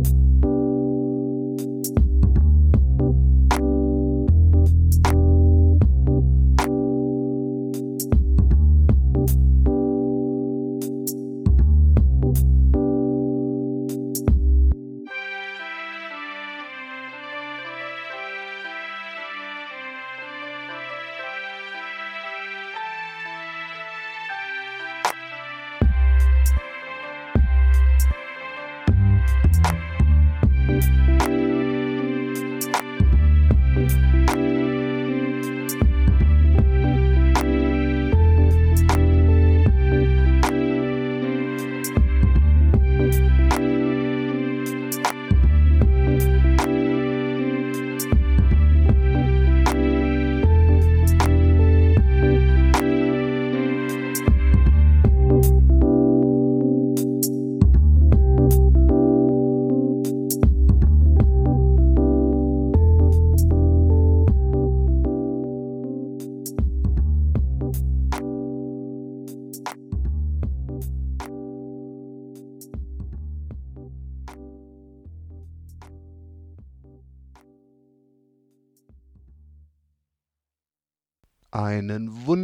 Einen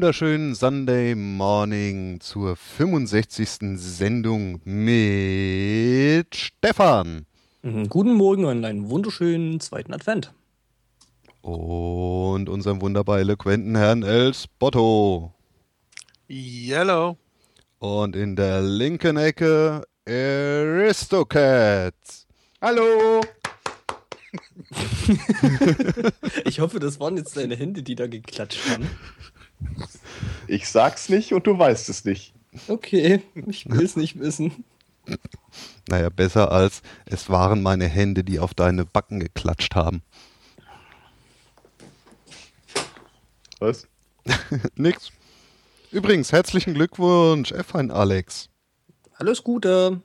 wunderschönen Sunday Morning zur 65. Sendung mit Stefan. Mhm, Guten Morgen und einen wunderschönen zweiten Advent. Und unserem wunderbar eloquenten Herrn Els Botto. Yellow. Und in der linken Ecke Aristocats. Hallo! Ich hoffe, das waren jetzt deine Hände, die da geklatscht haben. Ich sag's nicht und du weißt es nicht. Okay, ich will es nicht wissen. Naja, besser als es waren meine Hände, die auf deine Backen geklatscht haben. Was? Nix. Übrigens, herzlichen Glückwunsch, F1 Alex. Alles Gute.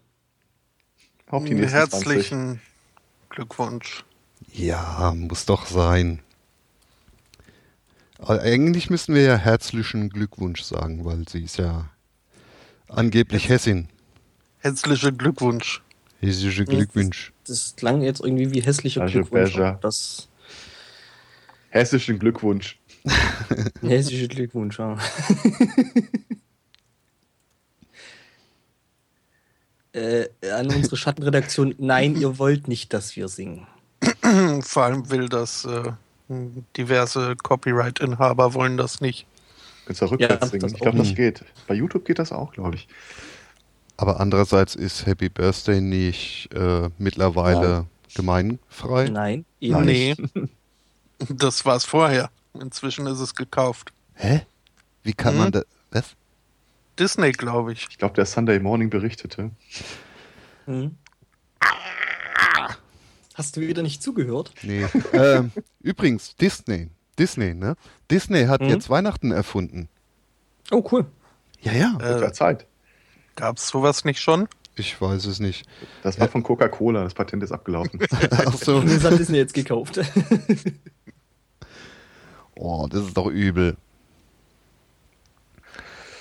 Auf die nächsten 20. Herzlichen Glückwunsch. Ja, muss doch sein. Aber Eigentlich müssten wir ja herzlichen Glückwunsch sagen, weil sie ist ja angeblich Hessin. Herzlichen Glückwunsch. Hessische Glückwunsch. Das klang jetzt irgendwie wie hässlicher Also, Glückwunsch. Das Hessischen Glückwunsch. hessische Glückwunsch, ja. äh, an unsere Schattenredaktion, nein, ihr wollt nicht, dass wir singen. Vor allem will das äh, diverse Copyright-Inhaber wollen das nicht. Kannst du rückwärts Ja, singen. Ich glaube, das geht. Bei YouTube geht das auch, glaube ich. Aber andererseits ist Happy Birthday nicht äh, mittlerweile Ja. gemeinfrei. Nein, eben Nein. nicht. Nee, das war es vorher. Inzwischen ist es gekauft. Hä? Wie kann Hm? man das? Was? Disney, glaube ich. Ich glaube, der Sunday Morning berichtete. Hm. Hast du wieder nicht zugehört? Nee. ähm, übrigens, Disney. Disney, ne? Disney hat Hm? jetzt Weihnachten erfunden. Oh, cool. Ja, ja. Äh, Zeit. Gab es sowas nicht schon? Ich weiß es nicht. Das war von Coca-Cola. Das Patent ist abgelaufen. Ach so. Das hat Disney jetzt gekauft. Oh, das ist doch übel.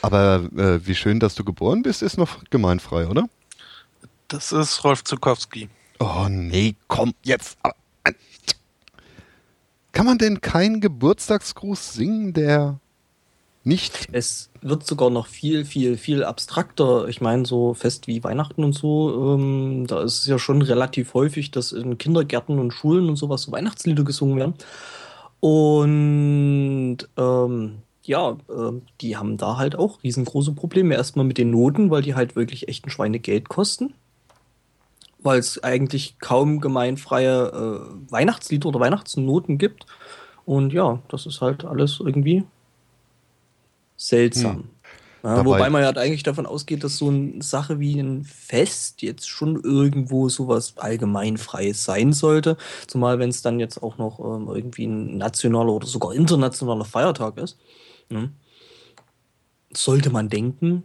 Aber äh, wie schön, dass du geboren bist, ist noch gemeinfrei, oder? Das ist Rolf Zukowski. Oh nee, komm, jetzt. Kann man denn keinen Geburtstagsgruß singen, der nicht. Es wird sogar noch viel, viel, viel abstrakter. Ich meine, so fest wie Weihnachten und so, ähm, da ist es ja schon relativ häufig, dass in Kindergärten und Schulen und sowas so Weihnachtslieder gesungen werden. Und ähm, ja, ähm, die haben da halt auch riesengroße Probleme. Erstmal mit den Noten, weil die halt wirklich echt ein Schweinegeld kosten. Weil es eigentlich kaum gemeinfreie äh, Weihnachtslieder oder Weihnachtsnoten gibt. Und ja, das ist halt alles irgendwie seltsam. Ja, Dabei- wobei man ja eigentlich davon ausgeht, dass so eine Sache wie ein Fest jetzt schon irgendwo sowas allgemeinfreies sein sollte. Zumal wenn es dann jetzt auch noch ähm, irgendwie ein nationaler oder sogar internationaler Feiertag ist. Ne? Sollte man denken.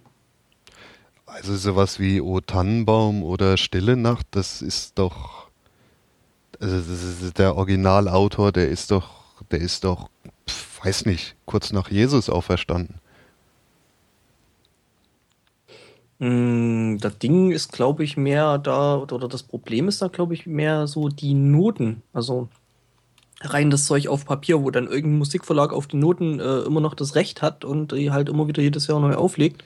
Also sowas wie O Tannenbaum oder Stille Nacht, das ist doch. Also das ist der Originalautor, der ist doch, der ist doch, weiß nicht, kurz nach Jesus auferstanden. Mm, das Ding ist, glaube ich, mehr da, oder das Problem ist da, glaube ich, mehr so die Noten. Also rein das Zeug auf Papier, wo dann irgendein Musikverlag auf die Noten äh, immer noch das Recht hat und die halt immer wieder jedes Jahr neu auflegt.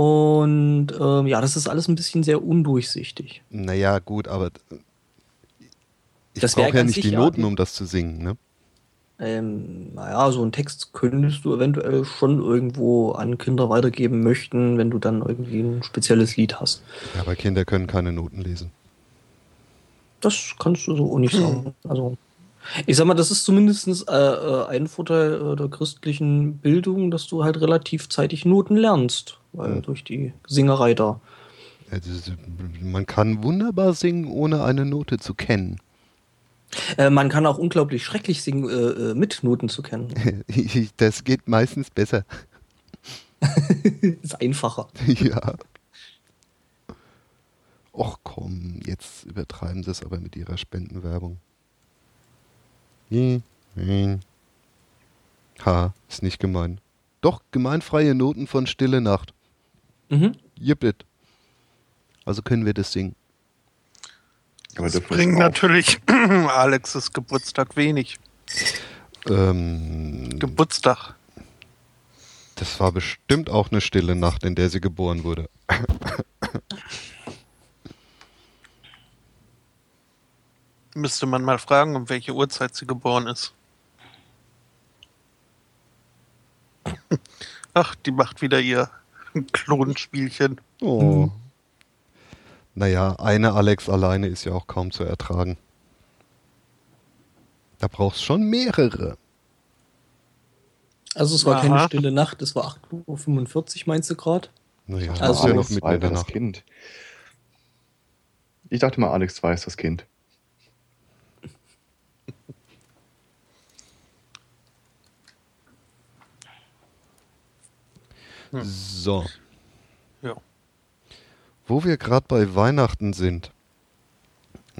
Und ähm, ja, das ist alles ein bisschen sehr undurchsichtig. Naja, gut, aber ich brauche ja nicht die Noten, um das zu singen, ne? Ähm, naja, so einen Text könntest du eventuell schon irgendwo an Kinder weitergeben möchten, wenn du dann irgendwie ein spezielles Lied hast. Ja, aber Kinder können keine Noten lesen. Das kannst du so auch nicht sagen. Also, ich sag mal, das ist zumindest äh, äh, ein Vorteil äh, der christlichen Bildung, dass du halt relativ zeitig Noten lernst, weil Hm. durch die Singerei da. Ja, ist- Man kann wunderbar singen, ohne eine Note zu kennen. Äh, man kann auch unglaublich schrecklich singen, äh, äh, mit Noten zu kennen. Das geht meistens besser. ist einfacher. ja. Och komm, jetzt übertreiben sie es aber mit ihrer Spendenwerbung. Ha, ist nicht gemein. Doch, gemeinfreie Noten von Stille Nacht. Mhm. Jippit. Also können wir das singen. Aber Das bringt natürlich Alexes Geburtstag wenig. Ähm, Geburtstag. das war bestimmt auch eine stille Nacht, in der sie geboren wurde. Müsste man mal fragen, um welche Uhrzeit sie geboren ist. Ach, die macht wieder ihr Klonspielchen. Oh. Mhm. Naja, eine Alex alleine ist ja auch kaum zu ertragen. Da brauchst schon mehrere. Also es war Aha. keine stille Nacht, es war 8.45 Uhr, meinst du gerade? Naja, Also- ja noch der das. Kind. Ich dachte mal, Alex es das Kind. So. Ja. Wo wir gerade bei Weihnachten sind,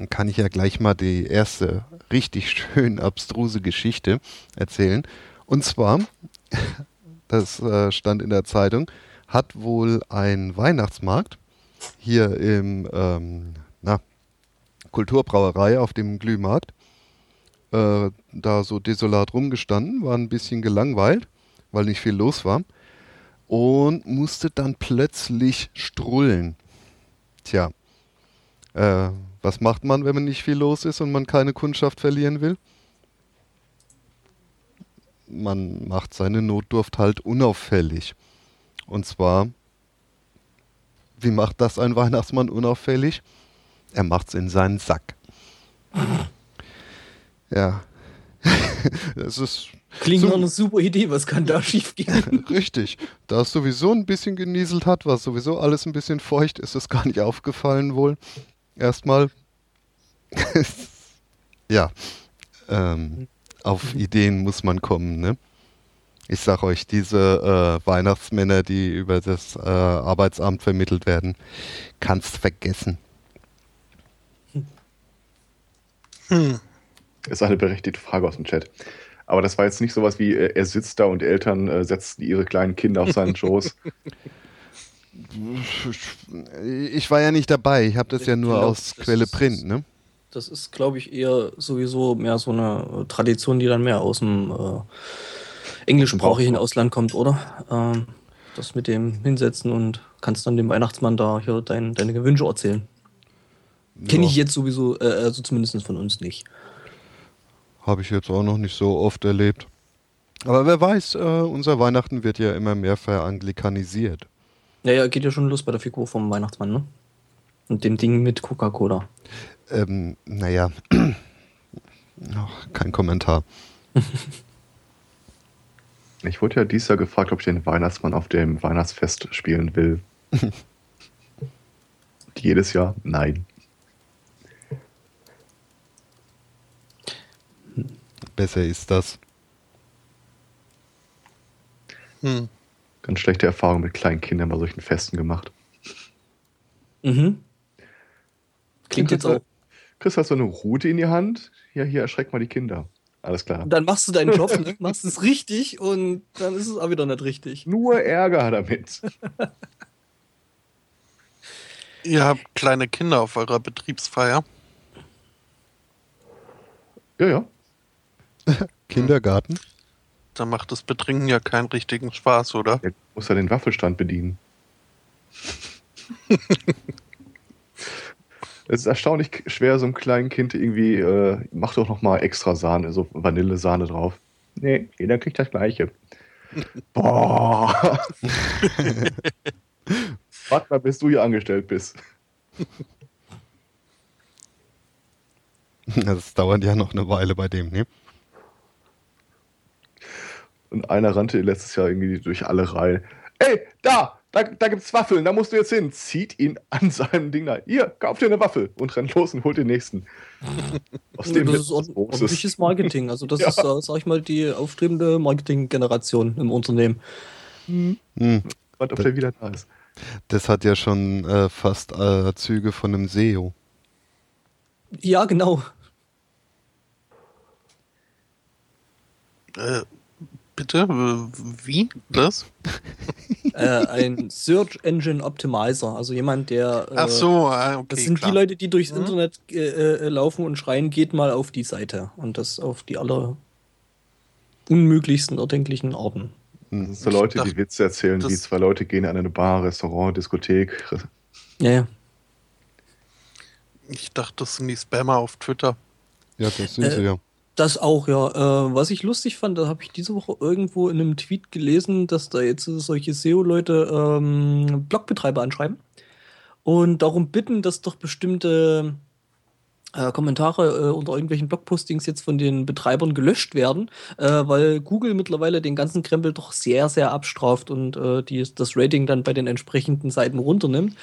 kann ich ja gleich mal die erste richtig schön abstruse Geschichte erzählen. Und zwar, das äh, stand in der Zeitung, hat wohl ein Weihnachtsmarkt hier im ähm, na, Kulturbrauerei auf dem Glühmarkt äh, da so desolat rumgestanden, war ein bisschen gelangweilt, weil nicht viel los war und musste dann plötzlich strullen. Tja, äh, was macht man, wenn man nicht viel los ist und man keine Kundschaft verlieren will? Man macht seine Notdurft halt unauffällig. Und zwar, wie macht das ein Weihnachtsmann unauffällig? Er macht's in seinen Sack. Ja. Das ist Klingt So- nach einer super Idee, was kann da schief gehen? Richtig. Da es sowieso ein bisschen genieselt hat, war sowieso alles ein bisschen feucht, ist es gar nicht aufgefallen wohl. Erstmal. ja. Ähm, auf Ideen muss man kommen, ne? Ich sag euch, diese äh, Weihnachtsmänner, die über das äh, Arbeitsamt vermittelt werden, kannst vergessen. Hm. Ist eine berechtigte Frage aus dem Chat. Aber das war jetzt nicht sowas wie, äh, er sitzt da und Eltern äh, setzen ihre kleinen Kinder auf seinen Schoß. Ich war ja nicht dabei, ich habe das ja nur Ich glaub, aus Quelle ist- Print, ne? Das ist, glaube ich, eher sowieso mehr so eine äh, Tradition, die dann mehr aus dem äh, englischsprachigen Ausland kommt, oder? Ähm, das mit dem Hinsetzen und kannst dann dem Weihnachtsmann da hier dein, deine Wünsche erzählen. Kenne ich jetzt sowieso, äh, also zumindest von uns nicht. Habe ich jetzt auch noch nicht so oft erlebt. Aber wer weiß, äh, unser Weihnachten wird ja immer mehr veranglikanisiert. Naja, geht ja schon los bei der Figur vom Weihnachtsmann, ne? Und dem Ding mit Coca-Cola. Ähm, naja, Ach, kein Kommentar. Ich wurde ja dieses Jahr gefragt, ob ich den Weihnachtsmann auf dem Weihnachtsfest spielen will. Jedes Jahr? Nein. Besser ist das. Hm. Ganz schlechte Erfahrungen mit kleinen Kindern bei solchen Festen gemacht. Mhm. Klingt jetzt auch. Chris hat so eine Rute in die Hand. Ja, hier erschreckt mal die Kinder. Alles klar. Und dann machst du deinen Job, ne? machst es richtig und dann ist es auch wieder nicht richtig. Nur Ärger damit. Ihr habt kleine Kinder auf eurer Betriebsfeier. Ja, ja. Kindergarten? Da macht das Betrinken ja keinen richtigen Spaß, oder? Der muss ja den Waffelstand bedienen. Es ist erstaunlich schwer, so einem kleinen Kind irgendwie, äh, mach doch noch mal extra Sahne, so Vanillesahne drauf. Nee, jeder kriegt das Gleiche. Boah. Warte mal, bis du hier angestellt bist. Das dauert ja noch eine Weile bei dem, ne? Und einer rannte letztes Jahr irgendwie durch alle Reihen. Ey, da! Da, da gibt's Waffeln, da musst du jetzt hin. Zieht ihn an seinem Ding da. Hier, kauf dir eine Waffel und rennt los und holt den nächsten. das Aus dem ist ord- Großes. ordentliches Marketing. Also das Ja. ist, äh, sag ich mal, die aufstrebende Marketinggeneration im Unternehmen. Hm. Warte, ob der wieder da ist. Das hat ja schon äh, fast äh, Züge von einem SEO. Ja, genau. Äh, bitte? Äh, Wie? Das? äh, ein Search Engine Optimizer. Also jemand, der. Äh, Ach so, ah, okay. Das sind klar. die Leute, die durchs Mhm. Internet äh, äh, laufen und schreien, geht mal auf die Seite. Und das auf die aller unmöglichsten erdenklichen Arten. Hm. Das sind so Leute, die Witze erzählen, wie zwei Leute gehen an eine Bar, Restaurant, Diskothek. Ja, ja. Ich dachte, das sind die Spammer auf Twitter. Ja, das sind Äh, sie ja. Das auch, ja. Äh, was ich lustig fand, da habe ich diese Woche irgendwo in einem Tweet gelesen, dass da jetzt solche SEO-Leute ähm, Blogbetreiber anschreiben und darum bitten, dass doch bestimmte äh, Kommentare äh, unter irgendwelchen Blogpostings jetzt von den Betreibern gelöscht werden, äh, weil Google mittlerweile den ganzen Krempel doch sehr, sehr abstraft und äh, die, das Rating dann bei den entsprechenden Seiten runternimmt.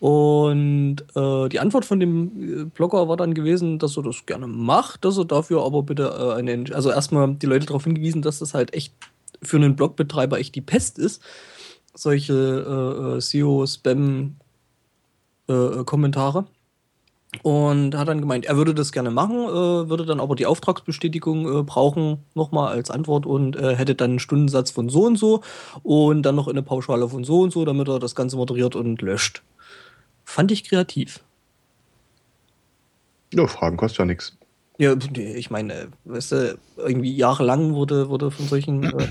Und äh, die Antwort von dem äh, Blogger war dann gewesen, dass er das gerne macht, dass er dafür aber bitte äh, eine, also erstmal die Leute darauf hingewiesen, dass das halt echt für einen Blogbetreiber echt die Pest ist, solche äh, äh, SEO-Spam-Kommentare. Und hat dann gemeint, er würde das gerne machen, würde dann aber die Auftragsbestätigung brauchen, nochmal als Antwort und hätte dann einen Stundensatz von so und so und dann noch eine Pauschale von so und so, damit er das Ganze moderiert und löscht. Fand ich kreativ. Ja, Fragen kostet ja nichts. Ja, ich meine, weißt du, irgendwie jahrelang wurde, wurde von solchen, äh,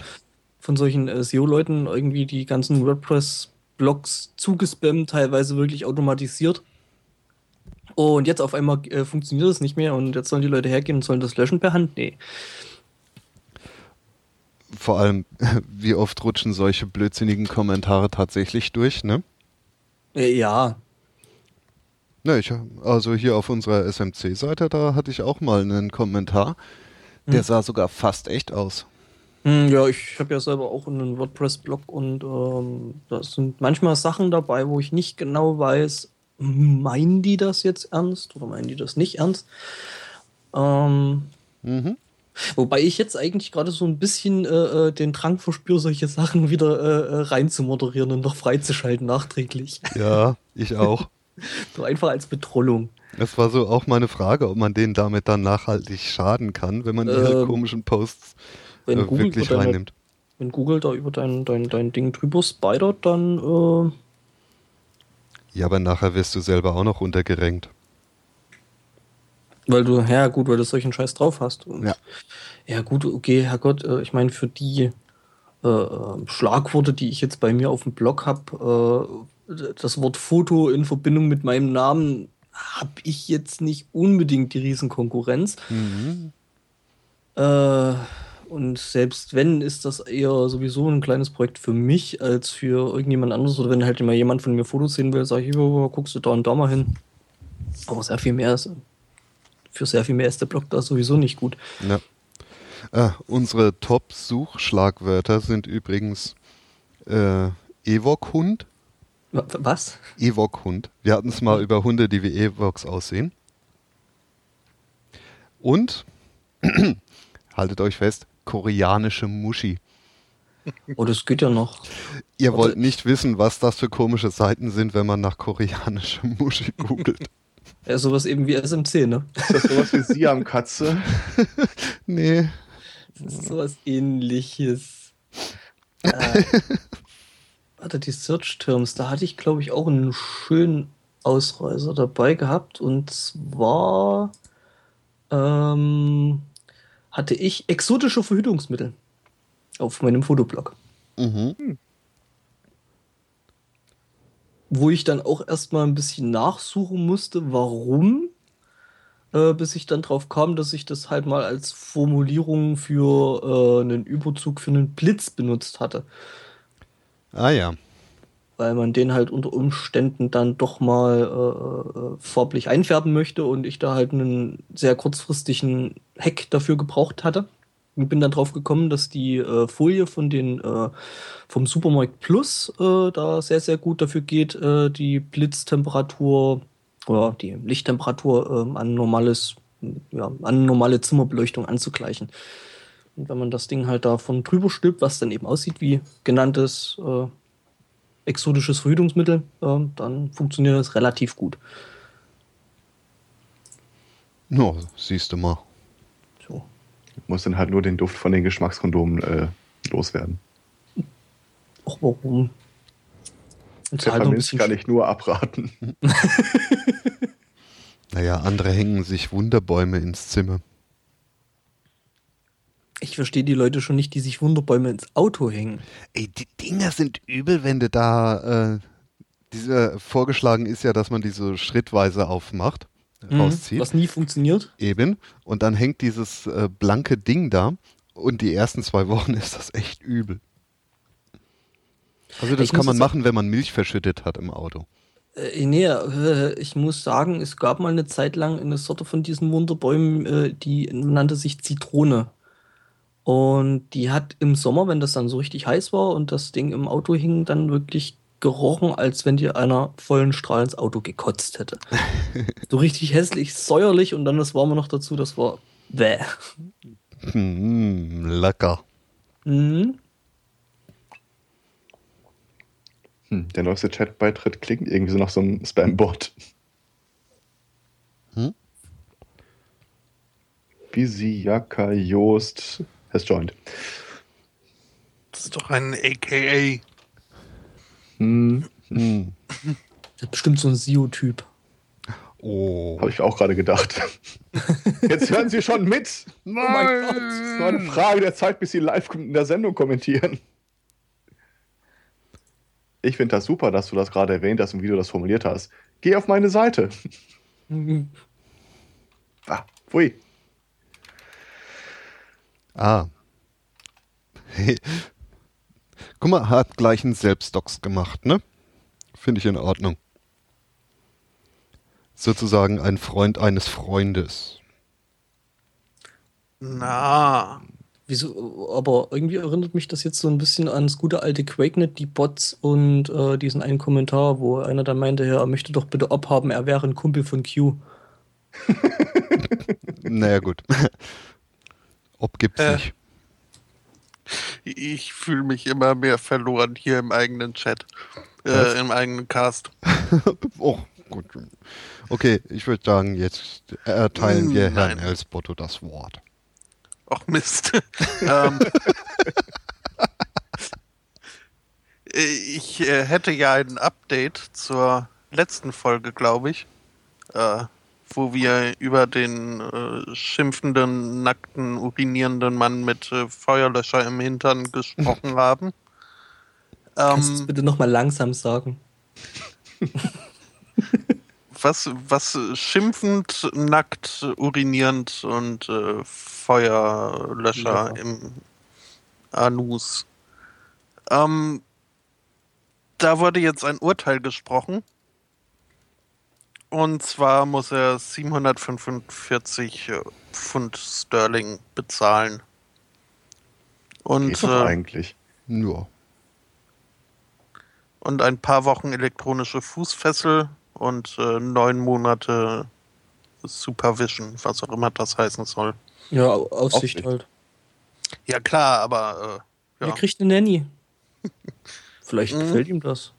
von solchen äh, SEO-Leuten irgendwie die ganzen WordPress-Blogs zugespammt, teilweise wirklich automatisiert. Und jetzt auf einmal äh, funktioniert es nicht mehr und jetzt sollen die Leute hergehen und sollen das löschen per Hand? Nee. Vor allem, wie oft rutschen solche blödsinnigen Kommentare tatsächlich durch, ne? Äh, ja. Ne, ich, also hier auf unserer SMC-Seite, da hatte ich auch mal einen Kommentar. Der Hm. sah sogar fast echt aus. Hm, ja, ich habe ja selber auch einen WordPress-Blog und ähm, da sind manchmal Sachen dabei, wo ich nicht genau weiß, meinen die das jetzt ernst oder meinen die das nicht ernst? Ähm, Mhm. Wobei ich jetzt eigentlich gerade so ein bisschen äh, äh, den Drang verspüre, solche Sachen wieder äh, äh, rein zu moderieren und noch freizuschalten nachträglich. Ja, ich auch. so einfach als Betrollung. Es war so auch meine Frage, ob man denen damit dann nachhaltig schaden kann, wenn man ihre Ähm, komischen Posts äh, wirklich deine, reinnimmt. wenn Google da über dein, dein, dein Ding drüber spidert, dann äh, Ja, aber nachher wirst du selber auch noch untergerenkt. weil du, ja gut, weil du solchen Scheiß drauf hast. Und, Ja. Ja gut, okay, Herrgott, äh, ich meine, für die äh, äh, Schlagworte, die ich jetzt bei mir auf dem Blog habe, äh, das Wort Foto in Verbindung mit meinem Namen, habe ich jetzt nicht unbedingt die Riesenkonkurrenz. Mhm. Äh, und selbst wenn, ist das eher sowieso ein kleines Projekt für mich als für irgendjemand anderes. Oder wenn halt mal jemand von mir Fotos sehen will, sage ich, "Jo, guckst du da und da mal hin. Aber sehr viel mehr ist, für sehr viel mehr ist der Blog da sowieso nicht gut. Ja. Ah, unsere Top-Suchschlagwörter sind übrigens äh, Evok-Hund. Wa- Was? Evok-Hund. Wir hatten es mal über Hunde, die wie Evoks aussehen. Und, haltet euch fest, koreanische Muschi. Oh, das geht ja noch. Ihr wollt nicht wissen, was das für komische Seiten sind, wenn man nach koreanische Muschi googelt. Ja, sowas eben wie SMC, ne? Ist das sowas wie Siam-Katze? nee. Das ist sowas ähnliches. Äh, warte, die Search Terms, da hatte ich, glaube ich, auch einen schönen Ausreißer dabei gehabt und zwar ähm, hatte ich exotische Verhütungsmittel auf meinem Fotoblog. Mhm. Wo ich dann auch erstmal ein bisschen nachsuchen musste, warum, äh, bis ich dann drauf kam, dass ich das halt mal als Formulierung für äh, einen Überzug für einen Blitz benutzt hatte. Ah ja. weil man den halt unter Umständen dann doch mal äh, äh, farblich einfärben möchte und ich da halt einen sehr kurzfristigen Hack dafür gebraucht hatte. Und bin dann drauf gekommen, dass die äh, Folie von den vom Supermarkt Plus da sehr, sehr gut dafür geht, die Blitztemperatur oder die Lichttemperatur ähm, an normales, ja, an normale Zimmerbeleuchtung anzugleichen. Und wenn man das Ding halt davon drüber stülpt, was dann eben aussieht wie genanntes äh, exotisches Verhütungsmittel, äh, dann funktioniert das relativ gut. No, siehst du mal. So. Muss dann halt nur den Duft von den Geschmackskondomen äh, loswerden. Ach, warum? Und halt noch ein Pfefferminz kann ich nur abraten. Naja, andere hängen sich Wunderbäume ins Zimmer. ich verstehe die Leute schon nicht, die sich Wunderbäume ins Auto hängen. Ey, die Dinger sind übel, wenn du da. Äh, diese, vorgeschlagen ist ja, dass man die so schrittweise aufmacht, rauszieht. Mhm. Was nie funktioniert. Eben. Und dann hängt dieses äh, blanke Ding da. Und die ersten zwei Wochen ist das echt übel. Also das Ich kann man machen, wenn man Milch verschüttet hat im Auto. Äh, nee, äh, ich muss sagen, es gab mal eine Zeit lang eine Sorte von diesen Wunderbäumen, äh, die nannte sich Zitrone. Und die hat im Sommer, wenn das dann so richtig heiß war und das Ding im Auto hing, dann wirklich gerochen, als wenn dir einer vollen Strahl ins Auto gekotzt hätte. so richtig hässlich, säuerlich und dann das Warme noch dazu, das war bäh. Hm, lecker. Mhm. Hm, der neueste Chatbeitritt klingt irgendwie so nach so einem Spam-Bot. Hm? Busy Jaka Joost has joined. Das ist doch ein AKA. Hm, Hm. Das ist bestimmt so ein SEO-Typ. Oh. Habe ich auch gerade gedacht. Jetzt hören Sie schon mit. Oh mein Gott. Es ist nur eine Frage der Zeit, bis Sie live in der Sendung kommentieren. Ich finde das super, dass du das gerade erwähnt hast und wie du das formuliert hast. Geh auf meine Seite. Mhm. Ah, pfui. Ah. Hey. Guck mal, hat gleich einen Selbstdocs gemacht, ne? Finde ich in Ordnung. Sozusagen ein Freund eines Freundes. Na, Wieso, aber irgendwie erinnert mich das jetzt so ein bisschen an das gute alte QuakeNet, die Bots und äh, diesen einen Kommentar, wo einer dann meinte, ja, er möchte doch bitte abhaben, er wäre ein Kumpel von Q. Naja, gut. Ob gibt's Äh. nicht. ich fühle mich immer mehr verloren hier im eigenen Chat. Äh, Im eigenen Cast. Oh, gut. Okay, ich würde sagen, jetzt erteilen wir Hm, Herrn nein. Elsbotto das Wort. Ach Mist. ähm, äh, ich äh, hätte ja ein Update zur letzten Folge, glaube ich, äh, wo wir über den äh, schimpfenden, nackten, urinierenden Mann mit äh, Feuerlöscher im Hintern gesprochen haben. Kannst du es Ähm, bitte nochmal langsam sagen? was, was schimpfend, nackt, urinierend und äh, Feuerlöscher Ja. im Anus. Ähm, da wurde jetzt ein Urteil gesprochen. Und zwar muss er 745 äh, Pfund Sterling bezahlen. Und, Geht doch äh, eigentlich. Ja. und ein paar Wochen elektronische Fußfessel und äh, neun Monate Supervision, was auch immer das heißen soll. Ja, Au- Aussicht Aufsicht. halt. Ja klar, aber äh, Er ja. kriegt eine Nanny. Vielleicht Mhm. gefällt ihm das.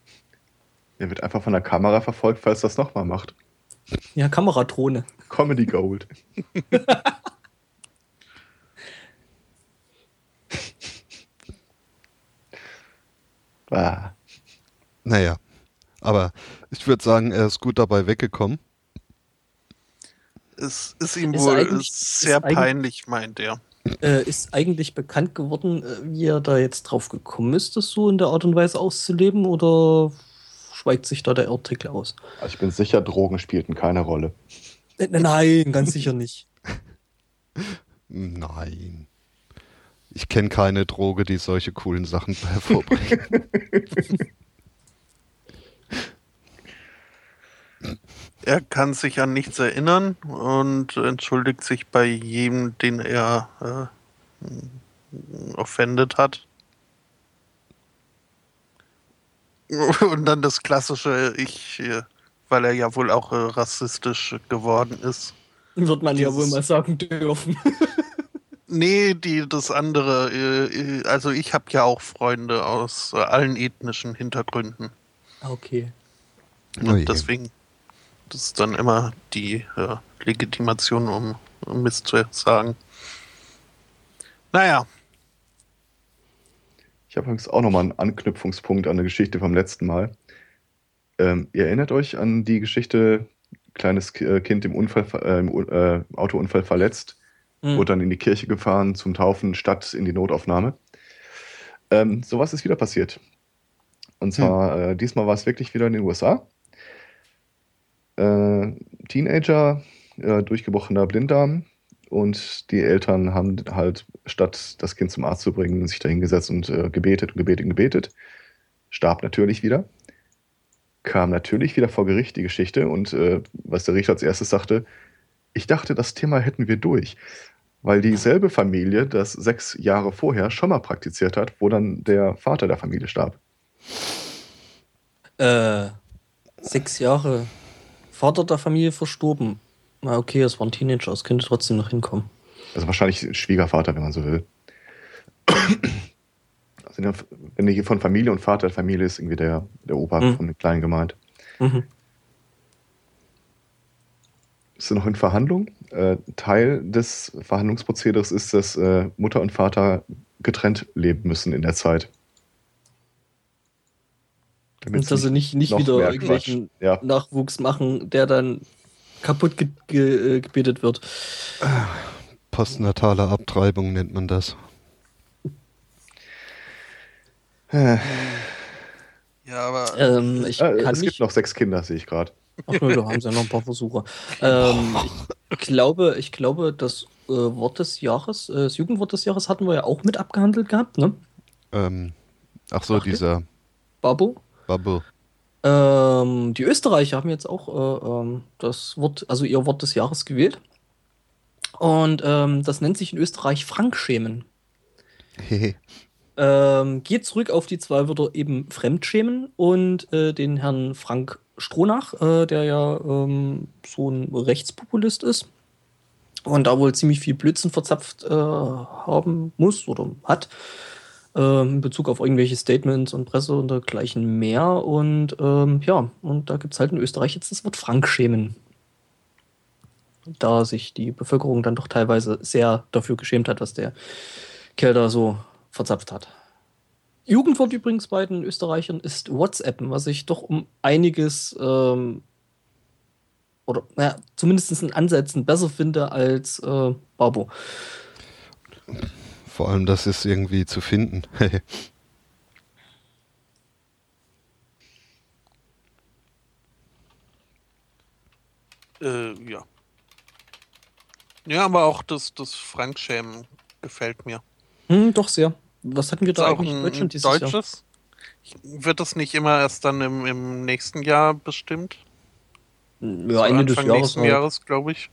Er wird einfach von der Kamera verfolgt, falls das nochmal macht. Ja, Kameradrohne. Comedy Gold. ah, Naja, aber Ich würde sagen, er ist gut dabei weggekommen. Es ist ihm Ist wohl sehr peinlich, meint er. Äh, ist eigentlich bekannt geworden, äh, wie er da jetzt drauf gekommen ist, das so in der Art und Weise auszuleben oder schweigt sich da der Artikel aus? Also ich bin sicher, Drogen spielten keine Rolle. Äh, Nein, ganz sicher nicht. Nein. Ich kenne keine Droge, die solche coolen Sachen hervorbringt. Er kann sich an nichts erinnern und entschuldigt sich bei jedem, den er äh, offended hat. Und dann das klassische, ich, äh, weil er ja wohl auch äh, rassistisch geworden ist. Wird man ja wohl Dieses- mal sagen dürfen. Nee, die das andere, äh, äh, also ich habe ja auch Freunde aus äh, allen ethnischen Hintergründen. Okay. Oh je. Deswegen, das ist dann immer die äh, Legitimation, um, um Mist zu sagen. Naja, Ich habe übrigens auch nochmal einen Anknüpfungspunkt an eine Geschichte vom letzten Mal. Ähm, ihr erinnert euch an die Geschichte, kleines äh, Kind im, Unfall, äh, im äh, Autounfall verletzt, Hm. wurde dann in die Kirche gefahren zum Taufen statt in die Notaufnahme. Ähm, sowas ist wieder passiert. Und zwar, äh, diesmal war es wirklich wieder in den USA. Äh, Teenager, äh, durchgebrochener Blinddarm und die Eltern haben halt, statt das Kind zum Arzt zu bringen, sich da hingesetzt und äh, gebetet und gebetet und gebetet. Starb natürlich wieder. Kam natürlich wieder vor Gericht die Geschichte und äh, was der Richter als erstes sagte, ich dachte, das Thema hätten wir durch. Weil dieselbe Familie das sechs Jahre vorher schon mal praktiziert hat, wo dann der Vater der Familie starb. Äh, sechs Jahre Vater der Familie verstorben. Na okay, es war ein Teenager, es könnte trotzdem noch hinkommen. Also wahrscheinlich Schwiegervater, wenn man so will. Also wenn hier von Familie und Vater der Familie ist, irgendwie der, der Opa Mhm. von dem Kleinen gemeint. Mhm. Ist noch in Verhandlung. Äh, Teil des Verhandlungsprozederes ist, dass äh, Mutter und Vater getrennt leben müssen in der Zeit. Damit's Und dass sie nicht, nicht wieder irgendwelchen. Ja, Nachwuchs machen, der dann kaputt ge ge äh, gebetet wird. Postnatale Abtreibung nennt man das. ja, aber Ähm, ich äh, kann es nicht. gibt noch sechs Kinder, sehe ich gerade. Ach nö, da haben sie ja noch ein paar Versuche. Ähm, ich glaube, ich glaube, das äh, Wort des Jahres, äh, das Jugendwort des Jahres hatten wir ja auch mit abgehandelt gehabt, ne? Ähm, ach so, Ach, dieser Babo. Bubble. Ähm, die Österreicher haben jetzt auch äh, ähm, das Wort, also ihr Wort des Jahres gewählt. Und ähm, das nennt sich in Österreich Frankschämen. Ähm, geht zurück auf die zwei Wörter eben Fremdschämen und äh, den Herrn Frank Stronach, äh, der ja ähm, so ein Rechtspopulist ist und da wohl ziemlich viel Blödsinn verzapft äh, haben muss oder hat ähm, in Bezug auf irgendwelche Statements und Presse und dergleichen mehr. Und ähm, ja, und da gibt es halt in Österreich jetzt das Wort Frankschämen. Da sich die Bevölkerung dann doch teilweise sehr dafür geschämt hat, was der Kerl da so verzapft hat. Jugendwort übrigens bei den Österreichern ist WhatsAppen, was ich doch um einiges ähm, oder naja, zumindest in Ansätzen besser finde als äh, Babo. Vor allem, das ist irgendwie zu finden. äh, ja. Ja, aber auch das, das Frankschämen gefällt mir. Hm, doch sehr. Was hatten wir da auch eigentlich in Deutschland dieses Jahr? deutsches. Wird das nicht immer erst dann im, im nächsten Jahr bestimmt? Ja, So Ende des Anfang Jahres. nächsten Halt. Jahres, glaube ich.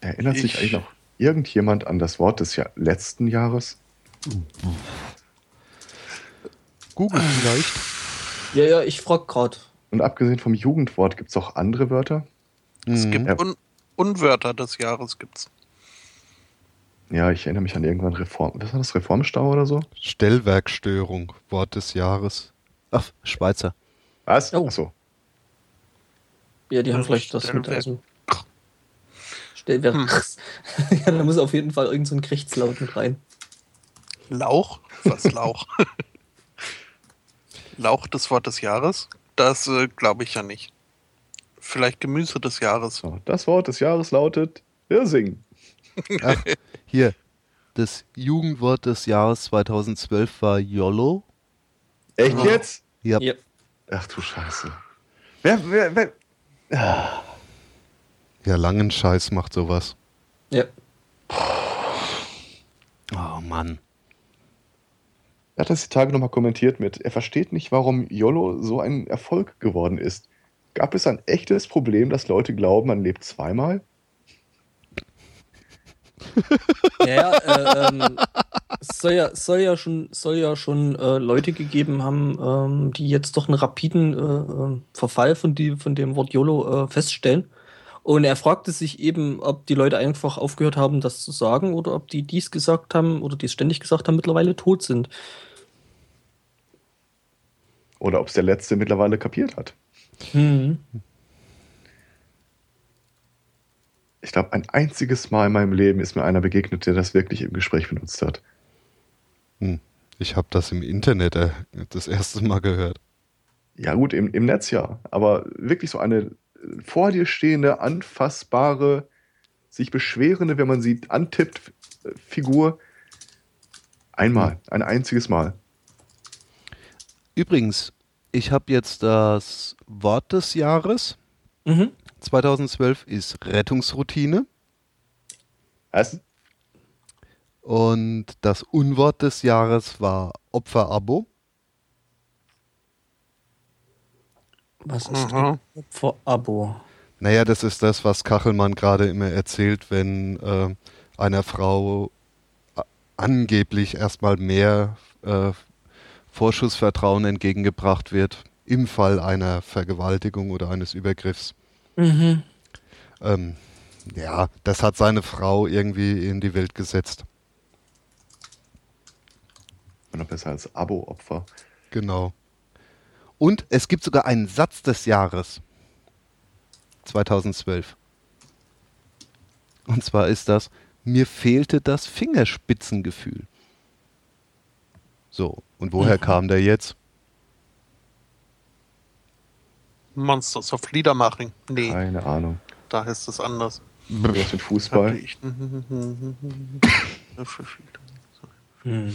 Erinnert sich Ich- eigentlich noch irgendjemand an das Wort des Jahr letzten Jahres? Google vielleicht. Ja, ja, ich frag grad. Und abgesehen vom Jugendwort gibt es auch andere Wörter? Es Mhm. gibt Ja. Un Unwörter des Jahres gibt's. Ja, ich erinnere mich an irgendwann Reform. Was war das? Reformstau oder so? Stellwerkstörung, Wort des Jahres. Ach, Schweizer. Was? Oh. Achso. Ja, die haben vielleicht das mit. Stellwerk. Hm. ja, da muss auf jeden Fall irgend so ein mit rein. Lauch? Was Lauch? Lauch des Wort des Jahres? Das äh, glaube ich ja nicht. Vielleicht Gemüse des Jahres. Das Wort des Jahres lautet Hirsing. Ach, hier. Das Jugendwort des Jahres 2012 war YOLO. Echt jetzt? Ja. Ja. Ach du Scheiße. Wer, wer, wer? Ah, Ja, Langenscheiß macht sowas. Ja. Oh Mann. Er hat das die Tage nochmal kommentiert mit, er versteht nicht, warum YOLO so ein Erfolg geworden ist. Gab es ein echtes Problem, dass Leute glauben, man lebt zweimal? Ja, äh, ähm, es soll ja, soll ja schon, soll ja schon äh, Leute gegeben haben, ähm, die jetzt doch einen rapiden äh, äh, Verfall von, die, von dem Wort YOLO äh, feststellen. Und er fragte sich eben, ob die Leute einfach aufgehört haben, das zu sagen, oder ob die dies gesagt haben oder dies ständig gesagt haben, mittlerweile tot sind. Oder ob es der Letzte mittlerweile kapiert hat. Hm. Ich glaube, ein einziges Mal in meinem Leben ist mir einer begegnet, der das wirklich im Gespräch benutzt hat. Hm. Ich habe das im Internet äh, das erste Mal gehört. Ja, gut, im, im Netz ja. Aber wirklich so eine vor dir stehende, anfassbare, sich beschwerende, wenn man sie antippt, Figur. Einmal, ein einziges Mal. Übrigens, ich habe jetzt das Wort des Jahres Mhm. 2012 ist Rettungsroutine Was? und das Unwort des Jahres war Opferabo. Was ist Mhm. vor Abo? Naja, das ist das, was Kachelmann gerade immer erzählt, wenn äh, einer Frau a- angeblich erstmal mehr äh, Vorschussvertrauen entgegengebracht wird im Fall einer Vergewaltigung oder eines Übergriffs. Mhm. Ähm, ja, das hat seine Frau irgendwie in die Welt gesetzt. Noch besser als Abo-Opfer. Genau. Und es gibt sogar einen Satz des Jahres 2012. Und zwar ist das, mir fehlte das Fingerspitzengefühl. So, und woher kam der jetzt? Monsters of Liedermaching. Nee, Keine Ahnung. da heißt es anders. Was mit Fußball? ich. Hm.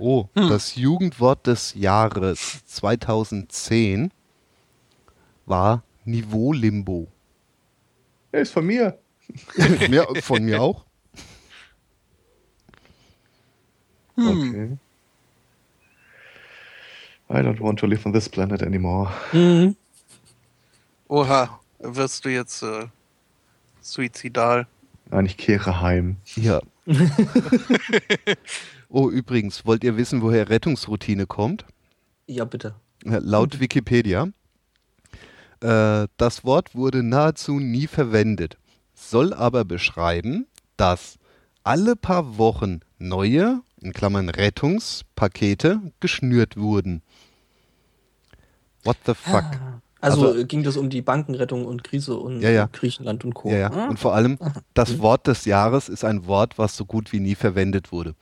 Oh, das Jugendwort des Jahres 2010 war Niveau-Limbo. Der ist von mir. Mir, von mir auch. Okay. I don't want to live on this planet anymore. Mhm. Oha, wirst du jetzt äh, suizidal? Nein, ich kehre heim. Ja. oh, übrigens, wollt ihr wissen, woher Rettungsroutine kommt? Ja, bitte. Laut Wikipedia. Äh, das Wort wurde nahezu nie verwendet, soll aber beschreiben, dass alle paar Wochen neue, in Klammern Rettungspakete, geschnürt wurden. What the fuck? Ah. Also, Also- äh, ging das um die Bankenrettung und Krise und Ja, ja. Griechenland und Co. Ja, ja. Ah. Und vor allem, das Wort des Jahres ist ein Wort, was so gut wie nie verwendet wurde.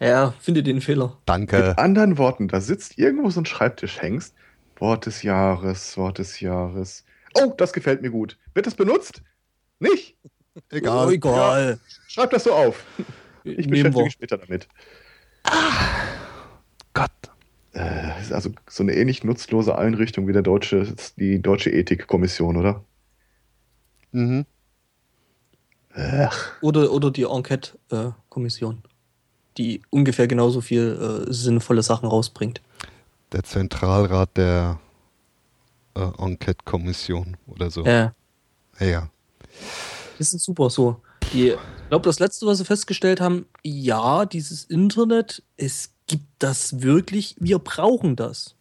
Ja, finde den Fehler. Danke. Mit anderen Worten, da sitzt irgendwo so ein Schreibtischhengst. Wort des Jahres, Wort des Jahres. Oh, das gefällt mir gut. Wird das benutzt? Nicht? Oh, egal. Schreib das so auf. Ich Nehmen beschäftige mich später damit. Gott. Äh, ist also so eine ähnlich nutzlose Einrichtung wie der deutsche, die Deutsche Ethikkommission, oder? Mhm. Ach, Oder, oder die Enquete-Kommission, die ungefähr genauso viel äh, sinnvolle Sachen rausbringt. Der Zentralrat der äh, Enquete-Kommission oder so. Ja. Ja, ja. Das ist super so. Die, ich glaube, das letzte, was sie festgestellt haben, ja, dieses Internet, es gibt das wirklich, wir brauchen das.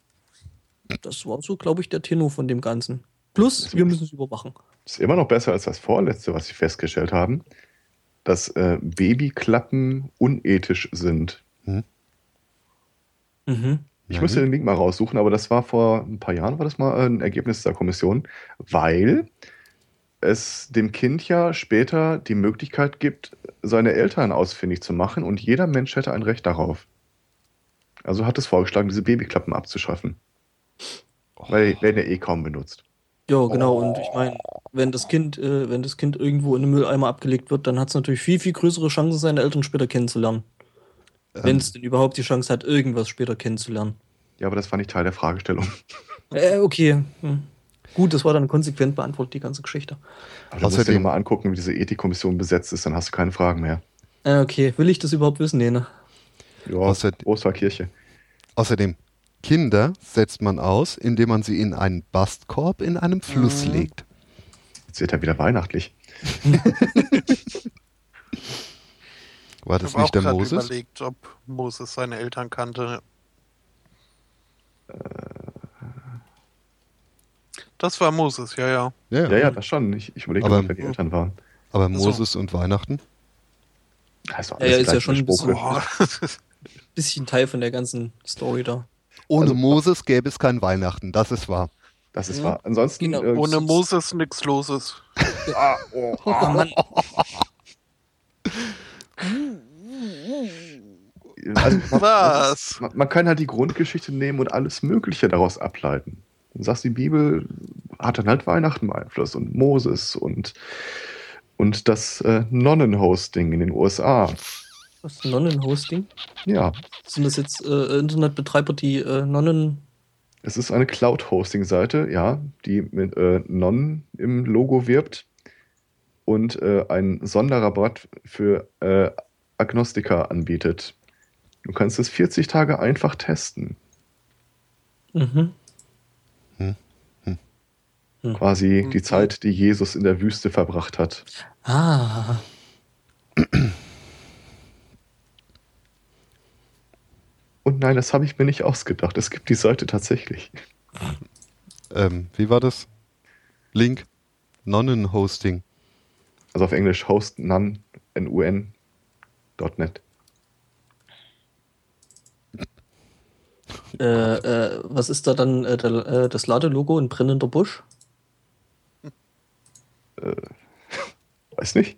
Das war so, glaube ich, der Tenor von dem Ganzen. Plus, wir müssen es überwachen. ist immer noch besser als das vorletzte, was sie festgestellt haben, dass äh, Babyklappen unethisch sind. Mhm. Ich müsste den Link mal raussuchen, aber das war vor ein paar Jahren, war das mal ein Ergebnis der Kommission, weil es dem Kind ja später die Möglichkeit gibt, seine Eltern ausfindig zu machen und jeder Mensch hätte ein Recht darauf. Also hat es vorgeschlagen, diese Babyklappen abzuschaffen. Weil die werden ja eh kaum benutzt. Ja, genau. Und ich meine, wenn das Kind, äh, wenn das Kind irgendwo in einem Mülleimer abgelegt wird, dann hat es natürlich viel, viel größere Chancen, seine Eltern später kennenzulernen. Wenn Ähm, es denn überhaupt die Chance hat, irgendwas später kennenzulernen. Ja, aber das war nicht Teil der Fragestellung. Äh, okay. Hm. Gut, das war dann konsequent beantwortet, die ganze Geschichte. Aber du musst dir mal angucken, wie diese Ethikkommission besetzt ist, dann hast du keine Fragen mehr. Äh, okay, will ich das überhaupt wissen? Nee, ne? Ja, Außer- Großer Kirche. Außerdem, Kinder setzt man aus, indem man sie in einen Bastkorb in einem Fluss Mhm. legt. Jetzt wird ja wieder weihnachtlich. War Ich das habe auch nicht der gerade Moses? überlegt, ob Moses seine Eltern kannte. Das war Moses, ja, ja. Ja, Ja, ja, das schon. Ich, ich überlege, Aber- wer die Eltern waren. Aber So. Moses und Weihnachten? Also Ja, ja, ist ja schon ein bisschen- Boah. Bisschen Teil von der ganzen Story da. Ohne Also- Moses gäbe es kein Weihnachten, das ist wahr. Das ist Ja. wahr. Ansonsten. Genau. äh, Ohne Moses nix Loses. Ah, oh, Oh Mann. also, man, Was? Man, man kann halt die Grundgeschichte nehmen und alles Mögliche daraus ableiten. Du sagst, die Bibel hat dann halt Weihnachten beeinflusst und Moses und, und das äh, Nonnenhosting in den USA. Was ist ein Nonnenhosting? Ja, Sind das jetzt äh, Internetbetreiber, die äh, Nonnen. es ist eine Cloud-Hosting-Seite, ja, die mit äh, Nonnen im Logo wirbt und äh, einen Sonderrabatt für äh, Agnostiker anbietet. Du kannst es 40 Tage einfach testen. Mhm. Quasi Mhm. die Zeit, die Jesus in der Wüste verbracht hat. Ah. Und nein, das habe ich mir nicht ausgedacht. Es gibt die Seite tatsächlich. Ähm, wie war das? Link? Nonnenhosting. Also auf Englisch host nun, N-U-N, .net. Äh, äh, was ist da dann äh, der, äh, das Ladelogo? Ein brennender Busch? Weiß nicht.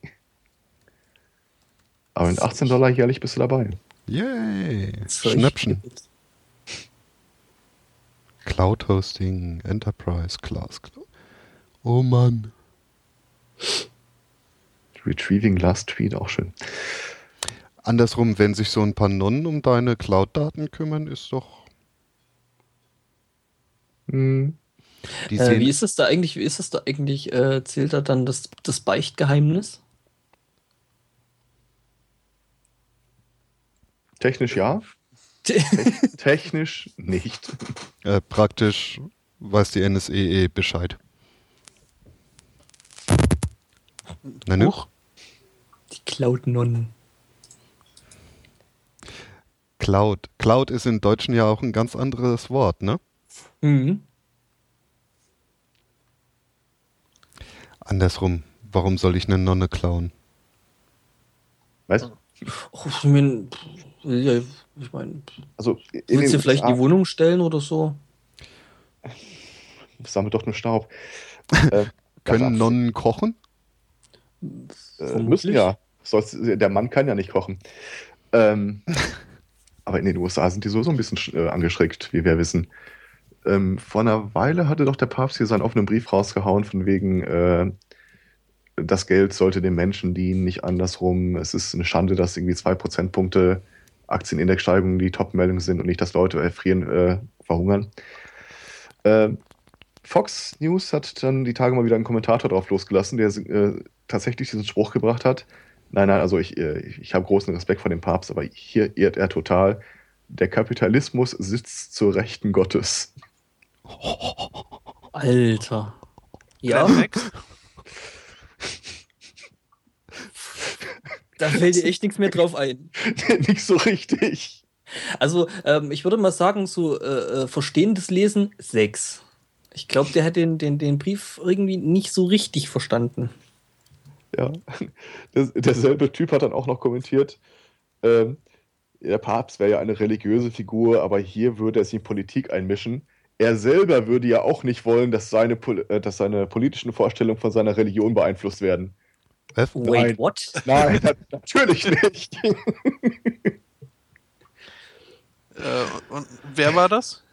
Aber mit 18 Dollar jährlich bist du dabei. Yay! Schnäppchen. Cloud Hosting, Enterprise, Class. Cloud. Oh Mann. Retrieving Last Tweet, auch schön. Andersrum, wenn sich so ein paar Nonnen um deine Cloud-Daten kümmern, ist doch. Hm. Äh, wie ist es da eigentlich? Wie ist es da eigentlich? Äh, zählt da dann das, das Beichtgeheimnis? Technisch ja, technisch nicht. äh, praktisch weiß die NSE eh Bescheid. Na nu? Die Cloud-Nonnen. Cloud. Cloud ist im Deutschen ja auch ein ganz anderes Wort, ne? Mhm. Andersrum. Warum soll ich eine Nonne klauen? Weißt du? Oh, ich meine, ja, ich mein, Also, willst du vielleicht in die Wohnung stellen oder so? sammelt doch nur Staub. äh, Können Nonnen kochen? äh, müssen ja. Soll's, der Mann kann ja nicht kochen. Ähm, aber in den USA sind die sowieso ein bisschen äh, angeschreckt, wie wir wissen. Ähm, vor einer Weile hatte doch der Papst hier seinen offenen Brief rausgehauen, von wegen, äh, das Geld sollte den Menschen dienen, nicht andersrum. Es ist eine Schande, dass irgendwie zwei Prozentpunkte Aktienindexsteigerungen die Top-Meldung sind und nicht, dass Leute erfrieren, äh, verhungern. Ähm, Fox News hat dann die Tage mal wieder einen Kommentator drauf losgelassen, der äh, tatsächlich diesen Spruch gebracht hat. Nein, nein, also ich, äh, ich habe großen Respekt vor dem Papst, aber hier irrt er total. Der Kapitalismus sitzt zur Rechten Gottes. Alter. Ja, da fällt dir echt nichts mehr drauf ein. Nicht so richtig. Also, ähm, ich würde mal sagen, so äh, äh, verstehendes Lesen, sechs. Ich glaube, der hat den, den, den Brief irgendwie nicht so richtig verstanden. Ja. Das, derselbe Typ hat dann auch noch kommentiert, ähm, der Papst wäre ja eine religiöse Figur, aber hier würde er sich in Politik einmischen. Er selber würde ja auch nicht wollen, dass seine, äh, dass seine politischen Vorstellungen von seiner Religion beeinflusst werden. Was? Wait, Nein. what? Nein, na- natürlich nicht. Äh, und wer war das?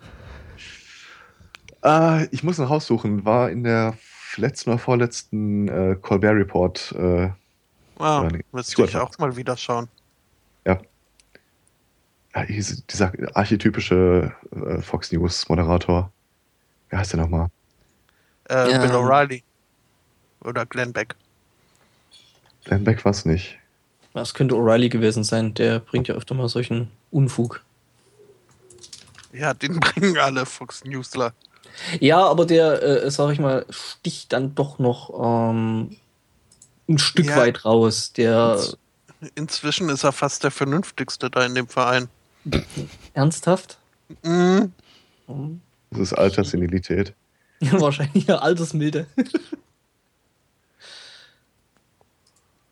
Äh, ich muss noch raussuchen. War in der letzten oder vorletzten äh, Colbert Report. Äh, Ah, Ja, nee. müsste ich auch mal wieder schauen. ja, diese- dieser archetypische äh, Fox News Moderator. Wer heißt der nochmal? Äh, Ja. Bill O'Reilly. Oder Glenn Beck. Dan Beck war es nicht. Das könnte O'Reilly gewesen sein. Der bringt ja öfter mal solchen Unfug. Ja, den bringen alle Fox Newsler. Ja, aber der, äh, sag ich mal, sticht dann doch noch ähm, ein Stück Ja. weit raus. Der Inzwischen ist er fast der vernünftigste da in dem Verein. ernsthaft? Mhm. Hm. Das ist Alterssenilität. Wahrscheinlich eine Altersmilde.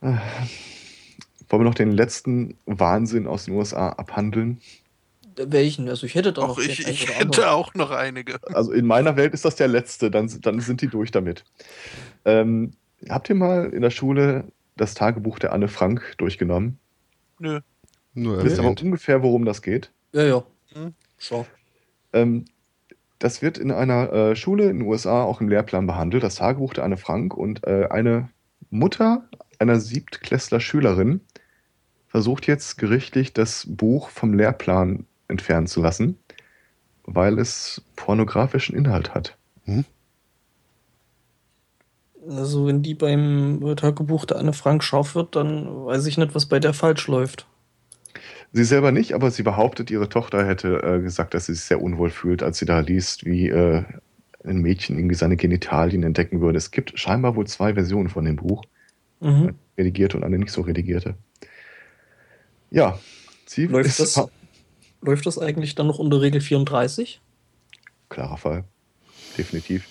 Wollen wir noch den letzten Wahnsinn aus den USA abhandeln? Welchen? Also ich hätte da Auch noch ich, ich hätte auch noch einige. Also in meiner Welt ist das der letzte, dann, dann sind die durch damit. Ähm, habt ihr mal in der Schule das Tagebuch der Anne Frank durchgenommen? Nö. Nur Wisst ihr aber ungefähr, worum das geht? Ja, ja. Hm. Schau. Ähm, das wird in einer äh, Schule in den USA auch im Lehrplan behandelt, das Tagebuch der Anne Frank. Und äh, eine Mutter einer Siebtklässler Schülerin versucht jetzt gerichtlich das Buch vom Lehrplan entfernen zu lassen, weil es pornografischen Inhalt hat. Also wenn die beim Tagebuch der Anne Frank scharf wird, dann weiß ich nicht, was bei der falsch läuft. Sie selber nicht, aber sie behauptet, ihre Tochter hätte äh, gesagt, dass sie sich sehr unwohl fühlt, als sie da liest, wie äh, ein Mädchen irgendwie seine Genitalien entdecken würde. Es gibt scheinbar wohl zwei Versionen von dem Buch. Mhm. redigierte und eine nicht so redigierte. Ja, sie Läuft ist das- Läuft das eigentlich dann noch unter Regel 34? klarer Fall. Definitiv.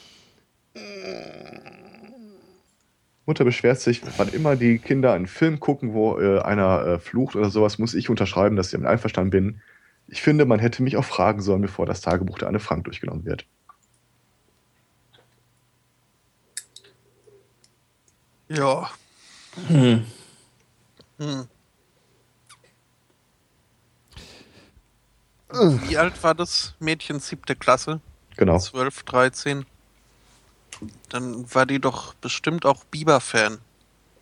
Mutter beschwert sich, wann immer die Kinder einen Film gucken, wo äh, einer äh, flucht oder sowas, muss ich unterschreiben, dass ich damit einverstanden bin. Ich finde, man hätte mich auch fragen sollen, bevor das Tagebuch der Anne Frank durchgenommen wird. Ja. Hm. Hm. Wie alt war das Mädchen? Siebte Klasse? Genau. 12, 13. Dann war die doch bestimmt auch Bieber-Fan.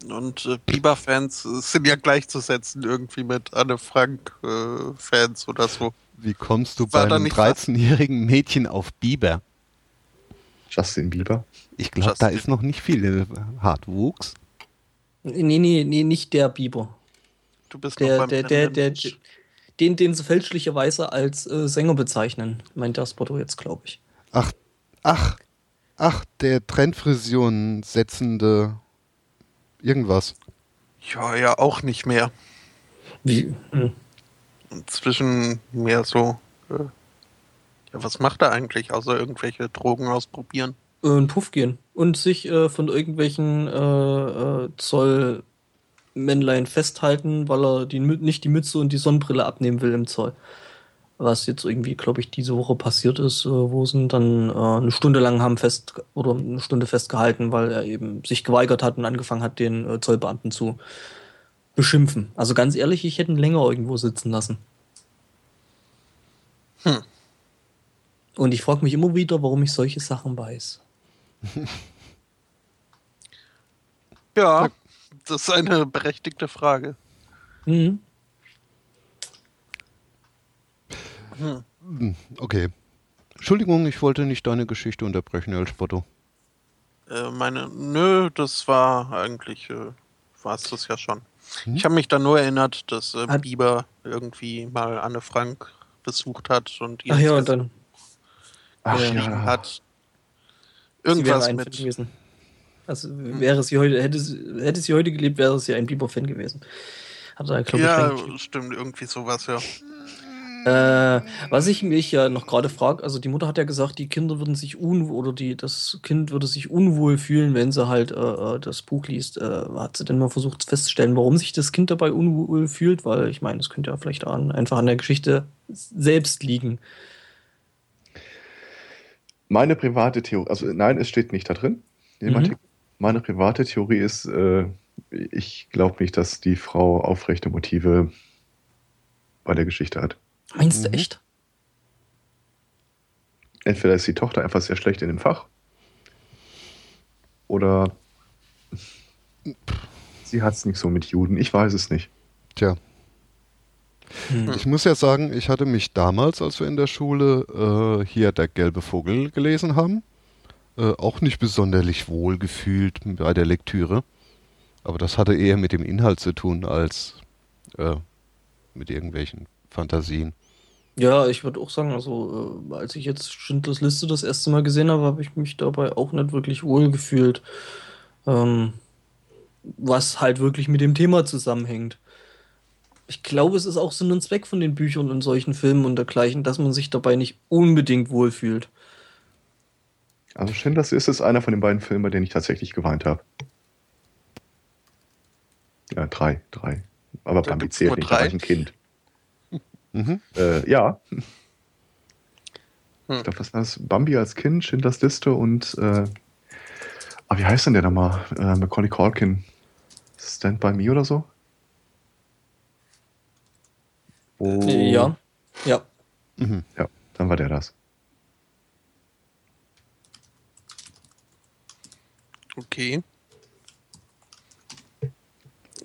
Und äh, Bieber-Fans äh, sind ja gleichzusetzen irgendwie mit Anne Frank-Fans oder so. Wie kommst du War bei einem nicht was? 13-jährigen Mädchen auf Biber? Justin Bieber. Ich glaube, da ist noch nicht viel äh, Hartwuchs. Nee, nee, nee, nicht der Biber. Du bist Der, noch beim der, der, der, den, den sie fälschlicherweise als äh, Sänger bezeichnen, meint das Spotto jetzt, glaube ich. Ach, ach, ach, der Trendfrision setzende irgendwas. Ja, ja, auch nicht mehr. Wie? Hm. Inzwischen mehr so. Äh, ja, was macht er eigentlich, außer irgendwelche Drogen ausprobieren? Äh, einen Puff gehen und sich äh, von irgendwelchen äh, äh, Zollmännlein festhalten, weil er die, nicht die Mütze und die Sonnenbrille abnehmen will im Zoll. Was jetzt irgendwie, glaube ich, diese Woche passiert ist, äh, wo sie ihn dann äh, eine Stunde lang haben fest oder eine Stunde festgehalten, weil er eben sich geweigert hat und angefangen hat, den äh, Zollbeamten zu beschimpfen. Also ganz ehrlich, ich hätte ihn länger irgendwo sitzen lassen. Hm. Und ich frage mich immer wieder, warum ich solche Sachen weiß. Ja, das ist eine berechtigte Frage. Mhm. Hm. Okay. Entschuldigung, ich wollte nicht deine Geschichte unterbrechen, El Spotto. Äh, meine, nö, das war eigentlich, äh, war es das ja schon. Hm? Ich habe mich dann nur erinnert, dass äh, Hat- Bieber irgendwie mal Anne Frank besucht hat und ihr Ach ja, und dann Ach ja. hat. Irgendwas ein Fan mit. gewesen. Also wäre sie heute, hätte sie, hätte sie heute gelebt, wäre sie ein Bieber-Fan gewesen. Hat er, glaube Ja, ich, stimmt, irgendwie sowas, ja. Äh, was ich mich ja noch gerade frage, also die Mutter hat ja gesagt, die Kinder würden sich unwohl, oder die, das Kind würde sich unwohl fühlen, wenn sie halt äh, äh, das Buch liest. Äh, hat sie denn mal versucht festzustellen, warum sich das Kind dabei unwohl fühlt? Weil ich meine, es könnte ja vielleicht an, einfach an der Geschichte selbst liegen. Meine private Theorie, also nein, es steht nicht da drin. Mhm. Meine private Theorie ist, äh, ich glaube nicht, dass die Frau aufrechte Motive bei der Geschichte hat. Meinst du Mhm. echt? entweder ist die Tochter einfach sehr schlecht in dem Fach oder sie hat es nicht so mit Juden. Ich weiß es nicht. Tja. Hm. Ich muss ja sagen, ich hatte mich damals, als wir in der Schule äh, hier der gelbe Vogel gelesen haben, äh, auch nicht besonderlich wohl gefühlt bei der Lektüre. Aber das hatte eher mit dem Inhalt zu tun als äh, mit irgendwelchen Fantasien. Ja, ich würde auch sagen, also äh, als ich jetzt Schindlers Liste das erste Mal gesehen habe, habe ich mich dabei auch nicht wirklich wohl gefühlt. Ähm, was halt wirklich mit dem Thema zusammenhängt. Ich glaube, es ist auch Sinn und Zweck von den Büchern und solchen Filmen und dergleichen, dass man sich dabei nicht unbedingt wohlfühlt. Also Schindlers ist es einer von den beiden Filmen, bei denen ich tatsächlich geweint habe. Ja, drei, drei. Aber Da Bambi zählt nicht, da war ich ein Kind. Mhm. Äh, ja. Hm. Ich glaube, was war das? Bambi als Kind, Schindlers Liste und äh, ah, wie heißt denn der nochmal? Äh, Macaulay Culkin. Stand by Me oder so? Wo, Äh, Ja, ja. Mhm. Ja, dann war der das. Okay.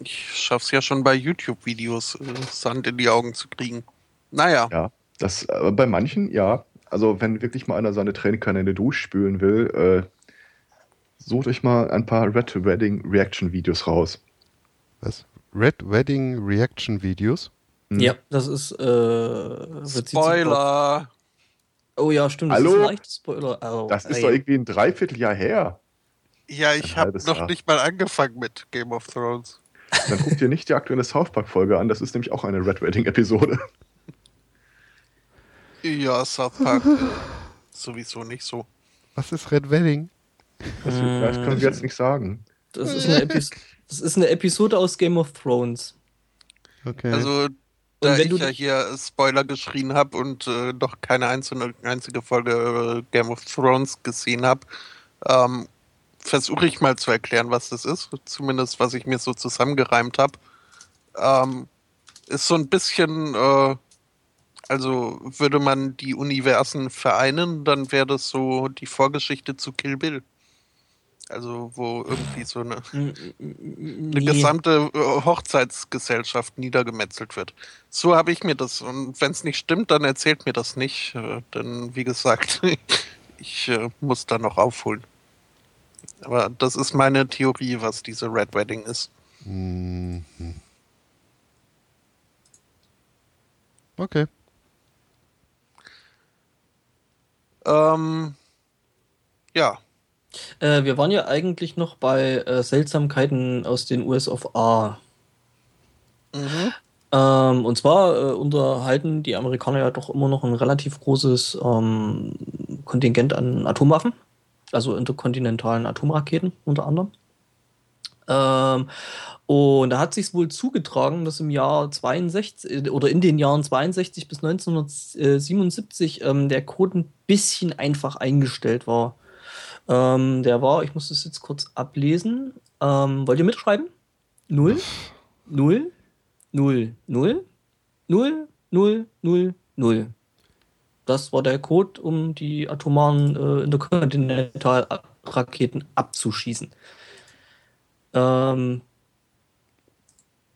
Ich schaff's ja schon bei YouTube-Videos, äh, Sand in die Augen zu kriegen. Naja, Ja, das äh, bei manchen, ja. Also wenn wirklich mal einer seine Tränenkanäle durchspülen will, äh, sucht euch mal ein paar Red Wedding Reaction Videos raus. Was? Red Wedding Reaction Videos? Hm. Ja, das ist. Äh, Spoiler. Oh ja, stimmt. Das Hallo? ist ein leichtes Spoiler. Oh, Das ist ey. doch irgendwie ein Dreivierteljahr her. Ja, ich habe noch Jahr. nicht mal angefangen mit Game of Thrones. Dann guckt ihr nicht die aktuelle South Park Folge an. Das ist nämlich auch eine Red Wedding Episode. Ja, South Park sowieso nicht so. Was ist Red Wedding? Das, das können wir jetzt nicht sagen. Das ist, das ist eine Episode aus Game of Thrones. Okay. Also, da wenn ich du ja hier Spoiler geschrien habe und äh, noch keine einzelne, einzige Folge äh, Game of Thrones gesehen habe, ähm, versuche ich mal zu erklären, was das ist. Zumindest, was ich mir so zusammengereimt habe. Ähm, ist so ein bisschen, äh, also würde man die Universen vereinen, dann wäre das so die Vorgeschichte zu Kill Bill. Also, wo irgendwie so eine Eine eine gesamte äh, Hochzeitsgesellschaft niedergemetzelt wird. So habe ich mir das. Und wenn es nicht stimmt, dann erzählt mir das nicht. Äh, denn wie gesagt, ich äh, muss da noch aufholen. Aber das ist meine Theorie, was diese Red Wedding ist. Mhm. Okay. Ähm, ja, Äh, wir waren ja eigentlich noch bei äh, Seltsamkeiten aus den US of A. mhm. Ähm, und zwar äh, unterhalten die Amerikaner ja doch immer noch ein relativ großes ähm, Kontingent an Atomwaffen, also interkontinentalen Atomraketen unter anderem. Ähm, und da hat sich wohl zugetragen, dass im Jahr 62 äh, oder in den Jahren 62 bis 1977 ähm, der Code ein bisschen einfach eingestellt war. Ähm, der war, ich muss das jetzt kurz ablesen. Ähm, wollt ihr mitschreiben? Null, null, null, null, null, null, null, null. Das war der Code, um die atomaren äh, Interkontinentalraketen abzuschießen. Ähm,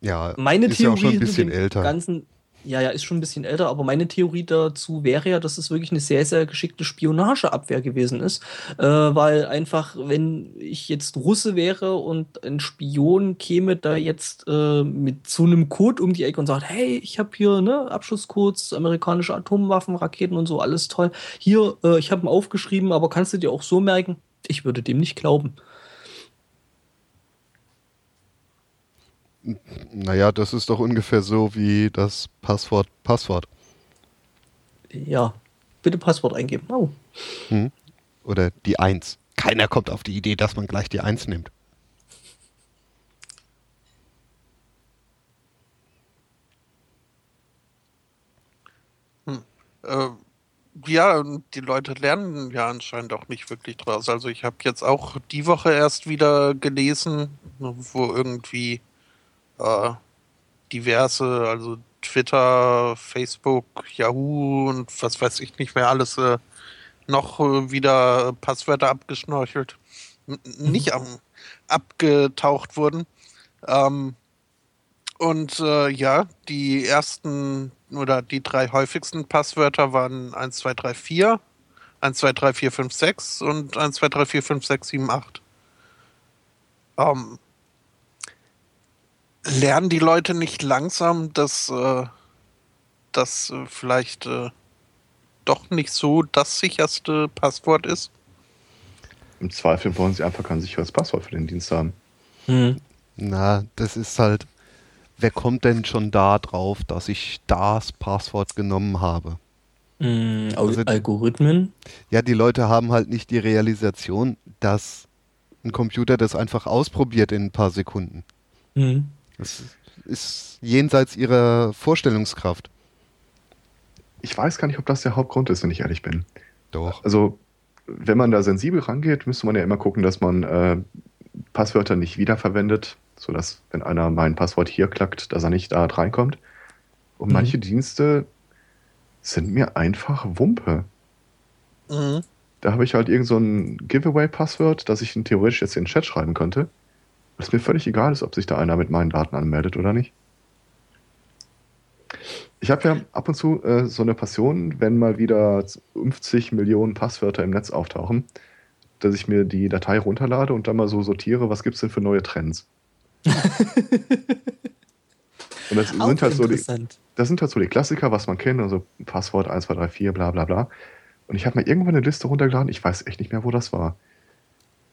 Ja, meine ist ja auch Theorie schon ein bisschen älter. Ganzen, ja, ja, ist schon ein bisschen älter, aber meine Theorie dazu wäre ja, dass es wirklich eine sehr, sehr geschickte Spionageabwehr gewesen ist. Äh, weil einfach, wenn ich jetzt Russe wäre und ein Spion käme da jetzt äh, mit so einem Code um die Ecke und sagt, hey, ich habe hier ne, Abschusscodes, amerikanische Atomwaffen, Raketen und so, alles toll. Hier, äh, ich habe ihn aufgeschrieben, aber kannst du dir auch so merken? Ich würde dem nicht glauben. Naja, das ist doch ungefähr so wie das Passwort Passwort. Ja, bitte Passwort eingeben. Oh. Hm? Oder die Eins. Keiner kommt auf die Idee, dass man gleich die Eins nimmt. Äh, ja, und die Leute lernen ja anscheinend auch nicht wirklich draus. Also ich habe jetzt auch die Woche erst wieder gelesen, wo irgendwie äh, diverse, also Twitter, Facebook, Yahoo und was weiß ich nicht mehr alles äh, noch äh, wieder Passwörter abgeschnorchelt, n- nicht am, abgetaucht wurden. Ähm, und äh, ja, die ersten oder die drei häufigsten Passwörter waren 1, 2, 3, 4, 1, 2, 3, 4, 5, 6 und 1, 2, 3, 4, 5, 6, 7, 8. Ähm, lernen die Leute nicht langsam, dass äh, das äh, vielleicht äh, doch nicht so das sicherste Passwort ist? Im Zweifel wollen sie einfach kein sicheres Passwort für den Dienst haben. Hm. Na, das ist halt, wer kommt denn schon da drauf, dass ich das Passwort genommen habe? Hm, Al Also- Algorithmen? Ja, die Leute haben halt nicht die Realisation, dass ein Computer das einfach ausprobiert in ein paar Sekunden. Hm. Das ist jenseits ihrer Vorstellungskraft. Ich weiß gar nicht, ob das der Hauptgrund ist, wenn ich ehrlich bin. Doch. Also, wenn man da sensibel rangeht, müsste man ja immer gucken, dass man äh, Passwörter nicht wiederverwendet, sodass, wenn einer mein Passwort hier klackt, dass er nicht da reinkommt. Und Mhm. manche Dienste sind mir einfach Wumpe. Mhm. Da habe ich halt irgend so ein Giveaway-Passwort, das ich in theoretisch jetzt in den Chat schreiben könnte. Was mir völlig egal ist, ob sich da einer mit meinen Daten anmeldet oder nicht. Ich habe ja ab und zu äh, so eine Passion, wenn mal wieder 50 Millionen Passwörter im Netz auftauchen, dass ich mir die Datei runterlade und dann mal so sortiere, was gibt's denn für neue Trends. und das Auch sind halt so die, das sind halt so die Klassiker, was man kennt, also Passwort 1, 2, 3, 4, bla bla bla. Und ich habe mir irgendwann eine Liste runtergeladen, ich weiß echt nicht mehr, wo das war.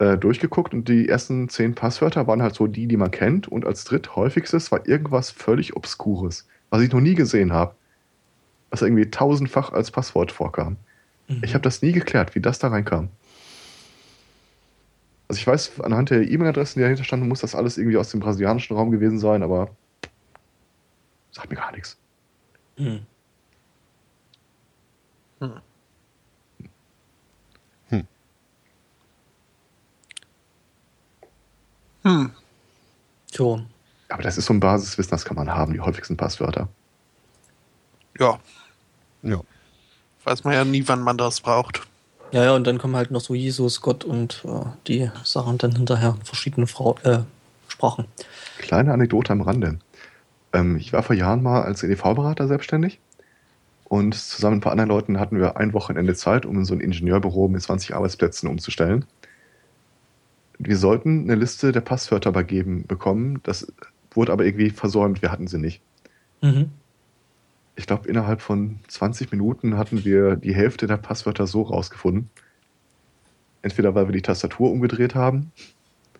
Äh, durchgeguckt und die ersten zehn Passwörter waren halt so die, die man kennt. Und als dritthäufigstes war irgendwas völlig Obskures, was ich noch nie gesehen habe. Was irgendwie tausendfach als Passwort vorkam. Mhm. Ich habe das nie geklärt, wie das da reinkam. Also ich weiß, anhand der E-Mail-Adressen, die dahinter standen, muss das alles irgendwie aus dem brasilianischen Raum gewesen sein, aber sagt mir gar nichts. Hm. Hm. Tja. Aber das ist so ein Basiswissen, das kann man haben, die häufigsten Passwörter. Ja, Ja. weiß man ja nie, wann man das braucht. Ja, ja, und dann kommen halt noch so Jesus, Gott und äh, die Sachen dann hinterher, verschiedene Frau äh, Sprachen. Kleine Anekdote am Rande. Ähm, ich war vor Jahren mal als EDV-Berater selbstständig und zusammen mit ein paar anderen Leuten hatten wir ein Wochenende Zeit, um in so ein Ingenieurbüro mit 20 Arbeitsplätzen umzustellen. Wir sollten eine Liste der Passwörter übergeben bekommen. Das wurde aber irgendwie versäumt, wir hatten sie nicht. Mhm. Ich glaube, innerhalb von 20 Minuten hatten wir die Hälfte der Passwörter so rausgefunden. Entweder weil wir die Tastatur umgedreht haben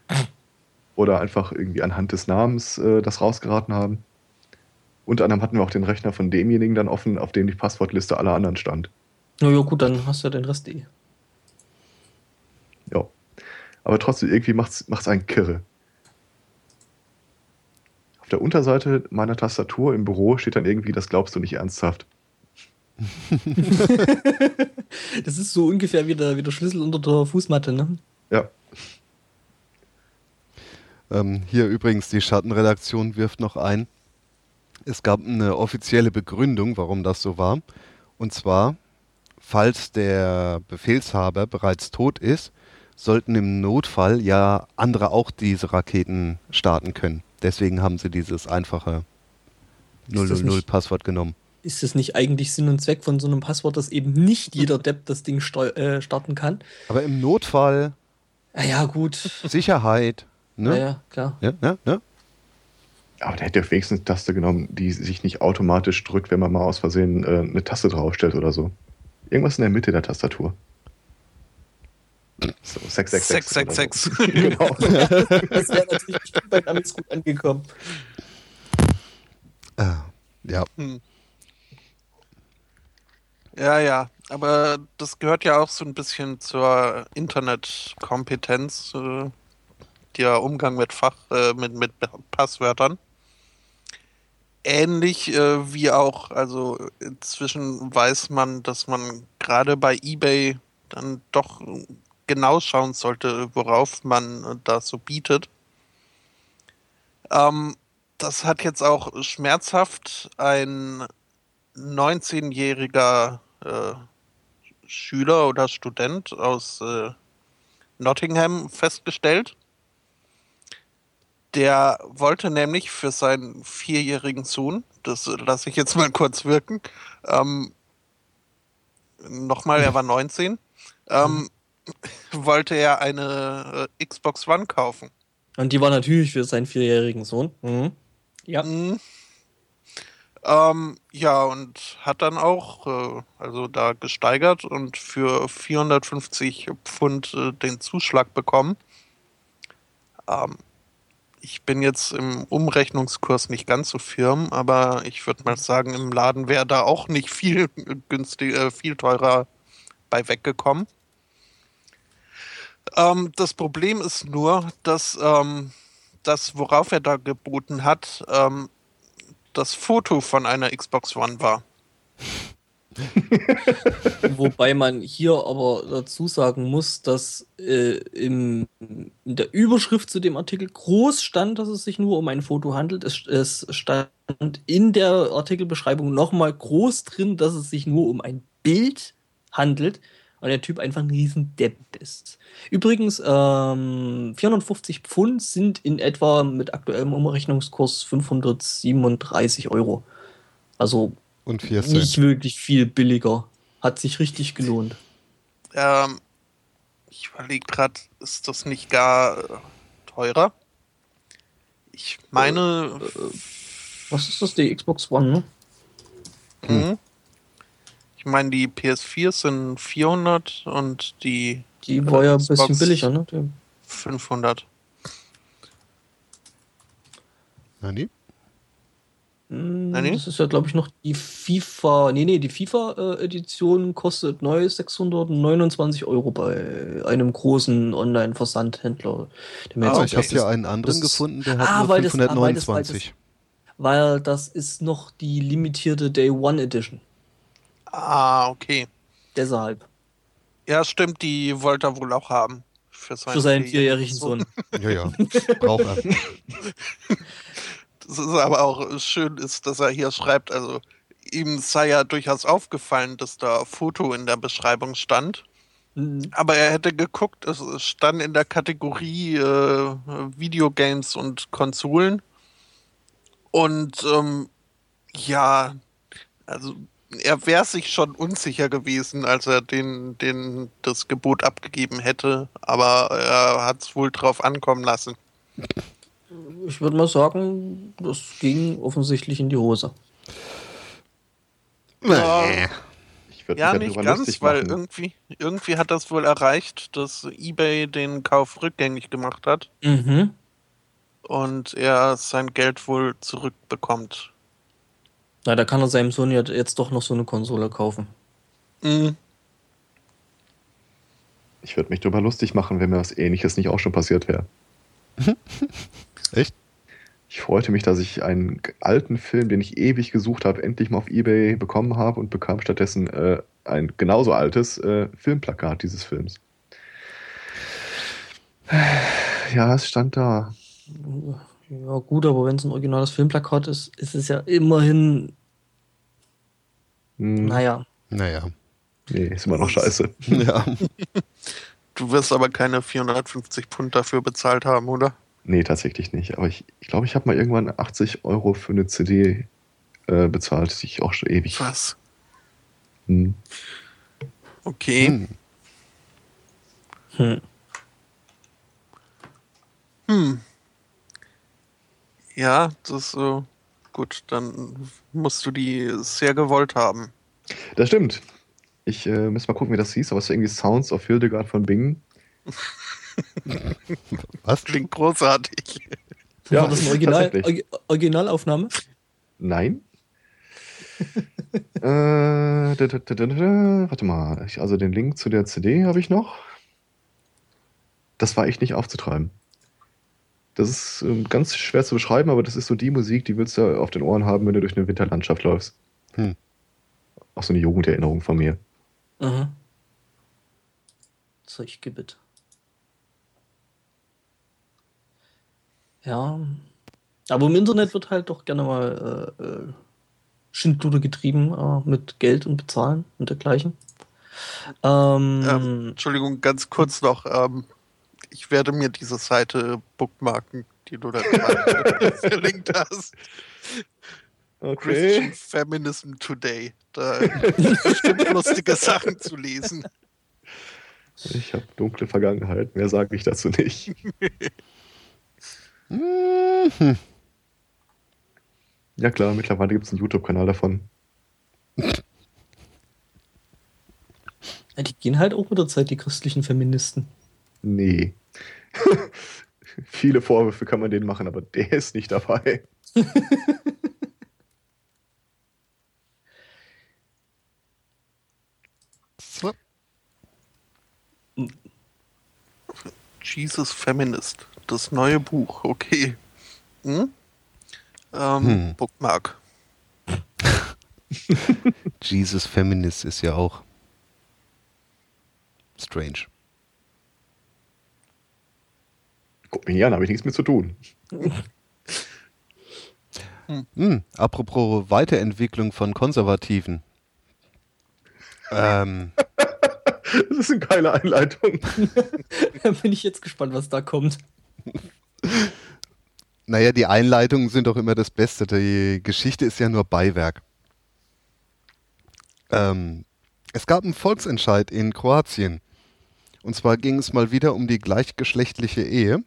oder einfach irgendwie anhand des Namens äh, das rausgeraten haben. Unter anderem hatten wir auch den Rechner von demjenigen dann offen, auf dem die Passwortliste aller anderen stand. Na ja, gut, dann hast du ja den Rest eh. Ja. Aber trotzdem, irgendwie macht es einen kirre. Auf der Unterseite meiner Tastatur im Büro steht dann irgendwie, das glaubst du nicht ernsthaft. Das ist so ungefähr wie der, wie der Schlüssel unter der Fußmatte, ne? Ja. Ähm, hier übrigens, die Schattenredaktion wirft noch ein. Es gab eine offizielle Begründung, warum das so war. Und zwar, falls der Befehlshaber bereits tot ist, sollten im Notfall ja andere auch diese Raketen starten können. Deswegen haben sie dieses einfache Ist das nicht- 000-Passwort genommen. Ist es nicht eigentlich Sinn und Zweck von so einem Passwort, dass eben nicht jeder Depp das Ding steu äh, starten kann? Aber im Notfall Ja, ja, gut. Sicherheit. Ja, Ne? ja, klar. Ja, ja, ja. Aber der hätte ja wenigstens eine Taste genommen, die sich nicht automatisch drückt, wenn man mal aus Versehen äh, eine Taste draufstellt oder so. Irgendwas in der Mitte der Tastatur. So, 666. oder 666. So. genau. Das wäre natürlich bestimmt bei Amis gut angekommen. Äh, ja. Hm. Ja, ja, aber das gehört ja auch so ein bisschen zur Internetkompetenz, äh, der Umgang mit Fach, äh, mit, mit Passwörtern. Ähnlich äh, wie auch, also inzwischen weiß man, dass man gerade bei eBay dann doch genau schauen sollte, worauf man da so bietet. Ähm, das hat jetzt auch schmerzhaft ein 19-jähriger äh, Schüler oder Student aus äh, Nottingham festgestellt. Der wollte nämlich für seinen vierjährigen Sohn, das lasse ich jetzt mal kurz wirken, ähm, nochmal, er war 19, ähm, wollte er eine äh, Xbox One kaufen. Und die war natürlich für seinen vierjährigen Sohn. Mhm. Ja. Mhm. Ähm, ja, und hat dann auch, äh, also da gesteigert und für 450 Pfund äh, den Zuschlag bekommen. Ähm, ich bin jetzt im Umrechnungskurs nicht ganz so firm, aber ich würde mal sagen, im Laden wäre da auch nicht viel günstiger, äh, viel teurer bei weggekommen. Ähm, das Problem ist nur, dass ähm, das, worauf er da geboten hat, ähm, das Foto von einer Xbox One war. Wobei man hier aber dazu sagen muss, dass äh, im, in der Überschrift zu dem Artikel groß stand, dass es sich nur um ein Foto handelt. Es, es stand in der Artikelbeschreibung nochmal groß drin, dass es sich nur um ein Bild handelt und der Typ einfach ein riesen Depp ist. Übrigens, ähm, 450 Pfund sind in etwa mit aktuellem Umrechnungskurs 537 Euro. Also Und 4 nicht wirklich viel billiger. Hat sich richtig gelohnt. Ähm, ich überlege gerade, ist das nicht gar äh, teurer? Ich meine, Was ist das, die Xbox One, ne? mhm. Ich meine, die PS4 sind 400 und die Die war ja ein Xbox- bisschen billiger, ne? Die, 500. Nani? Nee. Das ist ja, glaube ich, noch die FIFA. Nee, nee, die FIFA-Edition kostet neu 629 Euro bei einem großen Online-Versandhändler. Ah, auch ich habe hier ist- einen anderen das- gefunden, der hat Ah, nur weil das- ah, weil das- weil das- 529. Weil das ist noch die limitierte Day One Edition. Ah, okay. Deshalb. Ja, stimmt, die wollte er wohl auch haben. Für seinen, Für seinen vierjährigen Sohn. Ja, ja. Braucht er. Das ist aber auch schön ist, dass er hier schreibt, also ihm sei ja durchaus aufgefallen, dass da Foto in der Beschreibung stand. Mhm. Aber er hätte geguckt, es stand in der Kategorie äh, Videogames und Konsolen. Und ähm, ja, also er wäre sich schon unsicher gewesen, als er den, den das Gebot abgegeben hätte, aber er hat es wohl drauf ankommen lassen. Ich würde mal sagen, das ging offensichtlich in die Hose. Ja. Nee. Ich würde Ja, mich nicht ganz, weil machen. irgendwie, irgendwie hat das wohl erreicht, dass eBay den Kauf rückgängig gemacht hat Mhm. und er sein Geld wohl zurückbekommt. Na, da kann er seinem Sohn ja jetzt doch noch so eine Konsole kaufen. Mhm. Ich würde mich darüber lustig machen, wenn mir was ähnliches nicht auch schon passiert wäre. Echt? Ich freute mich, dass ich einen alten Film, den ich ewig gesucht habe, endlich mal auf Ebay bekommen habe und bekam stattdessen äh, ein genauso altes äh, Filmplakat dieses Films. Ja, es stand da. Ja, gut, aber wenn es ein originales Filmplakat ist, ist es ja immerhin, Hm, naja. Naja. Nee, ist immer noch scheiße. Ja. Du wirst aber keine 450 Pfund dafür bezahlt haben, oder? Nee, tatsächlich nicht. Aber ich glaube, ich, glaub, ich habe mal irgendwann 80 Euro für eine CD äh, bezahlt, die ich auch schon ewig. Was? Hm. Okay. Hm. Hm. Hm. Ja, das ist so. Gut, dann musst du die sehr gewollt haben. Das stimmt. Ich äh, muss mal gucken, wie das hieß, aber es war irgendwie Sounds of Hildegard von Bingen. Was? Klingt großartig. Ja, War das eine Original, Originalaufnahme? Nein. äh, da, da, da, da, da, warte mal. Ich, also den Link zu der CD habe ich noch. Das war echt nicht aufzutreiben. Das ist ähm, ganz schwer zu beschreiben, aber das ist so die Musik, die willst du auf den Ohren haben, wenn du durch eine Winterlandschaft läufst. Hm. Auch so eine Jugenderinnerung von mir. Aha. So, ich gebe it. Ja. Aber im Internet wird halt doch gerne mal äh, äh, Schindluder getrieben äh, mit Geld und Bezahlen und dergleichen. Ähm, Ähm, Entschuldigung, ganz kurz noch. Ähm, ich werde mir diese Seite bookmarken, die du da gerade verlinkt hast. Christian Feminism Today. Da gibt bestimmt lustige Sachen zu lesen. Ich habe dunkle Vergangenheit, mehr sage ich dazu nicht. Mhm. Ja klar, mittlerweile gibt es einen YouTube-Kanal davon. ja, die gehen halt auch mit der Zeit, die christlichen Feministen. Nee. Viele Vorwürfe kann man denen machen, aber der ist nicht dabei. So. Jesus Feminist. Das neue Buch. Okay. Hm? Ähm, Hm. Bookmark. Jesus Feminist ist ja auch strange. Guck mich nicht an, habe ich nichts mit zu tun. Hm, apropos Weiterentwicklung von Konservativen. Ähm, Das ist eine geile Einleitung. Da bin ich jetzt gespannt, was da kommt. naja, die Einleitungen sind doch immer das Beste. Die Geschichte ist ja nur Beiwerk. Ähm, es gab einen Volksentscheid in Kroatien. Und zwar ging es mal wieder um die gleichgeschlechtliche Ehe.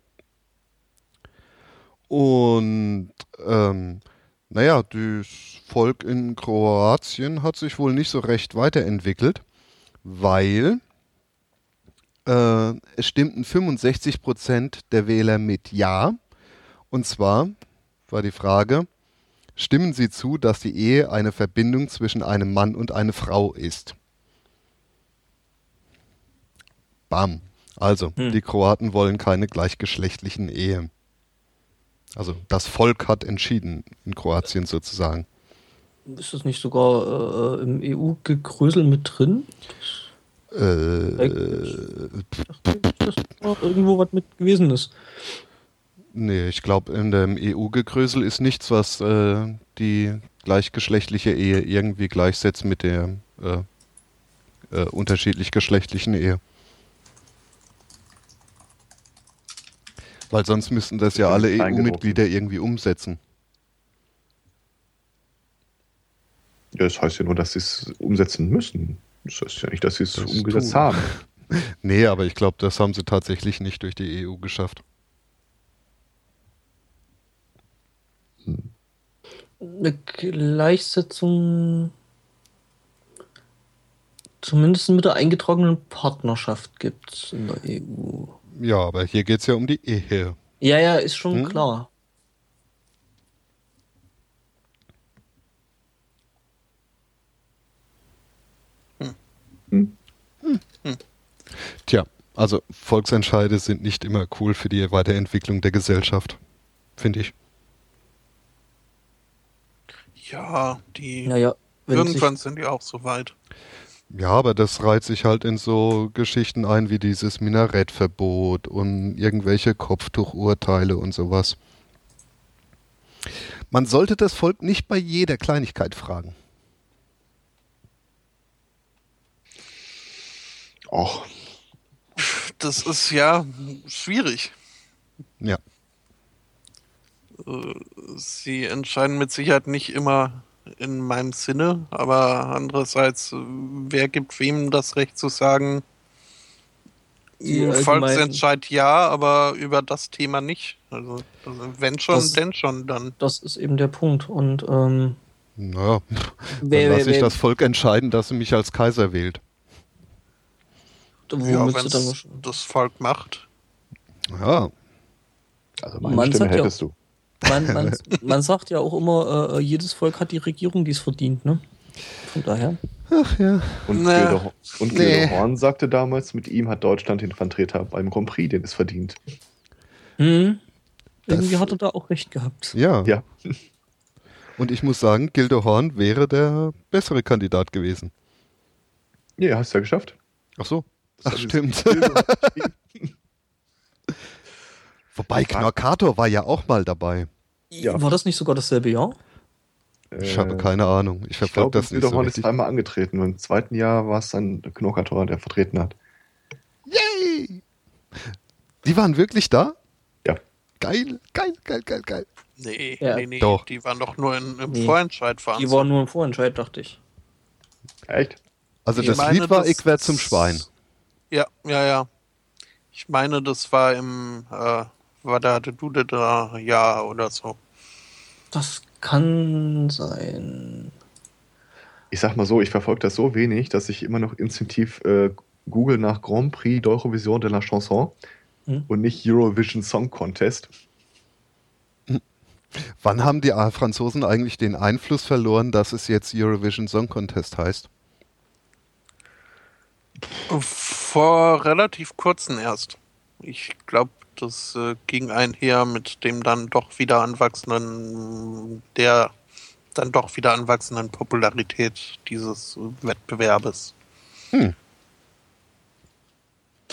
Und ähm, naja, das Volk in Kroatien hat sich wohl nicht so recht weiterentwickelt, weil äh, es stimmten 65 Prozent der Wähler mit Ja. Und zwar war die Frage, stimmen Sie zu, dass die Ehe eine Verbindung zwischen einem Mann und einer Frau ist? Bam. Also, Hm. die Kroaten wollen keine gleichgeschlechtlichen Ehen. Also, das Volk hat entschieden in Kroatien sozusagen. Ist das nicht sogar äh, im EU-Gegrösel mit drin? Äh, Ich dachte, dass da irgendwo was mit gewesen ist. nee, ich glaube, in dem EU-Gegrösel ist nichts, was äh, die gleichgeschlechtliche Ehe irgendwie gleichsetzt mit der äh, äh, unterschiedlich geschlechtlichen Ehe. Weil sonst müssten das ja Das alle ist kleingedruckt. EU-Mitglieder irgendwie umsetzen. Ja, das heißt ja nur, dass sie es umsetzen müssen. Das heißt ja nicht, dass sie es Das umgesetzt tun. haben. Nee, aber ich glaube, das haben sie tatsächlich nicht durch die EU geschafft. Eine Gleichsetzung zumindest mit der eingetragenen Partnerschaft gibt es in der E EU. Ja, aber hier geht es ja um die Ehe. Ja, ja, ist schon Hm? klar. Tja, also Volksentscheide sind nicht immer cool für die Weiterentwicklung der Gesellschaft, finde ich. Ja, die. Naja, irgendwann sind die auch so weit. Ja, aber das reiht sich halt in so Geschichten ein wie dieses Minarettverbot und irgendwelche Kopftuchurteile und sowas. Man sollte das Volk nicht bei jeder Kleinigkeit fragen. Och, Das ist ja schwierig. Ja. Äh, Sie entscheiden mit Sicherheit nicht immer in meinem Sinne, aber andererseits, äh, wer gibt wem das Recht zu sagen, Die Volksentscheid ja, aber über das Thema nicht. Also, also wenn schon, Das- denn schon dann. das ist eben der Punkt. Und ähm, Naja, dann wer, lasse wer, ich wer, das Volk entscheiden, dass es mich als Kaiser wählt. Ja, sie wenn dann es das Volk macht. Ja, also meine Stimme sagt ja- hättest du. Man, man, man sagt ja auch immer, äh, jedes Volk hat die Regierung, die es verdient, ne? Von daher. ach ja. Und und nee. Horn sagte damals, mit ihm hat Deutschland den Vertreter beim Grand Prix, den es verdient. Hm. Das- Irgendwie hat er da auch recht gehabt. Ja. Ja. Und ich muss sagen, Gildo Horn wäre der bessere Kandidat gewesen. Ja, hast du ja geschafft. Ach so. Das Ach, stimmt. Wobei Knorkator war ja auch mal dabei. Ja. War das nicht sogar dasselbe Jahr? Ich habe keine Ahnung. Ich Ich verfolge glaube, das nicht doch so mal richtig. zweimal angetreten. Und im zweiten Jahr war es dann Knockator, der vertreten hat. Yay! Die waren wirklich da? Ja. Geil, geil, geil, geil, geil. Nee, Ja. nee, nee. Doch. Die waren doch nur in, im Nee. Vorentscheid fahren. Die waren nur im Vorentscheid, dachte ich. Echt? Also Ich das meine, Lied war das- Ich wär zum Schwein. Ja, ja, ja. Ich meine, das war im, äh, war da hatte du da ja oder so. Das kann sein. Ich sag mal so, ich verfolge das so wenig, dass ich immer noch instinktiv äh, google nach Grand Prix d'Eurovision de la Chanson Hm. und nicht Eurovision Song Contest. Wann haben die Franzosen eigentlich den Einfluss verloren, dass es jetzt Eurovision Song Contest heißt? Vor relativ kurzen erst. Ich glaube, das äh, ging einher mit dem dann doch wieder anwachsenden, der dann doch wieder anwachsenden Popularität dieses Wettbewerbes. Hm.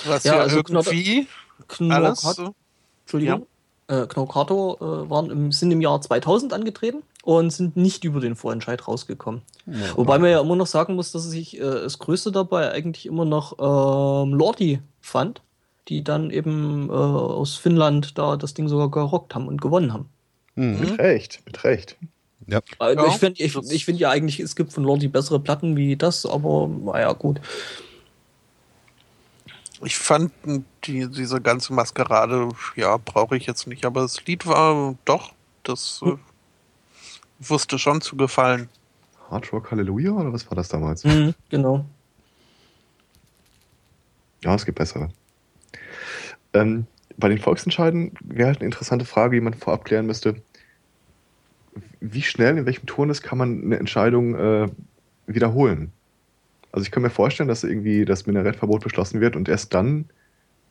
Was Ja, ja, also irgendwie alles. Knorkat, so- Entschuldigung. Äh, Knockato äh, waren im, sind im Jahr 2000 angetreten und sind nicht über den Vorentscheid rausgekommen. Wobei man ja immer noch sagen muss, dass sich äh, das Größte dabei eigentlich immer noch ähm, Lordi fand, die dann eben äh, aus Finnland da das Ding sogar gerockt haben und gewonnen haben. Mhm. Mit Recht, mit Recht. Ja. Äh, Ja, ich finde ich, ich find ja eigentlich, es gibt von Lordi bessere Platten wie das, aber naja, gut. Ich fand die, diese ganze Maskerade, ja, brauche ich jetzt nicht, aber das Lied war doch, das äh, wusste schon zu gefallen. Hard Rock Hallelujah oder was war das damals? Mhm, genau. Ja, es gibt bessere. Ähm, bei den Volksentscheiden wäre halt eine interessante Frage, die man vorab klären müsste. Wie schnell, in welchem Turnus kann man eine Entscheidung äh, wiederholen? Also ich kann mir vorstellen, dass irgendwie das Minarettverbot beschlossen wird und erst dann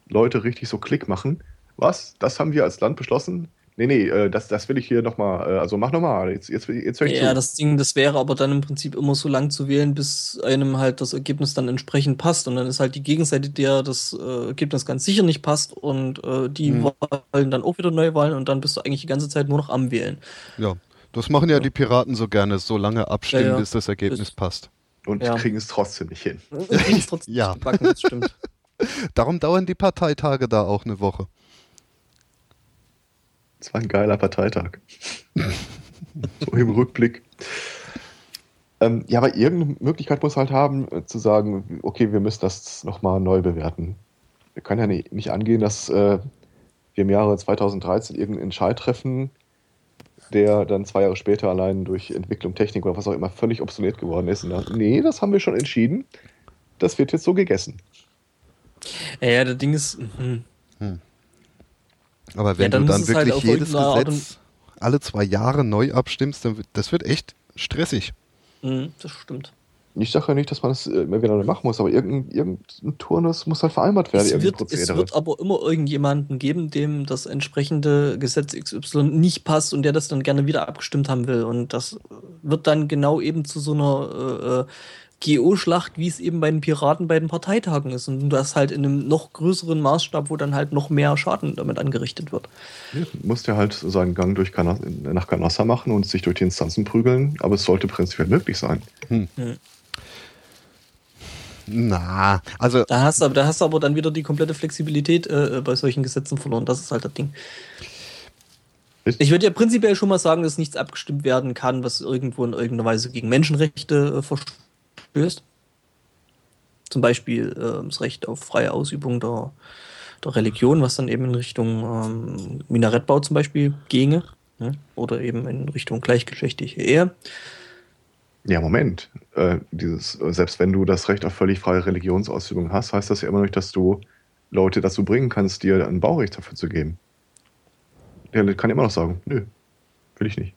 Leute richtig so Klick machen. Was? Das haben wir als Land beschlossen? Nee, nee, äh, das, das will ich hier nochmal, äh, also mach nochmal, jetzt, jetzt, jetzt höre ich Ja, zu. das Ding, das wäre aber dann im Prinzip immer so lang zu wählen, bis einem halt das Ergebnis dann entsprechend passt. Und dann ist halt die Gegenseite, der das äh, Ergebnis ganz sicher nicht passt und äh, die Mhm. wollen dann auch wieder Neuwahlen und dann bist du eigentlich die ganze Zeit nur noch am Wählen. Ja, das machen ja die Piraten so gerne, so lange abstimmen, Ja, ja. bis das Ergebnis Das- passt. und ja. kriegen es trotzdem nicht hin. Und kriegst trotzdem Ja. nicht gebacken, das stimmt. Darum dauern die Parteitage da auch eine Woche. Es war ein geiler Parteitag. so im Rückblick. Ähm, ja, aber irgendeine Möglichkeit muss halt haben, äh, zu sagen, okay, wir müssen das nochmal neu bewerten. Wir können ja nicht, nicht angehen, dass äh, wir im Jahre 2013 irgendeinen Entscheid treffen, der dann zwei Jahre später allein durch Entwicklung, Technik oder was auch immer völlig obsolet geworden ist. Und dann, nee, das haben wir schon entschieden. Das wird jetzt so gegessen. Ja, das Ding ist, mhm. Aber wenn dann du dann halt wirklich auf jedes Gesetz alle zwei Jahre neu abstimmst, dann wird, das wird echt stressig. Mhm, das stimmt. Ich sage ja nicht, dass man das äh, immer wieder neu machen muss, aber irgendein, irgendein Turnus muss halt vereinbart werden. Es wird, es wird aber immer irgendjemanden geben, dem das entsprechende Gesetz XY nicht passt und der das dann gerne wieder abgestimmt haben will. Und das wird dann genau eben zu so einer äh, GO-Schlacht, wie es eben bei den Piraten bei den Parteitagen ist. Und das halt in einem noch größeren Maßstab, wo dann halt noch mehr Schaden damit angerichtet wird. Ja, muss der halt seinen Gang durch Cana nach Canossa machen und sich durch die Instanzen prügeln, aber es sollte prinzipiell möglich sein. Na, also Da hast du, da hast du aber dann wieder die komplette Flexibilität äh, bei solchen Gesetzen verloren. Das ist halt das Ding. Ich würde ja prinzipiell schon mal sagen, dass nichts abgestimmt werden kann, was irgendwo in irgendeiner Weise gegen Menschenrechte äh, verstößt. Zum Beispiel äh, das Recht auf freie Ausübung der, der Religion, was dann eben in Richtung ähm, Minarettbau zum Beispiel ginge. Ne? Oder eben in Richtung gleichgeschlechtliche Ehe. Ja, Moment. Äh, dieses, selbst wenn du das Recht auf völlig freie Religionsausübung hast, heißt das ja immer noch nicht, dass du Leute dazu bringen kannst, dir ein Baurecht dafür zu geben. Der kann immer noch sagen, nö, will ich nicht.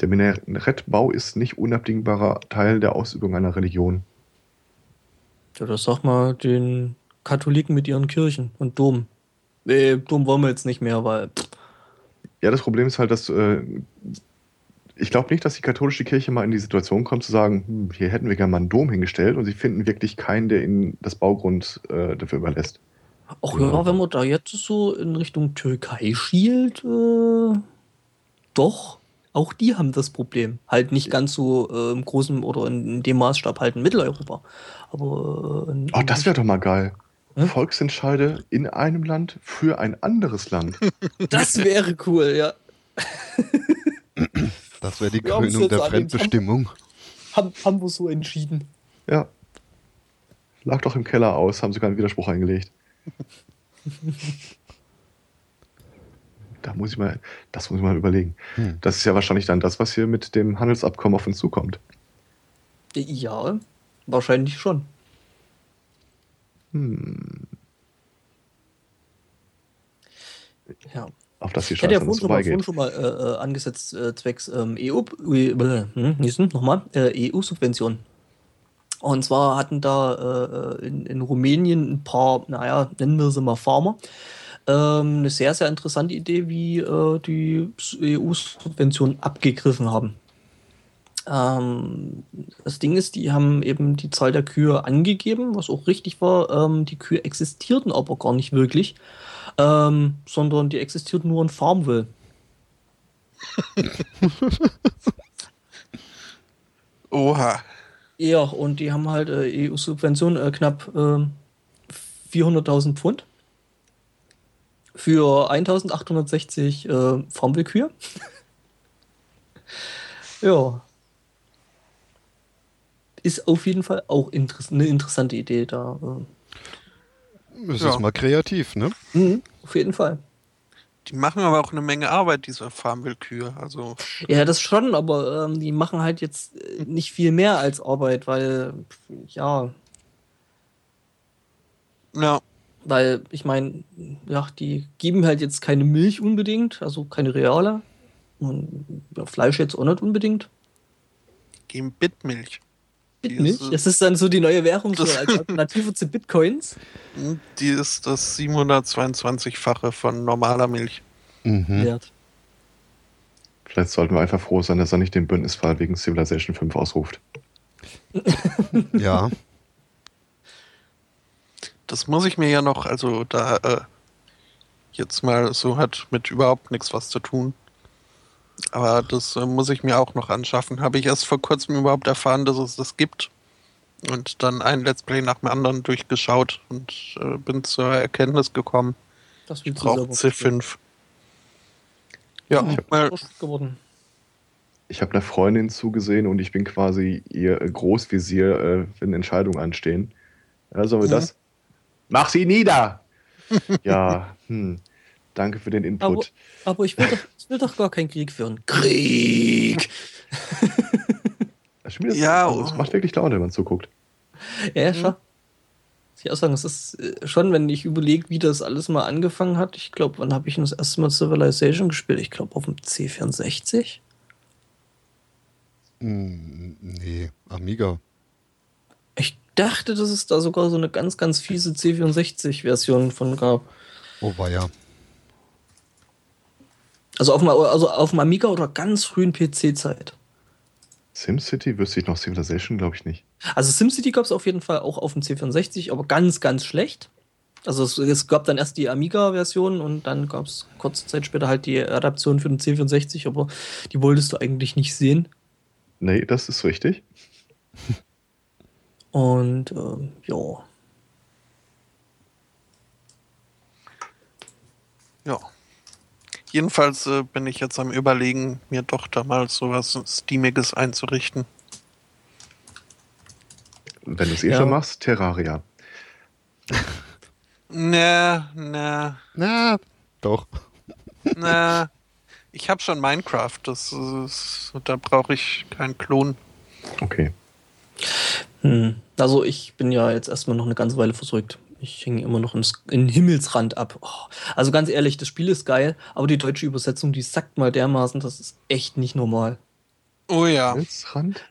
Der Minarettbau ist nicht unabdingbarer Teil der Ausübung einer Religion. Ja, das sag mal den Katholiken mit ihren Kirchen und Dom. Nee, Dom wollen wir jetzt nicht mehr, weil. Ja, das Problem ist halt, dass äh, ich glaube nicht, dass die katholische Kirche mal in die Situation kommt zu sagen, hm, hier hätten wir gerne mal einen Dom hingestellt und sie finden wirklich keinen, der ihnen das Baugrund äh, dafür überlässt. Ach Ja. ja, wenn man da jetzt so in Richtung Türkei schielt, äh, doch. Auch die haben das Problem. Halt nicht ganz so äh, im großen oder in, dem Maßstab halt in Mitteleuropa. Aber. Äh, in, oh, das wäre doch mal geil. Hm? Volksentscheide in einem Land für ein anderes Land. Das wäre cool, ja. Das wäre die wir Krönung der Fremdbestimmung. Haben, haben wir so entschieden. Ja. Lag doch im Keller aus, haben sie keinen Widerspruch eingelegt. da muss ich mal, das muss ich mal überlegen. Hm. Das ist ja wahrscheinlich dann das, was hier mit dem Handelsabkommen auf uns zukommt. Ja, wahrscheinlich schon. Hm. Ja. Auf das hier ich hätte ja vorhin schon, mal, vorhin schon mal äh, äh, angesetzt, äh, zwecks ähm, EU, äh, hm, nochmal, äh, EU-Subvention. Und zwar hatten da äh, in, in, Rumänien ein paar, naja, nennen wir sie mal Farmer, ähm, eine sehr, sehr interessante Idee, wie äh, die EU-Subventionen abgegriffen haben. Ähm, das Ding ist, die haben eben die Zahl der Kühe angegeben, was auch richtig war. Ähm, die Kühe existierten aber gar nicht wirklich, ähm, sondern die existierten nur in Farmville. Oha. Ja, und die haben halt äh, EU-Subvention äh, knapp äh, 400.000 Pfund für 1860 äh, Farmville-Kühe. ja, ist auf jeden Fall auch interess eine interessante Idee da. Es ja. ist mal kreativ, ne? Mhm, auf jeden Fall. Die machen aber auch eine Menge Arbeit, diese Farmwillkühe. Also ja, das schon, aber ähm, die machen halt jetzt äh, nicht viel mehr als Arbeit, weil, ja. Ja. Weil, ich meine, ja, die geben halt jetzt keine Milch unbedingt, also keine reale. Und ja, Fleisch jetzt auch nicht unbedingt. Geben Bitmilch. Bitmilch? Das ist dann so die neue Währung so als Alternative zu Bitcoins. Die ist das 722-fache von normaler Milch. Mhm. Wert. Vielleicht sollten wir einfach froh sein, dass er nicht den Bündnisfall wegen Civilization 5 ausruft. ja. Das muss ich mir ja noch, also da äh, jetzt mal so hat mit überhaupt nichts was zu tun. Aber das äh, muss ich mir auch noch anschaffen. Habe ich erst vor kurzem überhaupt erfahren, dass es das gibt. Und dann ein Let's Play nach dem anderen durchgeschaut und äh, bin zur Erkenntnis gekommen, das ich brauche C5. Ja, ich habe geworden. Ich habe einer Freundin zugesehen und ich bin quasi ihr Großvisier, äh, wenn Entscheidungen anstehen. Ja, sollen wir mhm. das? Mach sie nieder! ja, hm. Danke für den Input. Aber, aber ich, will doch, ich, will doch, gar keinen Krieg führen. Krieg! das, ja, also, es macht wirklich Laune, wenn man zuguckt. Ja, ja, schon. Ich auch sagen, es ist äh, schon, wenn ich überlege, wie das alles mal angefangen hat. Ich glaube, wann habe ich das erste Mal Civilization gespielt? Ich glaube, auf dem C64. Hm, nee, Amiga. Dachte, dass es da sogar so eine ganz, ganz fiese C64-Version von gab. Oh, war ja. Also auf dem, also auf dem Amiga oder ganz frühen PC-Zeit. SimCity wüsste ich noch, Civilization glaube ich nicht. Also SimCity gab es auf jeden Fall auch auf dem C64, aber ganz, ganz schlecht. Also es, es gab dann erst die Amiga-Version und dann gab es kurze Zeit später halt die Adaption für den C64, aber die wolltest du eigentlich nicht sehen. Nee, das ist richtig. Und ähm, ja. Ja. Jedenfalls äh, bin ich jetzt am Überlegen, mir doch da mal sowas Steamiges einzurichten. Wenn du es eh ja. schon machst, Terraria. Na, na. Na, doch. Na, ich habe schon Minecraft. Das ist, da brauche ich keinen Klon. Okay. Hm. Also ich bin ja jetzt erstmal noch eine ganze Weile verrückt. Ich hänge immer noch in den Himmelsrand ab. Oh, also ganz ehrlich, das Spiel ist geil, aber die deutsche Übersetzung, die sagt mal dermaßen, das ist echt nicht normal. Oh ja. Himmelsrand?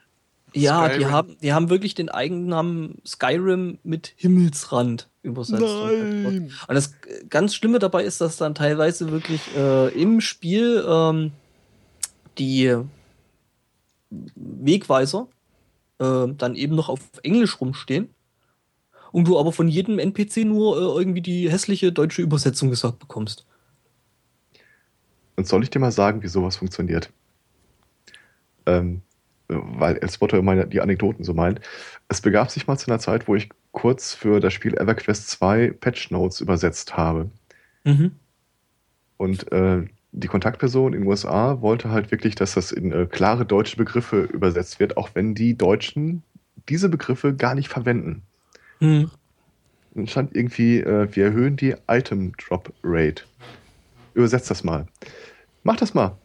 Ja, die haben, die haben wirklich den Eigennamen Skyrim mit Himmelsrand übersetzt. Nein. Und das ganz Schlimme dabei ist, dass dann teilweise wirklich äh, im Spiel ähm, die Wegweiser äh, dann eben noch auf Englisch rumstehen und du aber von jedem NPC nur äh, irgendwie die hässliche deutsche Übersetzung gesagt bekommst. Und soll ich dir mal sagen, wie sowas funktioniert? Ähm, weil El Spotto immer die Anekdoten so meint. Es begab sich mal zu einer Zeit, wo ich kurz für das Spiel EverQuest 2 Patch Notes übersetzt habe. Mhm. Und äh, die Kontaktperson in den USA wollte halt wirklich, dass das in äh, klare deutsche Begriffe übersetzt wird, auch wenn die Deutschen diese Begriffe gar nicht verwenden. Mhm. Dann stand irgendwie, äh, wir erhöhen die Item Drop Rate. Übersetzt das mal. Mach das mal.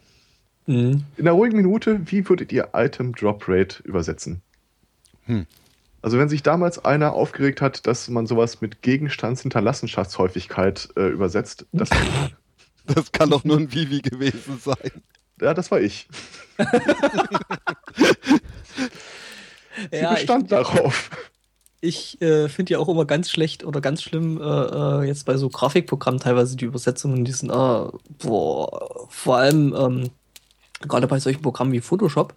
Mhm. In einer ruhigen Minute, wie würdet ihr Item Drop Rate übersetzen? Hm. Also wenn sich damals einer aufgeregt hat, dass man sowas mit Gegenstandshinterlassenschaftshäufigkeit äh, übersetzt, das, Das kann doch nur ein Vivi gewesen sein. ja, das war ich. Sie Ja, ich bestand ja- darauf. Ich äh, finde ja auch immer ganz schlecht oder ganz schlimm äh, äh, jetzt bei so Grafikprogrammen teilweise die Übersetzungen, die sind, äh, boah, vor allem ähm, gerade bei solchen Programmen wie Photoshop.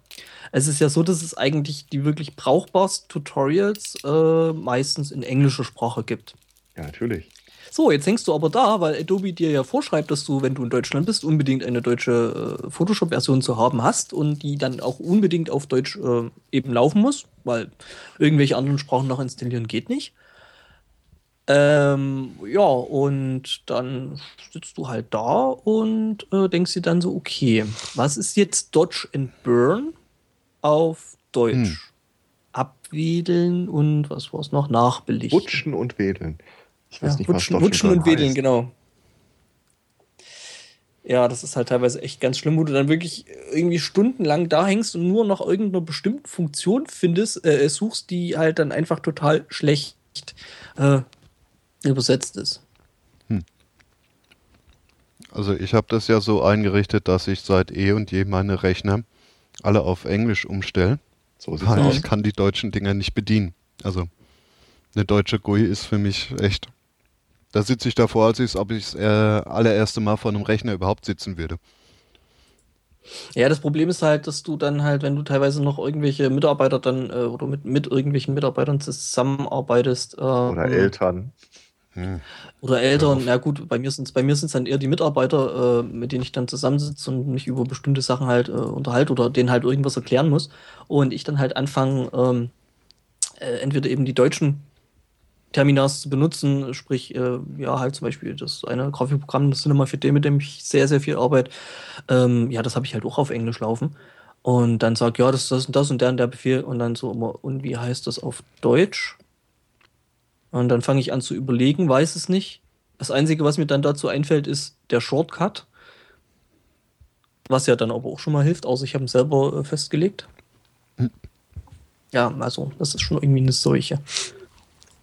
Es ist ja so, dass es eigentlich die wirklich brauchbarsten Tutorials äh, meistens in englischer Sprache gibt. Ja, natürlich. So, jetzt hängst du aber da, weil Adobe dir ja vorschreibt, dass du, wenn du in Deutschland bist, unbedingt eine deutsche äh, Photoshop-Version zu haben hast und die dann auch unbedingt auf Deutsch äh, eben laufen muss, weil irgendwelche anderen Sprachen noch installieren geht nicht. Ähm, ja, und dann sitzt du halt da und äh, denkst dir dann so, okay, was ist jetzt Dodge and Burn auf Deutsch? Hm. Abwedeln und was war es noch? Nachbelichten. Wutschen und wedeln. Ich weiß Ja, nicht, wutschen, was wutschen und wedeln, heißt. genau. Ja, das ist halt teilweise echt ganz schlimm, wo du dann wirklich irgendwie stundenlang da hängst und nur nach irgendeiner bestimmten Funktion findest, äh, suchst, die halt dann einfach total schlecht äh, übersetzt ist. Also ich habe das ja so eingerichtet, dass ich seit eh und je meine Rechner alle auf Englisch umstelle. So sieht's Weil aus. ich kann die deutschen Dinger nicht bedienen. Also eine deutsche GUI ist für mich echt. Da sitze ich davor, als ich, ob ich das äh, allererste Mal vor einem Rechner überhaupt sitzen würde. Ja, das Problem ist halt, dass du dann halt, wenn du teilweise noch irgendwelche Mitarbeiter dann äh, oder mit, mit irgendwelchen Mitarbeitern zusammenarbeitest, äh, Oder Eltern. Hm. Oder Eltern, na gut, bei mir sind es bei mir sind's dann eher die Mitarbeiter, äh, mit denen ich dann zusammensitze und mich über bestimmte Sachen halt äh, unterhalte oder denen halt irgendwas erklären muss. Und ich dann halt anfange, ähm, äh, entweder eben die deutschen Terminals zu benutzen, sprich, äh, ja, halt zum Beispiel das eine Grafikprogramm, das Cinema 4D, mit dem ich sehr, sehr viel arbeite. Ähm, ja, das habe ich halt auch auf Englisch laufen. Und dann sag, ja, das ist das und das und der und der Befehl und dann so immer, und wie heißt das auf Deutsch? Und dann fange ich an zu überlegen, weiß es nicht. Das Einzige, was mir dann dazu einfällt, ist der Shortcut. Was ja dann aber auch schon mal hilft, außer ich habe ihn selber äh, festgelegt. Ja, also, das ist schon irgendwie eine Seuche.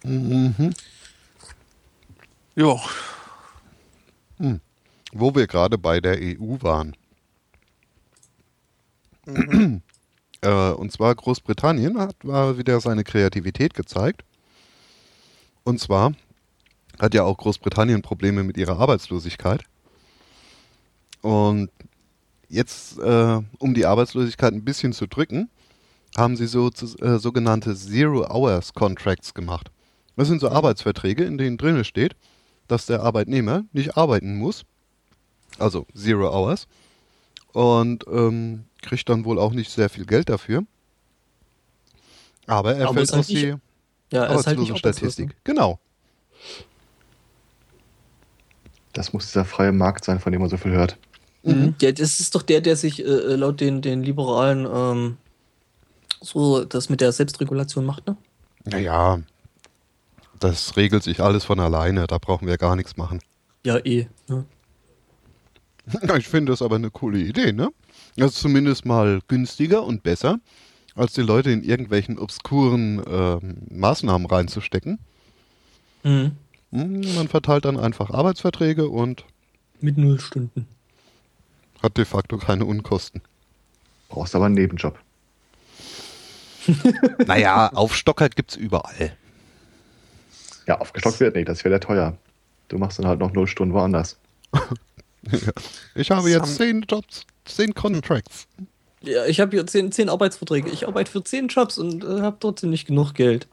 Mhm. Ja, Wo wir gerade bei der EU waren. äh, und zwar Großbritannien hat mal wieder seine Kreativität gezeigt. Und zwar hat ja auch Großbritannien Probleme mit ihrer Arbeitslosigkeit. Und jetzt, äh, um die Arbeitslosigkeit ein bisschen zu drücken, haben sie so zu, äh, sogenannte Zero-Hours-Contracts gemacht. Das sind so Arbeitsverträge, in denen drin steht, dass der Arbeitnehmer nicht arbeiten muss, also Zero Hours, und ähm, kriegt dann wohl auch nicht sehr viel Geld dafür. Aber er Aber fällt halt aus nicht die Ja, er ist halt Arbeitslosenstatistik. Genau. Das muss dieser freie Markt sein, von dem man so viel hört. Mhm. Ja, das ist doch der, der sich äh, laut den, den Liberalen ähm, so das mit der Selbstregulation macht, ne? Naja, das regelt sich alles von alleine, da brauchen wir gar nichts machen. Ja, eh. Ne? Ich finde das aber eine coole Idee, ne? Das ist zumindest mal günstiger und besser, als die Leute in irgendwelchen obskuren ähm, Maßnahmen reinzustecken. Mhm. Hm, Man verteilt dann einfach Arbeitsverträge und Mit null Stunden. hat de facto keine Unkosten. Brauchst aber einen Nebenjob. naja, Aufstocker gibt's überall. Ja, aufgestockt wird nicht, das wäre ja teuer. Du machst dann halt noch null Stunden woanders. Ich habe jetzt zehn Jobs, zehn Contracts. Ja, ich habe hier zehn, zehn Arbeitsverträge. Ich arbeite für zehn Jobs und äh, habe trotzdem nicht genug Geld.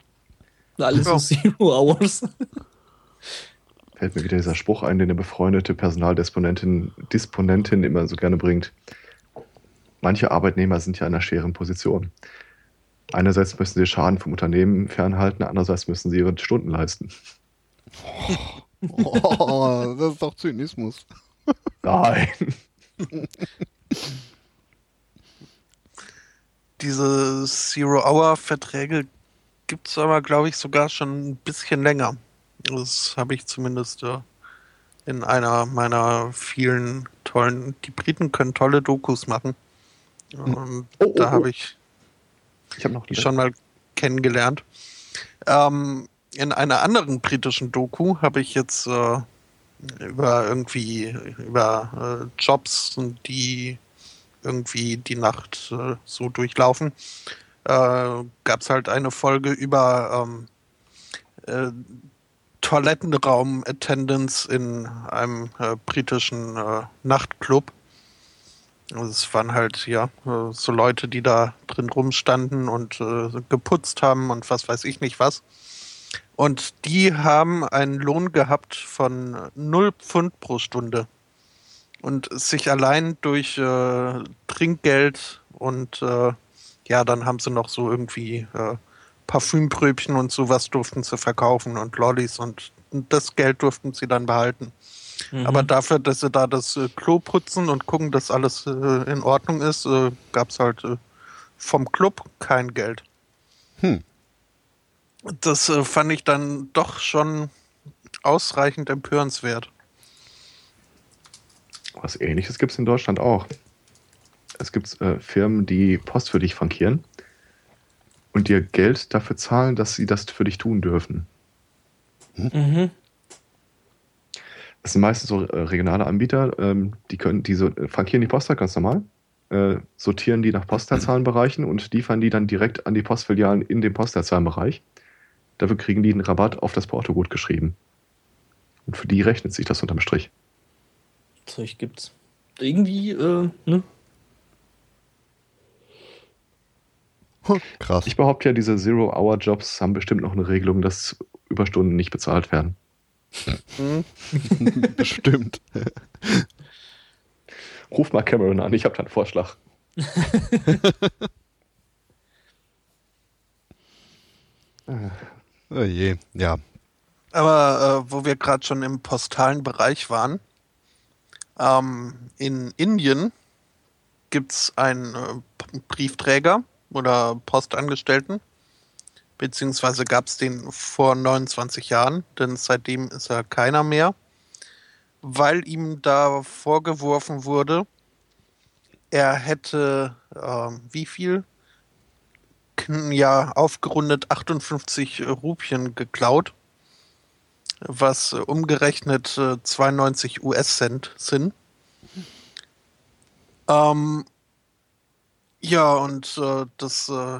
Na, Alles Ja. Zero Hours. Fällt mir wieder dieser Spruch ein, den eine befreundete Personaldisponentin Disponentin immer so gerne bringt. manche Arbeitnehmer sind ja in einer schweren Position. Einerseits müssen sie Schaden vom Unternehmen fernhalten, andererseits müssen sie ihre Stunden leisten. Oh, das ist doch Zynismus. Nein. Diese Zero-Hour-Verträge gibt es aber, glaube ich, sogar schon ein bisschen länger. Das habe ich zumindest äh, in einer meiner vielen tollen. Die Briten können tolle Dokus machen. Und Oh, oh, da oh. habe ich Ich habe noch die schon mal kennengelernt. Ähm, in einer anderen britischen Doku habe ich jetzt äh, über irgendwie über äh, Jobs die irgendwie die Nacht äh, so durchlaufen. Äh, Gab es halt eine Folge über ähm, äh, Toilettenraum-Attendance in einem äh, britischen Nachtclub. Also es waren halt, ja, äh, so Leute, die da drin rumstanden und äh, geputzt haben und was weiß ich nicht was. Und die haben einen Lohn gehabt von 0 Pfund pro Stunde. Und sich allein durch äh, Trinkgeld und äh, ja, dann haben sie noch so irgendwie äh, Parfümpröbchen und sowas durften sie verkaufen und Lollis und das Geld durften sie dann behalten. Mhm. Aber dafür, dass sie da das äh, Klo putzen und gucken, dass alles äh, in Ordnung ist, äh, gab es halt äh, vom Club kein Geld. Hm. Das äh, fand ich dann doch schon ausreichend empörenswert. Was ähnliches gibt es in Deutschland auch. Es gibt äh, Firmen, die Post für dich frankieren und dir Geld dafür zahlen, dass sie das für dich tun dürfen. Mhm. Das sind meistens so äh, regionale Anbieter, ähm, die können die so, äh, frankieren die Post halt ganz normal, äh, sortieren die nach Postleitzahlenbereichen und liefern die dann direkt an die Postfilialen in dem Postleitzahlenbereich. Dafür kriegen die einen Rabatt auf das Porto gut geschrieben. Und für die rechnet sich das unterm Strich. Zeug gibt's. Irgendwie, äh, ne? Krass. Ich behaupte ja, diese Zero-Hour-Jobs haben bestimmt noch eine Regelung, dass Überstunden nicht bezahlt werden. Hm? Bestimmt. Ruf mal Cameron an, ich habe da einen Vorschlag. Oh je, ja. Aber äh, wo wir gerade schon im postalen Bereich waren, ähm, in Indien gibt es einen äh, Briefträger oder Postangestellten, beziehungsweise gab es den vor 29 Jahren, denn seitdem ist er keiner mehr, weil ihm da vorgeworfen wurde, er hätte ähm, wie viel? Ja, aufgerundet 58 Rupien geklaut was äh, umgerechnet äh, 92 US-Cent sind. Ähm, ja, und äh, das, äh,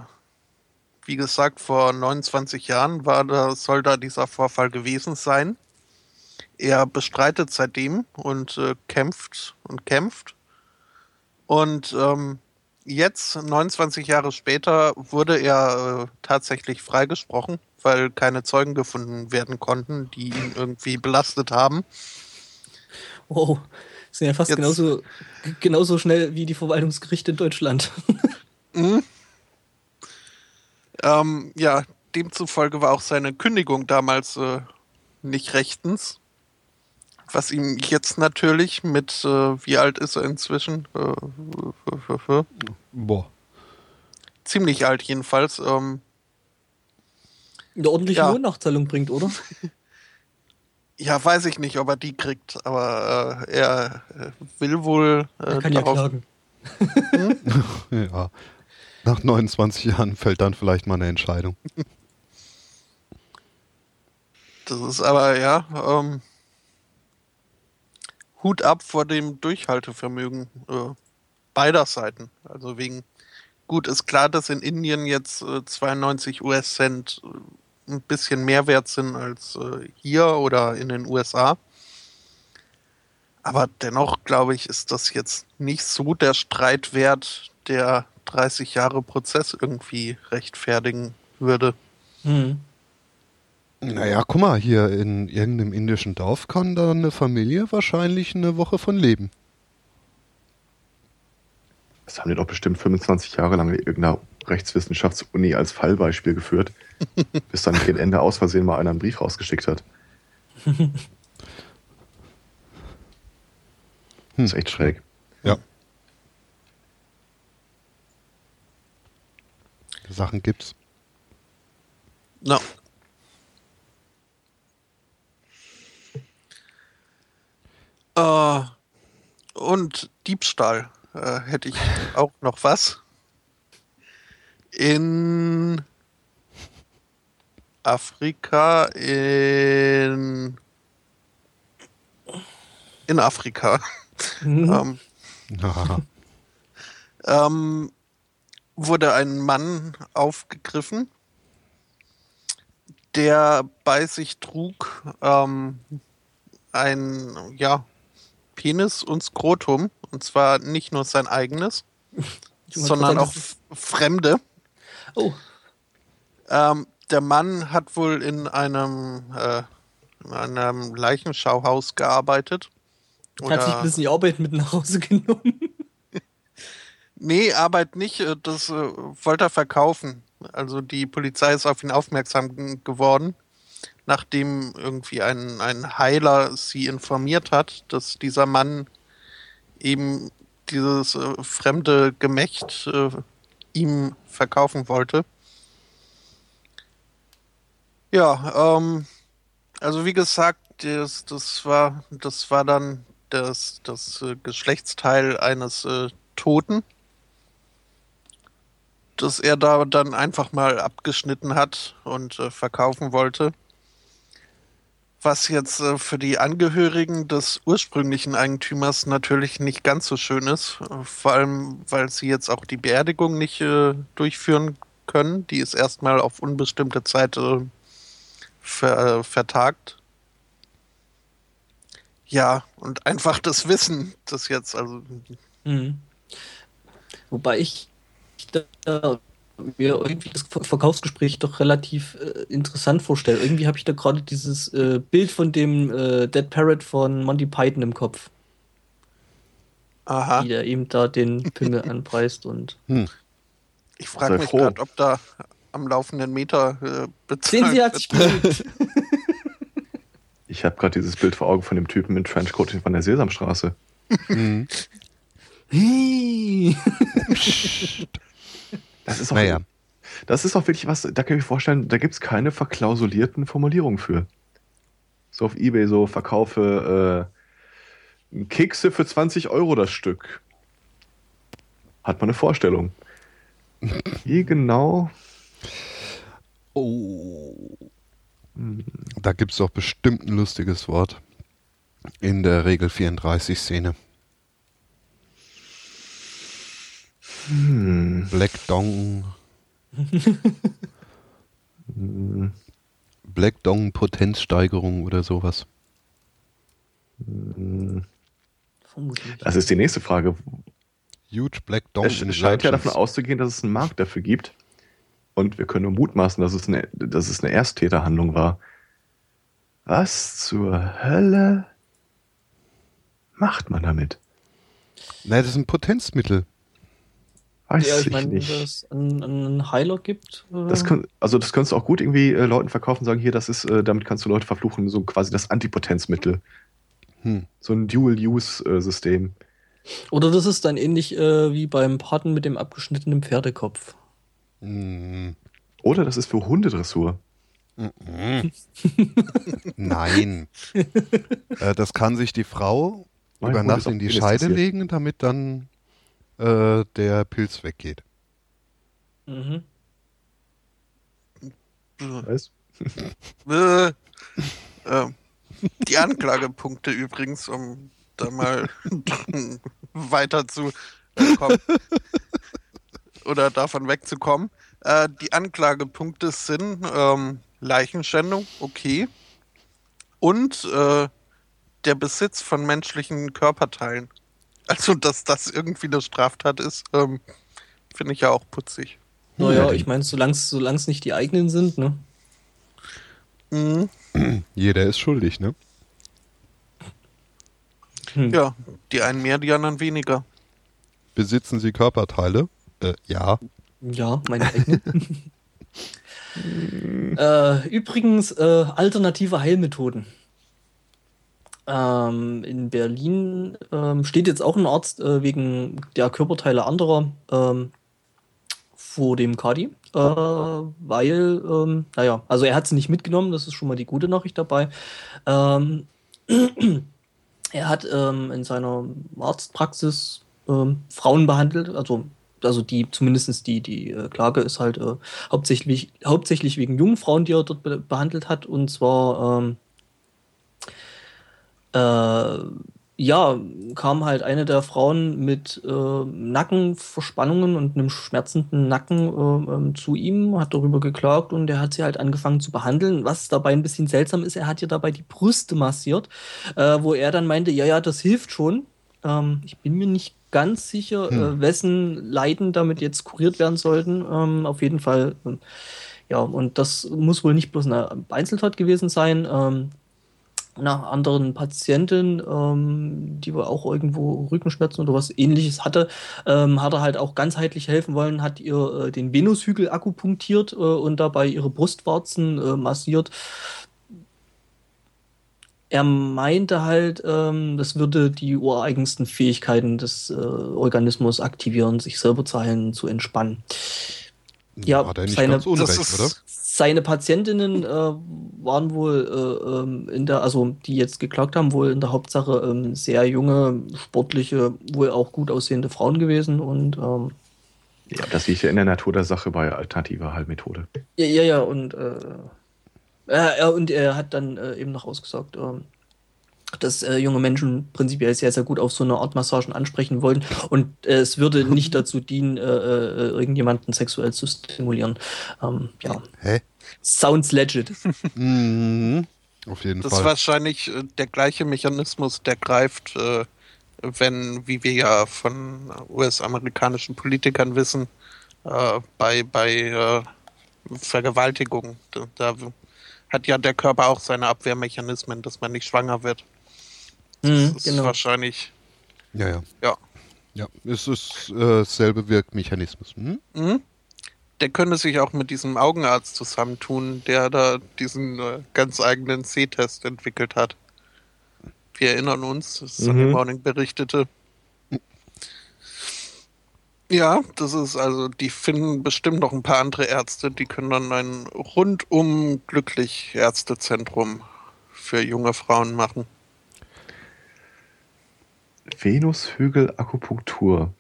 wie gesagt, vor 29 Jahren war da, soll da dieser Vorfall gewesen sein. Er bestreitet seitdem und äh, kämpft und kämpft. Und ähm, jetzt, 29 Jahre später, wurde er äh, tatsächlich freigesprochen, weil keine Zeugen gefunden werden konnten, die ihn irgendwie belastet haben. Oh, sind ja fast Jetzt- genauso, genauso schnell wie die Verwaltungsgerichte in Deutschland. Mhm. Ähm, ja, demzufolge war auch seine Kündigung damals äh, nicht rechtens. Was ihm jetzt natürlich mit, äh, wie alt ist er inzwischen? Äh, Boah. ziemlich alt jedenfalls. Ähm, Eine ordentliche Ja. Lohnnachzahlung bringt, oder? ja, weiß ich nicht, ob er die kriegt, aber äh, er äh, will wohl äh, Er kann ja klagen. Ja. Nach 29 Jahren fällt dann vielleicht mal eine Entscheidung. Das ist aber, ja, ähm, Hut ab vor dem Durchhaltevermögen äh, beider Seiten. Also wegen, gut, ist klar, dass in Indien jetzt äh, 92 US-Cent äh, ein bisschen mehr wert sind als äh, hier oder in den USA. Aber dennoch, glaube ich, ist das jetzt nicht so der Streit wert, der 30 Jahre Prozess irgendwie rechtfertigen würde. Hm. Naja, guck mal, hier in irgendeinem indischen Dorf kann da eine Familie wahrscheinlich eine Woche von leben. Das haben die doch bestimmt 25 Jahre lang in irgendeiner Rechtswissenschaftsuni als Fallbeispiel geführt, bis dann gegen Ende aus Versehen mal einer einen Brief rausgeschickt hat. Das ist echt schräg. Sachen gibt's. Na. Äh, und Diebstahl äh, hätte ich auch noch was. In Afrika, in in Afrika. Mhm. ähm, ähm, wurde ein Mann aufgegriffen, der bei sich trug ähm, ein ja, Penis und Skrotum. Und zwar nicht nur sein eigenes, sondern auch fremde. Oh, Ähm, der Mann hat wohl in einem, äh, in einem Leichenschauhaus gearbeitet. hat sich ein bisschen die Arbeit mit nach Hause genommen. Nee, Arbeit nicht. äh, Das äh, wollte er verkaufen. Also die Polizei ist auf ihn aufmerksam geworden, nachdem irgendwie ein, ein Heiler sie informiert hat, dass dieser Mann eben dieses äh, fremde Gemächt äh, ihm verkaufen wollte. Ja, ähm, also wie gesagt, das, das war das war dann das, das äh, Geschlechtsteil eines äh, Toten das er da dann einfach mal abgeschnitten hat und äh, verkaufen wollte. Was jetzt äh, für die Angehörigen des ursprünglichen Eigentümers natürlich nicht ganz so schön ist. Vor allem, weil sie jetzt auch die Beerdigung nicht äh, durchführen können. Die ist erstmal auf unbestimmte Zeit äh, ver, äh, vertagt. Ja, und einfach das Wissen, das jetzt, also Mhm. Wobei ich da mir irgendwie das Ver- Verkaufsgespräch doch relativ äh, interessant vorstelle. Irgendwie habe ich da gerade dieses äh, Bild von dem äh, Dead Parrot von Monty Python im Kopf, aha. wie der eben da den Pimmel anpreist und Ich frage mich gerade, ob da am laufenden Meter äh, bezahlt sehen Sie, er hat sich. Ich habe gerade dieses Bild vor Augen von dem Typen mit Trenchcoat von der Sesamstraße. Mhm. Hey. Das ist auch, Naja. das ist auch wirklich was, da kann ich mir vorstellen, da gibt es keine verklausulierten Formulierungen für. So auf Ebay, so verkaufe äh, Kekse für 20 Euro das Stück. Hat man eine Vorstellung. Wie genau? Oh. Da gibt's doch bestimmt ein lustiges Wort. In der Regel 34-Szene. Hm. Black Dong. Black Dong Potenzsteigerung oder sowas. Vermutlich. Das ist die nächste Frage. Huge Black Dong Es scheint ja davon auszugehen, dass es einen Markt dafür gibt. Und wir können nur mutmaßen, dass es eine, dass es eine Ersttäterhandlung war. Was zur Hölle macht man damit? Nein, das ist ein Potenzmittel. Weiß ja, ich, ich meine, wenn nicht. es einen, einen Heiler gibt. Äh, Das kann, also das kannst du auch gut irgendwie äh, Leuten verkaufen, sagen, hier, das ist, äh, damit kannst du Leute verfluchen, so quasi das Antipotenzmittel. Hm. So ein Dual-Use-System. oder das ist dann ähnlich äh, wie beim Paten mit dem abgeschnittenen Pferdekopf. Mm. Oder das ist für Hundedressur. Mhm. Nein. äh, das kann sich die Frau Mein über Nacht in die Penis Scheide legen, damit dann äh, der Pilz weggeht. Mhm. Weißt? Äh, äh, die Anklagepunkte übrigens, um da mal weiter zu äh, kommen oder davon wegzukommen. Äh, die Anklagepunkte sind ähm, Leichenschändung, okay, und äh, der Besitz von menschlichen Körperteilen. Also, dass das irgendwie eine Straftat ist, ähm, finde ich ja auch putzig. Naja, Ja, ich meine, solange es nicht die eigenen sind, ne? Mhm. Jeder ist schuldig, ne? Hm. Ja, die einen mehr, die anderen weniger. Besitzen Sie Körperteile? Äh, ja. Ja, meine eigene. äh, übrigens, äh, alternative Heilmethoden. Ähm, in Berlin ähm, steht jetzt auch ein Arzt äh, wegen der Körperteile anderer ähm, vor dem Kadi, äh, weil, ähm, naja, also er hat sie nicht mitgenommen, das ist schon mal die gute Nachricht dabei. Ähm, er hat ähm, in seiner Arztpraxis Frauen behandelt, also also die zumindest die die äh, Klage ist halt äh, hauptsächlich hauptsächlich wegen jungen Frauen, die er dort be behandelt hat. Und zwar ähm, äh, ja, kam halt eine der Frauen mit äh, Nackenverspannungen und einem schmerzenden Nacken äh, ähm, zu ihm, hat darüber geklagt und er hat sie halt angefangen zu behandeln. Was dabei ein bisschen seltsam ist, er hat ihr dabei die Brüste massiert, äh, wo er dann meinte, ja, ja, das hilft schon. Ähm, ich bin mir nicht ganz sicher, hm. Äh, wessen Leiden damit jetzt kuriert werden sollten. Ähm, auf jeden Fall, ähm, ja, und das muss wohl nicht bloß eine Einzeltat gewesen sein. Ähm, einer anderen Patientin, ähm, die wohl auch irgendwo Rückenschmerzen oder was ähnliches hatte, ähm, hat er halt auch ganzheitlich helfen wollen, hat ihr äh, den Venushügel akupunktiert äh, und dabei ihre Brustwarzen äh, massiert. Er meinte halt, ähm, das würde die ureigensten Fähigkeiten des äh, Organismus aktivieren, sich selber zu heilen, zu entspannen. Ja, hat er nicht seine, ganz unrecht, oder? Seine Patientinnen äh, waren wohl äh, ähm, in der, also die jetzt geklagt haben, wohl in der Hauptsache ähm, sehr junge, sportliche, wohl auch gut aussehende Frauen gewesen und ähm, ja, das liegt ja in der Natur der Sache bei alternativer Heilmethode. Ja, ja, ja, und, äh, er, und er hat dann äh, eben noch ausgesagt, ähm, dass äh, junge Menschen prinzipiell sehr, sehr gut auf so eine Art Massagen ansprechen wollen. Und äh, es würde nicht dazu dienen, äh, äh, irgendjemanden sexuell zu stimulieren. Ähm, ja. Hä? Sounds legit. mhm. Auf jeden das Fall. Das ist wahrscheinlich äh, der gleiche Mechanismus, der greift, äh, wenn, wie wir ja von US-amerikanischen Politikern wissen, bei, bei Vergewaltigung. Da hat ja der Körper auch seine Abwehrmechanismen, dass man nicht schwanger wird. Mhm, das ist genau. wahrscheinlich. Ja, ja. Ja. Ja, es ist äh, selbe Wirkmechanismus. Hm? Mhm. Der könnte sich auch mit diesem Augenarzt zusammentun, der da diesen äh, ganz eigenen C-Test entwickelt hat. Wir erinnern uns, das Sunday mhm. Morning berichtete. Ja, das ist also, die finden bestimmt noch ein paar andere Ärzte, die können dann ein rundum glücklich Ärztezentrum für junge Frauen machen. Venushügel-Akupunktur.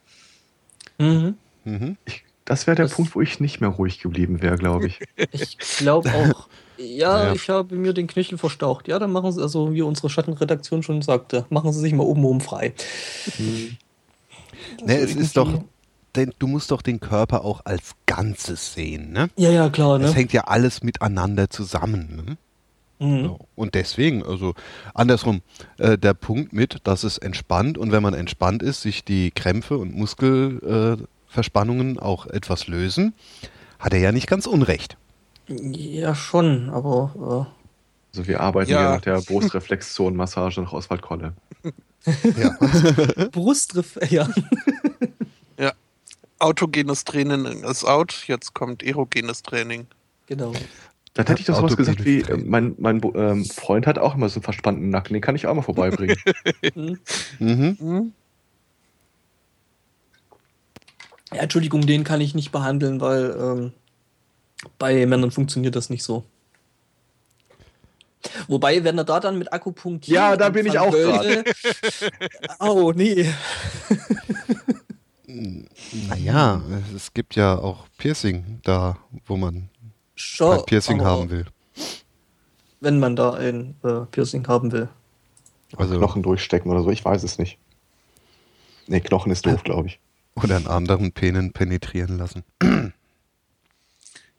Mhm. Mhm. Das wäre der das Punkt, wo ich nicht mehr ruhig geblieben wäre, glaube ich. Ich glaube auch. Ja, ja, ich habe mir den Knöchel verstaucht. Ja, dann machen Sie, also wie unsere Schattenredaktion schon sagte, machen Sie sich mal oben oben frei. Mhm. Ne, es ist doch, denn du musst doch den Körper auch als Ganzes sehen, ne? Ja, ja, klar. Ne? Es hängt ja alles miteinander zusammen. Ne? Mhm. So. Und deswegen, also andersrum, äh, der Punkt mit, dass es entspannt und wenn man entspannt ist, sich die Krämpfe und Muskelverspannungen äh, auch etwas lösen, hat er ja nicht ganz unrecht. Ja, schon, aber. Äh also wir arbeiten ja, nach der Brustreflexzonenmassage nach Oswald Kolle. ja. Brustref, ja. ja. Autogenes Training ist out, jetzt kommt erogenes Training. Genau. Dann hätte ich das was gesagt wie, mein, mein ähm, Freund hat auch immer so einen verspannten Nacken, den kann ich auch mal vorbeibringen. mhm. Mhm. Ja, Entschuldigung, den kann ich nicht behandeln, weil ähm, bei Männern funktioniert das nicht so. Wobei, wenn er da dann mit Akupunktur. Ja, da bin ich auch gerade. oh, nee. naja, es gibt ja auch Piercing da, wo man Schon, ein Piercing haben will. Wenn man da ein äh, Piercing haben will. Also Knochen durchstecken oder so, ich weiß es nicht. Nee, Knochen ist doof, glaube ich. Oder einen anderen Penen penetrieren lassen.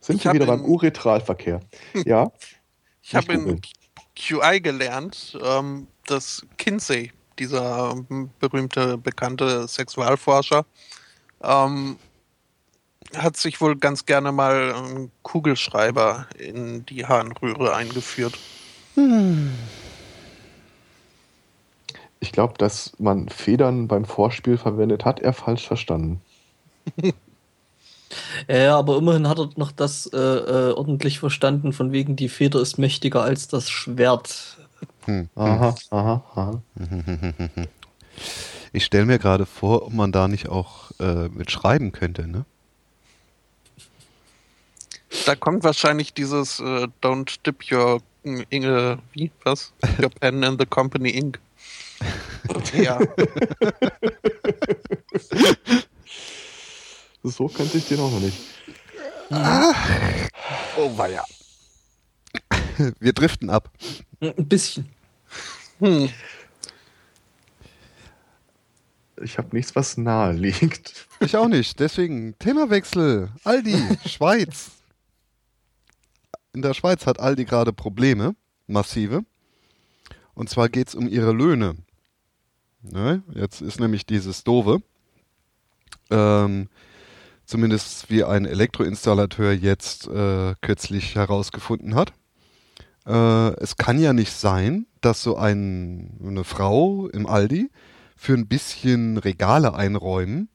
Sind wir wieder beim Uretralverkehr? Ja. Ich habe in QI gelernt, ähm, dass Kinsey, dieser ähm, berühmte, bekannte Sexualforscher, ähm, hat sich wohl ganz gerne mal einen Kugelschreiber in die Harnröhre eingeführt. Hm. Ich glaube, dass man Federn beim Vorspiel verwendet, hat er falsch verstanden. Ja, aber immerhin hat er noch das äh, äh, ordentlich verstanden, von wegen die Feder ist mächtiger als das Schwert. Hm. Aha, aha, aha. Ich stelle mir gerade vor, ob man da nicht auch äh, mit schreiben könnte, ne? Da kommt wahrscheinlich dieses äh, Don't dip your äh, wie was? Your pen in the company ink. Ja. So kannte ich den auch noch nicht. Ah. Oh weia. Wir driften ab. Ein bisschen. Hm. Ich habe nichts, was nahe liegt. Ich auch nicht. Deswegen Themawechsel. Aldi, Schweiz. In der Schweiz hat Aldi gerade Probleme, massive. Und zwar geht es um ihre Löhne. Ne? Jetzt ist nämlich dieses Dove. Ähm, zumindest wie ein Elektroinstallateur jetzt äh, kürzlich herausgefunden hat. Äh, es kann ja nicht sein, dass so ein, eine Frau im Aldi für ein bisschen Regale einräumen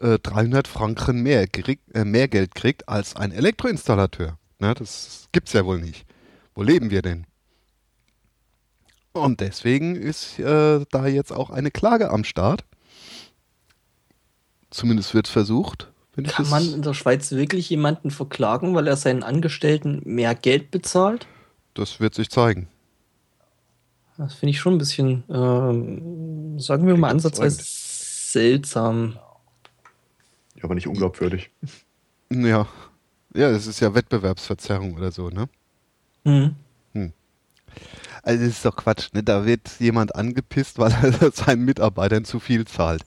äh, 300 Franken mehr, krieg, äh, mehr Geld kriegt als ein Elektroinstallateur. Ne, das gibt's ja wohl nicht. Wo leben wir denn? Und deswegen ist äh, da jetzt auch eine Klage am Start. Zumindest wird versucht. Kann man in der Schweiz wirklich jemanden verklagen, weil er seinen Angestellten mehr Geld bezahlt? Das wird sich zeigen. Das finde ich schon ein bisschen, ähm, sagen wir mal, ansatzweise seltsam. Ja, aber nicht unglaubwürdig. Ja. Ja, es ist ja Wettbewerbsverzerrung oder so, ne? Mhm. Hm. Also das ist doch Quatsch, ne? Da wird jemand angepisst, weil er seinen Mitarbeitern zu viel zahlt.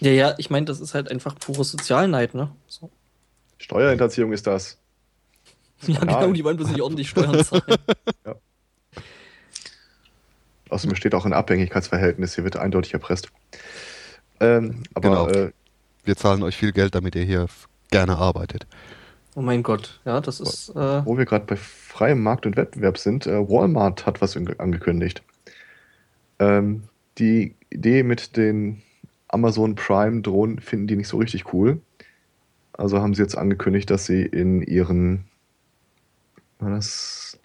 Ja, ja, ich meine, das ist halt einfach pure Sozialneid, ne? So. Steuerhinterziehung ist das. Ja, genau, die wollen bloß nicht ordentlich Steuern zahlen. ja. Außerdem steht auch ein Abhängigkeitsverhältnis, hier wird eindeutig erpresst. Ähm, aber genau. äh, wir zahlen euch viel Geld, damit ihr hier gerne arbeitet. Oh mein Gott, ja, das ist. Äh Wo wir gerade bei freiem Markt und Wettbewerb sind, äh, Walmart hat was angekündigt. Ähm, die Idee mit den Amazon Prime Drohnen finden die nicht so richtig cool. Also haben sie jetzt angekündigt, dass sie in ihren war das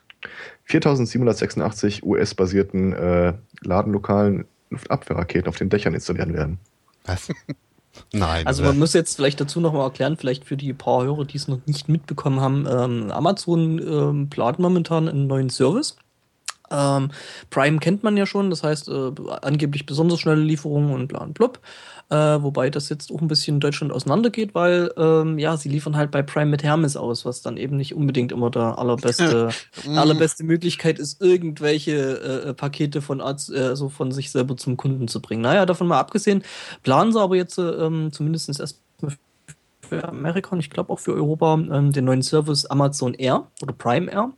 4786 US-basierten äh, Ladenlokalen Luftabwehrraketen auf den Dächern installieren werden. Was? Nein. Also man muss jetzt vielleicht dazu noch mal erklären, vielleicht für die paar Hörer, die es noch nicht mitbekommen haben, ähm, Amazon ähm, plant momentan einen neuen Service. Ähm, Prime kennt man ja schon, das heißt äh, angeblich besonders schnelle Lieferungen und bla und blub. Äh, wobei das jetzt auch ein bisschen in Deutschland auseinandergeht, weil ähm, ja, sie liefern halt bei Prime mit Hermes aus, was dann eben nicht unbedingt immer der allerbeste, allerbeste Möglichkeit ist, irgendwelche äh, Pakete von Arzt, äh, so von sich selber zum Kunden zu bringen. Naja, davon mal abgesehen, planen sie aber jetzt äh, zumindest erstmal für Amerika und ich glaube auch für Europa ähm, den neuen Service Amazon Air oder Prime Air.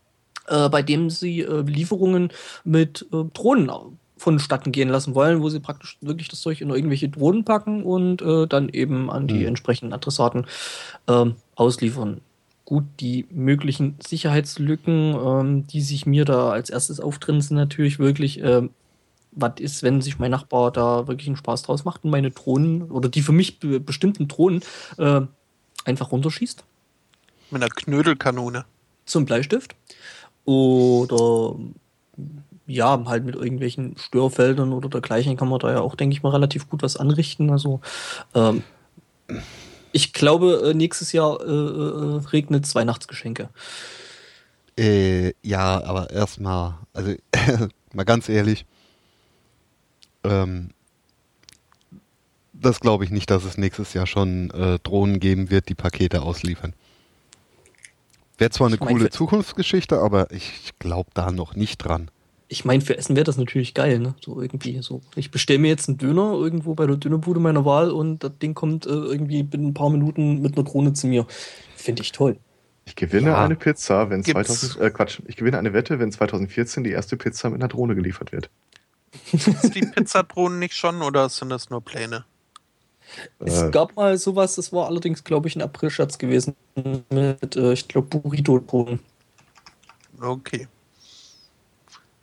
Äh, bei dem sie äh, Lieferungen mit äh, Drohnen vonstatten gehen lassen wollen, wo sie praktisch wirklich das Zeug in irgendwelche Drohnen packen und äh, dann eben an die mhm. entsprechenden Adressaten ähm, ausliefern. Gut, die möglichen Sicherheitslücken, ähm, die sich mir da als erstes auftrinnen, sind natürlich wirklich, äh, was ist, wenn sich mein Nachbar da wirklich einen Spaß draus macht und meine Drohnen oder die für mich be bestimmten Drohnen äh, einfach runterschießt. Mit einer Knödelkanone. Zum Bleistift. Oder ja, halt mit irgendwelchen Störfeldern oder dergleichen kann man da ja auch, denke ich mal, relativ gut was anrichten. Also ähm, ich glaube, äh, nächstes Jahr äh, äh, regnet es Weihnachtsgeschenke. Äh, ja, aber erstmal, also mal ganz ehrlich, ähm, das glaube ich nicht, dass es nächstes Jahr schon äh, Drohnen geben wird, die Pakete ausliefern. Wäre zwar eine coole Zukunftsgeschichte, aber ich glaube da noch nicht dran ich meine, für Essen wäre das natürlich geil, ne? So irgendwie so. Ich bestelle mir jetzt einen Döner irgendwo bei der Dönerbude meiner Wahl und das Ding kommt äh, irgendwie binnen ein paar Minuten mit einer Krone zu mir. Finde ich toll. Ich gewinne ja. eine Pizza, wenn Gibt's? 2000, äh, Quatsch, ich gewinne eine Wette, wenn 2014 die erste Pizza mit einer Drohne geliefert wird. Ist die Pizzadrohnen nicht schon oder sind das nur Pläne? Es äh, gab mal sowas, das war allerdings, glaube ich, ein Aprilscherz gewesen mit, äh, ich glaube, Burrito-Drohnen. Okay.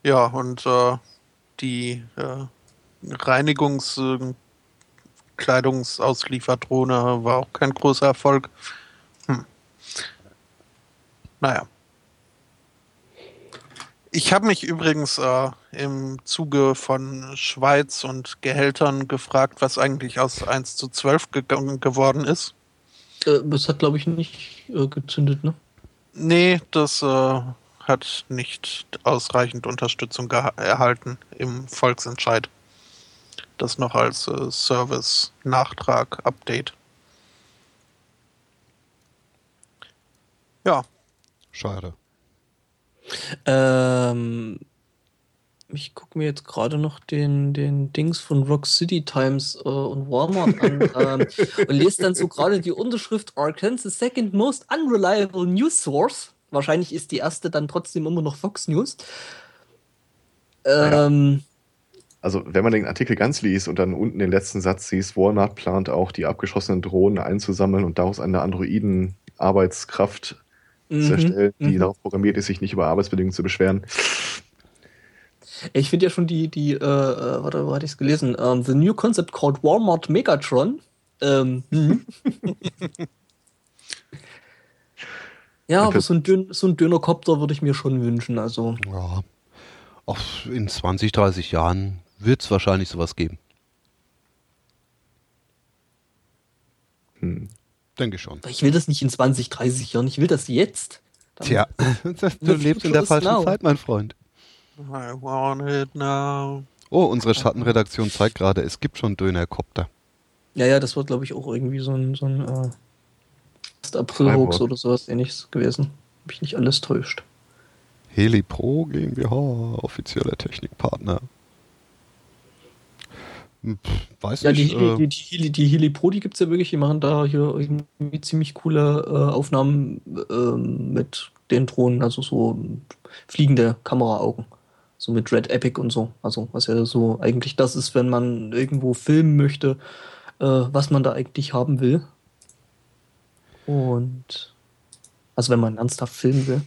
Ja, und äh, die äh, Reinigungskleidungsausliefer-Drohne war auch kein großer Erfolg. Hm. Naja. Ich habe mich übrigens äh, im Zuge von Schweiz und Gehältern gefragt, was eigentlich aus 1 zu 12 ge geworden ist. Äh, das hat, glaube ich, nicht äh, gezündet, ne? Nee, das äh, hat nicht ausreichend Unterstützung erhalten im Volksentscheid. Das noch als äh, Service-Nachtrag-Update. Ja. Schade. Ähm, ich gucke mir jetzt gerade noch den, den Dings von Rock City Times äh, und Walmart an ähm, und lese dann so gerade die Unterschrift Arkansas second most unreliable news source. Wahrscheinlich ist die erste dann trotzdem immer noch Fox News. Ähm, also, wenn man den Artikel ganz liest und dann unten den letzten Satz siehst, Walmart plant auch, die abgeschossenen Drohnen einzusammeln und daraus eine Androiden-Arbeitskraft mhm, zu erstellen, die mhm. darauf programmiert ist, sich nicht über Arbeitsbedingungen zu beschweren. Ich finde ja schon die, die, äh, äh warte, wo hatte ich es gelesen? Um, ähm, the new concept called Walmart Megatron. Ähm, mhm. ja, aber so ein, Dön so ein Dönerkopter würde ich mir schon wünschen. Also. Ja. Auch in 20, 30 Jahren wird es wahrscheinlich sowas geben. Hm. Denke schon. Ich will das nicht in 20, 30 Jahren, ich will das jetzt. Tja, du lebst in der falschen now. Zeit, mein Freund. I want it now. Oh, unsere Schattenredaktion zeigt gerade, es gibt schon Dönerkopter. Ja, ja, das wird, glaube ich, auch irgendwie so ein, so ein äh, April-Hoax oder sowas ähnliches gewesen. Hab ich nicht alles täuscht. Heli Pro GmbH, offizieller Technikpartner. Hm, weiß ja, nicht. Die, äh, die, die, die, Heli Pro, die gibt es ja wirklich. Die machen da hier irgendwie ziemlich coole äh, Aufnahmen äh, mit den Drohnen, also so fliegende Kameraaugen. So mit Red Epic und so. Also, was ja so eigentlich das ist, wenn man irgendwo filmen möchte, äh, was man da eigentlich haben will. Und also wenn man ernsthaft filmen will.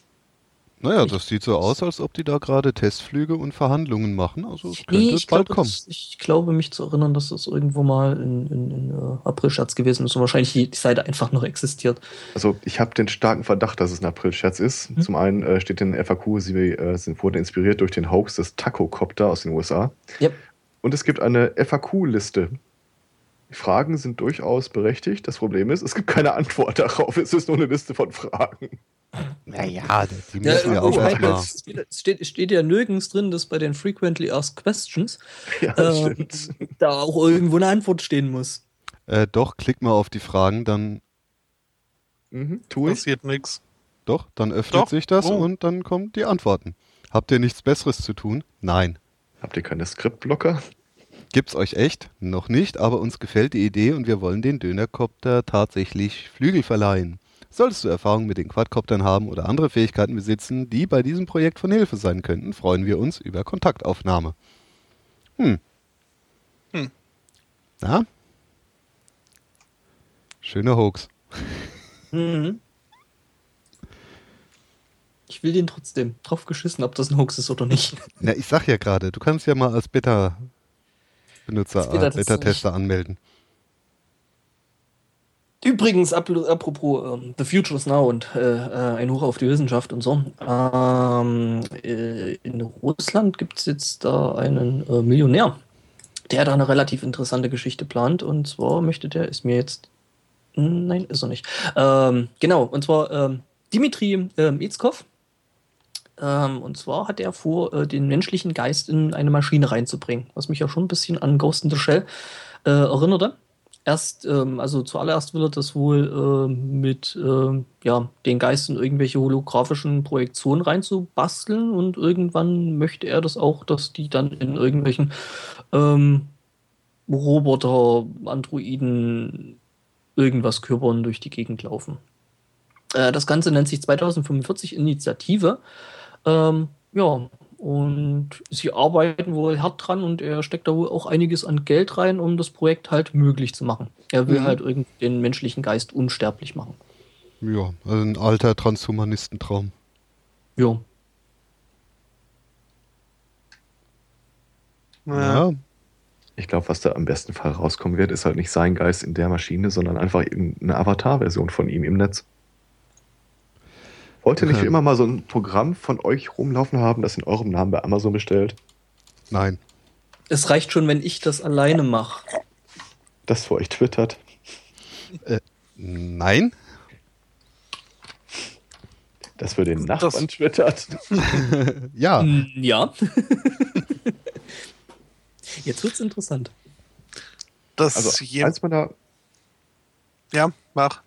Naja, das sieht so aus, als ob die da gerade Testflüge und Verhandlungen machen. Also es könnte nee, bald glaube, kommen. Das, ich glaube, mich zu erinnern, dass das irgendwo mal in, in, in uh, April-Scherz gewesen ist und wahrscheinlich die, die, Seite einfach noch existiert. Also ich habe den starken Verdacht, dass es ein April-Scherz ist. Hm? Zum einen äh, steht in FAQ, sie äh, sind, wurden inspiriert durch den Hoax des Taco-Copter aus den USA. Yep. Und es gibt eine FAQ-Liste. Die Fragen sind durchaus berechtigt. Das Problem ist, es gibt keine Antwort darauf. Es ist nur eine Liste von Fragen. Naja, die müssen ja, wir auch halt mal. Es steht, steht, ja nirgends drin, dass bei den Frequently Asked Questions ja, äh, da auch irgendwo eine Antwort stehen muss. Äh, doch, klick mal auf die Fragen, dann mhm, tu passiert nichts. Doch, dann öffnet doch. sich das oh. und dann kommen die Antworten. Habt ihr nichts Besseres zu tun? Nein. Habt ihr keine Skriptblocker? Gibt's euch echt? Noch nicht, aber uns gefällt die Idee und wir wollen den Dönerkopter tatsächlich Flügel verleihen. Solltest du Erfahrung mit den Quadcoptern haben oder andere Fähigkeiten besitzen, die bei diesem Projekt von Hilfe sein könnten, freuen wir uns über Kontaktaufnahme. Hm. Hm. Na? Schöner Hoax. Mhm. Ich will den trotzdem drauf geschissen, ob das ein Hoax ist oder nicht. Ja, ich sag ja gerade, du kannst ja mal als Beta-Benutzer, Beta-Tester Beta anmelden. Übrigens, apropos ähm, The Future is Now und äh, äh, ein Hoch auf die Wissenschaft und so. Ähm, äh, in Russland gibt es jetzt da einen äh, Millionär, der da eine relativ interessante Geschichte plant. Und zwar möchte der, ist mir jetzt. Nein, ist er nicht. Ähm, genau, und zwar ähm, Dimitri ähm, Itzkov. Ähm, und zwar hat er vor, äh, den menschlichen Geist in eine Maschine reinzubringen, was mich ja schon ein bisschen an Ghost in the Shell äh, erinnerte erst, ähm, also zuallererst will er das wohl äh, mit äh, ja, den Geist in irgendwelche holographischen Projektionen reinzubasteln und irgendwann möchte er das auch, dass die dann in irgendwelchen ähm, Roboter, Androiden, irgendwas Körpern durch die Gegend laufen. Äh, das Ganze nennt sich 2045 Initiative. Ähm, ja, und sie arbeiten wohl hart dran und er steckt da wohl auch einiges an Geld rein, um das Projekt halt möglich zu machen. Er will mhm. halt irgendwie den menschlichen Geist unsterblich machen. Ja, also ein alter Transhumanistentraum. Ja. Ja. Ich glaube, was da am besten Fall rauskommen wird, ist halt nicht sein Geist in der Maschine, sondern einfach irgendeine Avatar-Version von ihm im Netz. Wollt ihr nicht Okay. immer mal so ein Programm von euch rumlaufen haben, das in eurem Namen bei Amazon bestellt? Nein. Es reicht schon, wenn ich das alleine mache. Das für euch twittert? Nein? Das für den Das- Nachbarn twittert? Ja. Ja. Jetzt wird's interessant. Das Also je, eins meiner, ja, mach.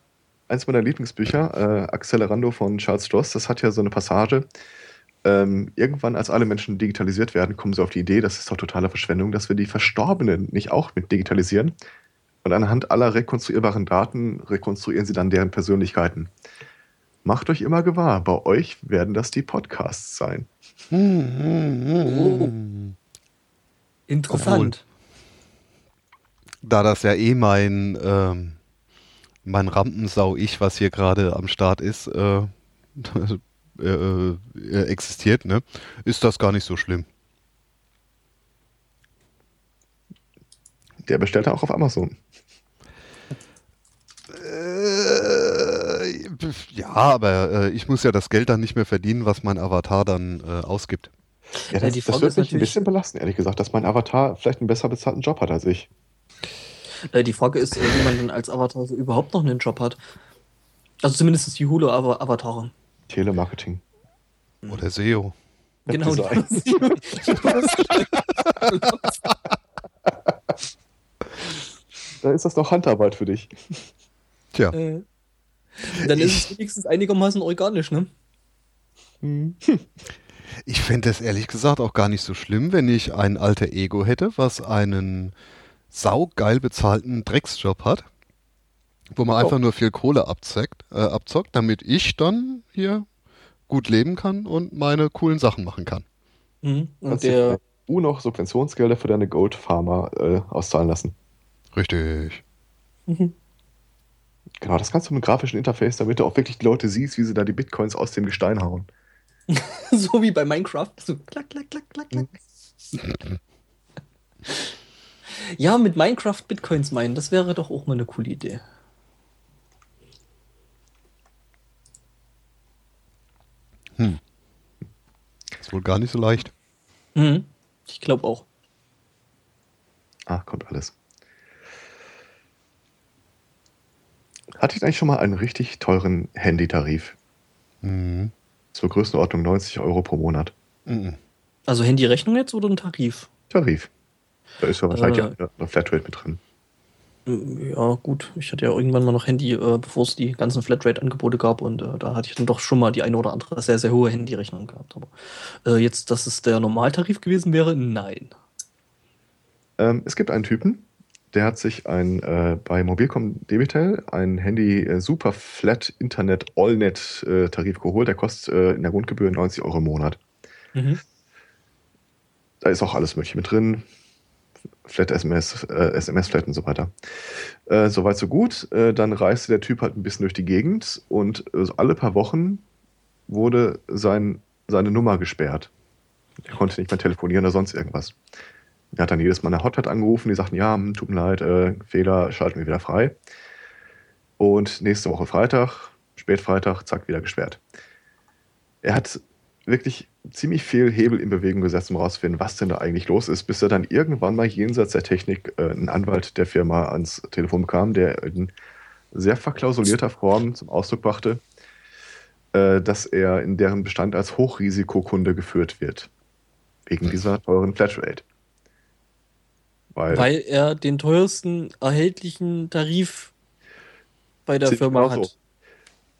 Eins meiner Lieblingsbücher, äh, Accelerando von Charles Stross, das hat ja so eine Passage. Ähm, irgendwann, als alle Menschen digitalisiert werden, kommen sie auf die Idee, das ist doch totale Verschwendung, dass wir die Verstorbenen nicht auch mit digitalisieren. Und anhand aller rekonstruierbaren Daten rekonstruieren sie dann deren Persönlichkeiten. Macht euch immer gewahr, bei euch werden das die Podcasts sein. Interessant. Da das ja eh mein, ähm, mein Rampensau-Ich, was hier gerade am Start ist, äh, äh, äh, existiert, ne, ist das gar nicht so schlimm. Der bestellt er auch auf Amazon. Äh, ja, aber äh, ich muss ja das Geld dann nicht mehr verdienen, was mein Avatar dann äh, ausgibt. Ja, Ja, das, die das wird mich ein bisschen belasten, ehrlich gesagt, dass mein Avatar vielleicht einen besser bezahlten Job hat als ich. Äh, die Frage ist, äh, wie man denn als Avatar so überhaupt noch einen Job hat. Also zumindest die Hulu-Avatare. Telemarketing. Oder SEO. Genau. Da ist das doch Handarbeit für dich. Tja, Äh, Dann ist es wenigstens einigermaßen organisch, ne? ich fände es ehrlich gesagt auch gar nicht so schlimm, wenn ich ein alter Ego hätte, was einen saugeil bezahlten Drecksjob hat, wo man Oh. einfach nur viel Kohle abzockt, äh, abzockt, damit ich dann hier gut leben kann und meine coolen Sachen machen kann. Mhm. Und Kannst der, du noch Subventionsgelder für deine Gold Farmer äh, auszahlen lassen. Richtig. Mhm. Genau, das kannst du mit einem grafischen Interface, damit du auch wirklich die Leute siehst, wie sie da die Bitcoins aus dem Gestein hauen. so wie bei Minecraft. So klack, klack, klack, klack, klack. Ja, mit Minecraft Bitcoins meinen, das wäre doch auch mal eine coole Idee. Ist wohl gar nicht so leicht. Mhm. Ich glaube auch. Ah, kommt alles. Hatte ich eigentlich schon mal einen richtig teuren Handytarif? Mhm. Zur Größenordnung 90 Euro pro Monat. Mhm. Also Handyrechnung jetzt oder ein Tarif? Tarif. Da ist ja wahrscheinlich Äh. ja eine Flatrate mit drin. Mm, Ja, gut. Ich hatte ja irgendwann mal noch Handy, äh, bevor es die ganzen Flatrate-Angebote gab und äh, da hatte ich dann doch schon mal die eine oder andere sehr, sehr hohe Handyrechnung gehabt. Aber äh, jetzt, dass es der Normaltarif gewesen wäre, nein. Ähm, es gibt einen Typen, der hat sich ein äh, bei Mobilcom Debitel ein Handy äh, Super Flat Internet AllNet äh, Tarif geholt. Der kostet in der Grundgebühr 90 Euro im Monat. Mhm. Da ist auch alles Mögliche mit drin. Flat SMS, äh, SMS Flat und so weiter. Äh, Soweit so gut. Äh, dann reiste der Typ halt ein bisschen durch die Gegend und äh, alle paar Wochen wurde sein, seine Nummer gesperrt. Er konnte nicht mehr telefonieren oder sonst irgendwas. Er hat dann jedes Mal eine Hotline angerufen, die sagten, ja, hm, tut mir leid, äh, Fehler, schalten wir wieder frei. Und nächste Woche Freitag, Spätfreitag, zack, wieder gesperrt. Er hat wirklich ziemlich viel Hebel in Bewegung gesetzt, um herauszufinden, was denn da eigentlich los ist, bis er dann irgendwann mal jenseits der Technik äh, einen Anwalt der Firma ans Telefon bekam, der in sehr verklausulierter Form zum Ausdruck brachte, äh, dass er in deren Bestand als Hochrisikokunde geführt wird. Wegen dieser teuren Flatrate. Weil, Weil er den teuersten erhältlichen Tarif bei der Firma genau hat. so.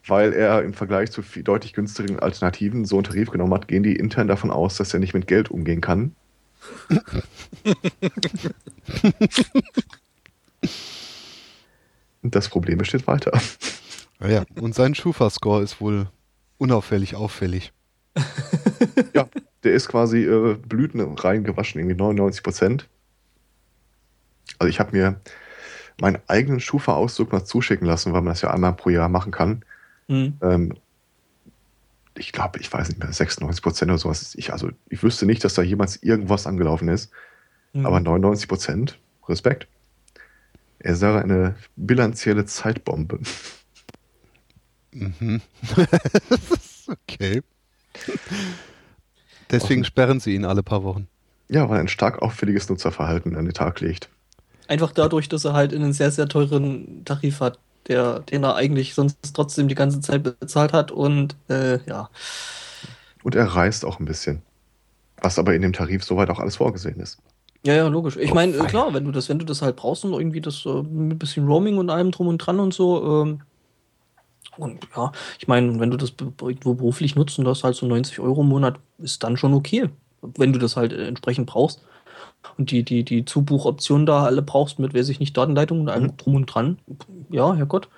Weil er im Vergleich zu viel, deutlich günstigeren Alternativen so einen Tarif genommen hat, gehen die intern davon aus, dass er nicht mit Geld umgehen kann. Und das Problem besteht weiter. Ja, und sein Schufa-Score ist wohl unauffällig auffällig. ja, der ist quasi äh, Blüten reingewaschen, irgendwie 99 Prozent. Also ich habe mir meinen eigenen Schufa-Auszug mal zuschicken lassen, weil man das ja einmal pro Jahr machen kann. Mhm. Ähm, ich glaube, ich weiß nicht mehr, 96 Prozent oder sowas. Ich, also ich wüsste nicht, dass da jemals irgendwas angelaufen ist. Mhm. Aber 99 Prozent, Respekt. Er sei eine bilanzielle Zeitbombe. Mhm. okay. Deswegen sperren sie ihn alle paar Wochen. Ja, weil er ein stark auffälliges Nutzerverhalten an den Tag legt. Einfach dadurch, dass er halt einen sehr, sehr teuren Tarif hat, der, den er eigentlich sonst trotzdem die ganze Zeit bezahlt hat und äh, ja. Und er reist auch ein bisschen. Was aber in dem Tarif soweit auch alles vorgesehen ist. Ja, ja, logisch. Ich Oh, meine, äh, klar, wenn du das, wenn du das halt brauchst und irgendwie das äh, mit ein bisschen Roaming und allem drum und dran und so, ähm, und ja, ich meine, wenn du das irgendwo beruflich nutzt und das halt so 90 Euro im Monat, ist dann schon okay. Wenn du das halt äh, entsprechend brauchst und die, die, die Zubuchoptionen da alle brauchst mit, weiß ich nicht, Datenleitung und allem drum und dran, ja, Herrgott.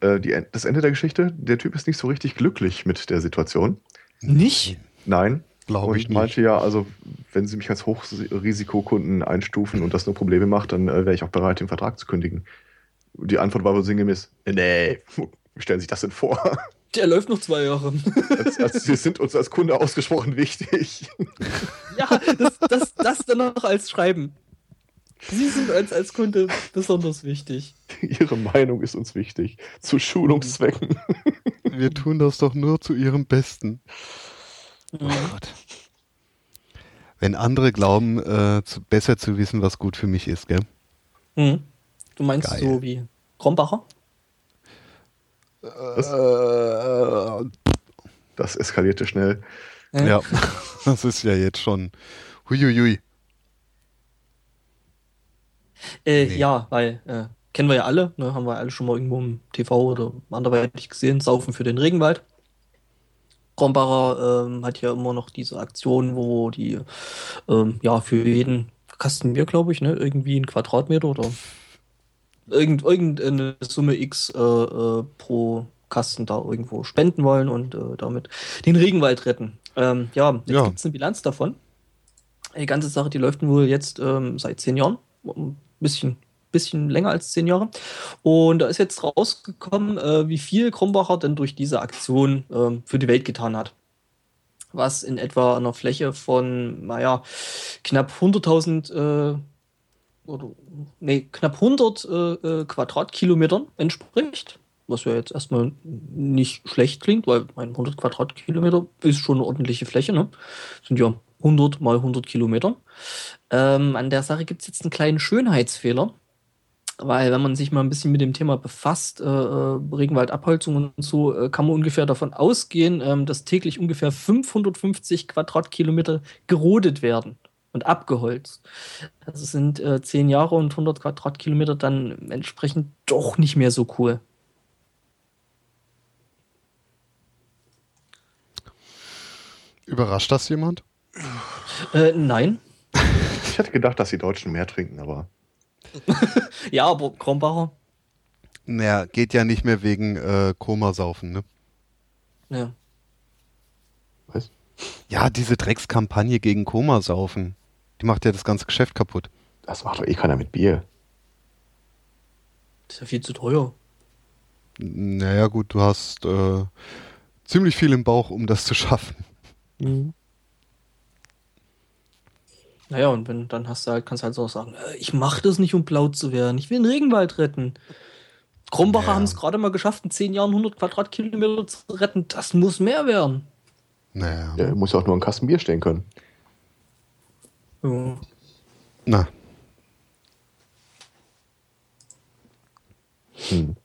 Äh, die, das Ende der Geschichte, der Typ ist nicht so richtig glücklich mit der Situation. Nicht? Nein. Glaube und ich ich nicht. meinte ja, also wenn Sie mich als Hochrisikokunden einstufen und das nur Probleme macht, dann äh, wäre ich auch bereit, den Vertrag zu kündigen. Die Antwort war wohl sinngemäß, nee, wie stellen Sie sich das denn vor? Der läuft noch zwei Jahre. als, als, Sie sind uns als Kunde ausgesprochen wichtig. ja, das, das, das dann noch als Schreiben. Sie sind als, als Kunde besonders wichtig. Ihre Meinung ist uns wichtig. Zu Schulungszwecken. Wir tun das doch nur zu ihrem Besten. Oh Mhm. Gott. Wenn andere glauben, äh, zu, besser zu wissen, was gut für mich ist, gell? Mhm. Du meinst Geil. so wie Krombacher? Äh, Das eskalierte schnell. ja, das ist ja jetzt schon. Huiuiui. Äh, Nee. Ja, weil äh, kennen wir ja alle, ne, haben wir alle schon mal irgendwo im TV oder anderweitig gesehen, Saufen für den Regenwald. Krombacher ähm, hat ja immer noch diese Aktion, wo die ähm, ja für jeden Kasten Bier, glaube ich, ne, irgendwie ein Quadratmeter oder irgend, irgendeine Summe X äh, äh, pro Kasten da irgendwo spenden wollen und äh, damit den Regenwald retten. Ähm, ja, jetzt Ja. gibt es eine Bilanz davon. Die ganze Sache, die läuft wohl jetzt ähm, seit zehn Jahren. Ein bisschen, bisschen länger als zehn Jahre. Und da ist jetzt rausgekommen, äh, wie viel Krombacher denn durch diese Aktion ähm, für die Welt getan hat. Was in etwa einer Fläche von, naja, knapp 100.000 äh, oder nee, knapp 100 äh, äh, Quadratkilometern entspricht. Was ja jetzt erstmal nicht schlecht klingt, weil mein 100 Quadratkilometer ist schon eine ordentliche Fläche. Ne? Sind ja 100 mal 100 Kilometer. Ähm, an der Sache gibt es jetzt einen kleinen Schönheitsfehler. Weil wenn man sich mal ein bisschen mit dem Thema befasst, äh, äh, Regenwaldabholzung und so, äh, kann man ungefähr davon ausgehen, ähm, dass täglich ungefähr 550 Quadratkilometer gerodet werden und abgeholzt. Das sind äh, 10 Jahre und 100 Quadratkilometer dann entsprechend doch nicht mehr so cool. Überrascht das jemand? Äh, nein. Ich hätte gedacht, dass die Deutschen mehr trinken, aber Ja, aber Krombacher. Naja, geht ja nicht mehr wegen äh, Komasaufen, ne? Ja. was? Ja, diese Dreckskampagne gegen Komasaufen. Die macht ja das ganze Geschäft kaputt. Das macht doch eh keiner mit Bier. Das ist ja viel zu teuer. Naja, gut, du hast äh, ziemlich viel im Bauch, um das zu schaffen. Mhm. Naja, und wenn, dann hast du halt, kannst du halt so auch sagen, äh, ich mache das nicht, um blau zu werden. Ich will den Regenwald retten. Krombacher Ja. haben es gerade mal geschafft, in 10 Jahren 100 Quadratkilometer zu retten. Das muss mehr werden. Naja. Ja, muss ja auch nur ein Kasten Bier stehen können. Ja. Na, Hm.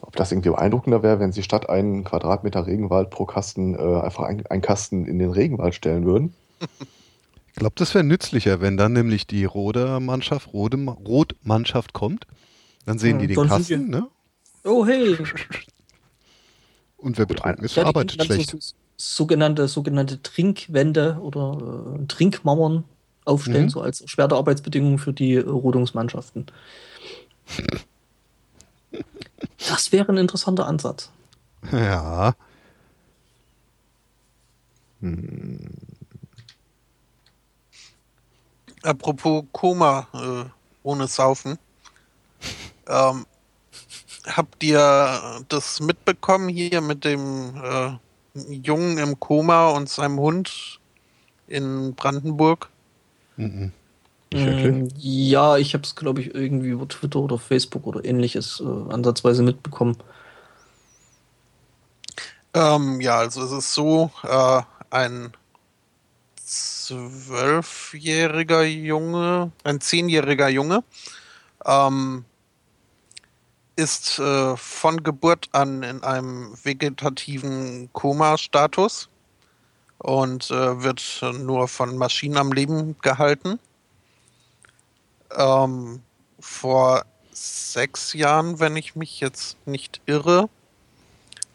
Ob das irgendwie beeindruckender wäre, wenn sie statt einen Quadratmeter Regenwald pro Kasten äh, einfach ein- einen Kasten in den Regenwald stellen würden? ich glaube, das wäre nützlicher, wenn dann nämlich die Roder-Mannschaft, Rode, Rot-Mannschaft kommt. Dann sehen Ja, die den Kasten, ne? Oh, hey. Und wer betrunken ist, Ja, die arbeitet kriegen dann schlecht. So, so, sogenannte, sogenannte Trinkwände oder äh, Trinkmauern aufstellen, Mhm. so als schwere Arbeitsbedingungen für die äh, Rodungsmannschaften. Das wäre ein interessanter Ansatz. Ja, Hm. Apropos Koma äh, ohne Saufen. Ähm, habt ihr das mitbekommen hier mit dem äh, Jungen im Koma und seinem Hund in Brandenburg? Mhm. Mm, ja, ich habe es, glaube ich, irgendwie über Twitter oder Facebook oder ähnliches äh, ansatzweise mitbekommen. Ähm, ja, also es ist so, äh, ein zwölfjähriger Junge, ein zehnjähriger Junge, ähm, ist äh, von Geburt an in einem vegetativen Koma-Status und äh, wird nur von Maschinen am Leben gehalten. Ähm, vor sechs Jahren, wenn ich mich jetzt nicht irre,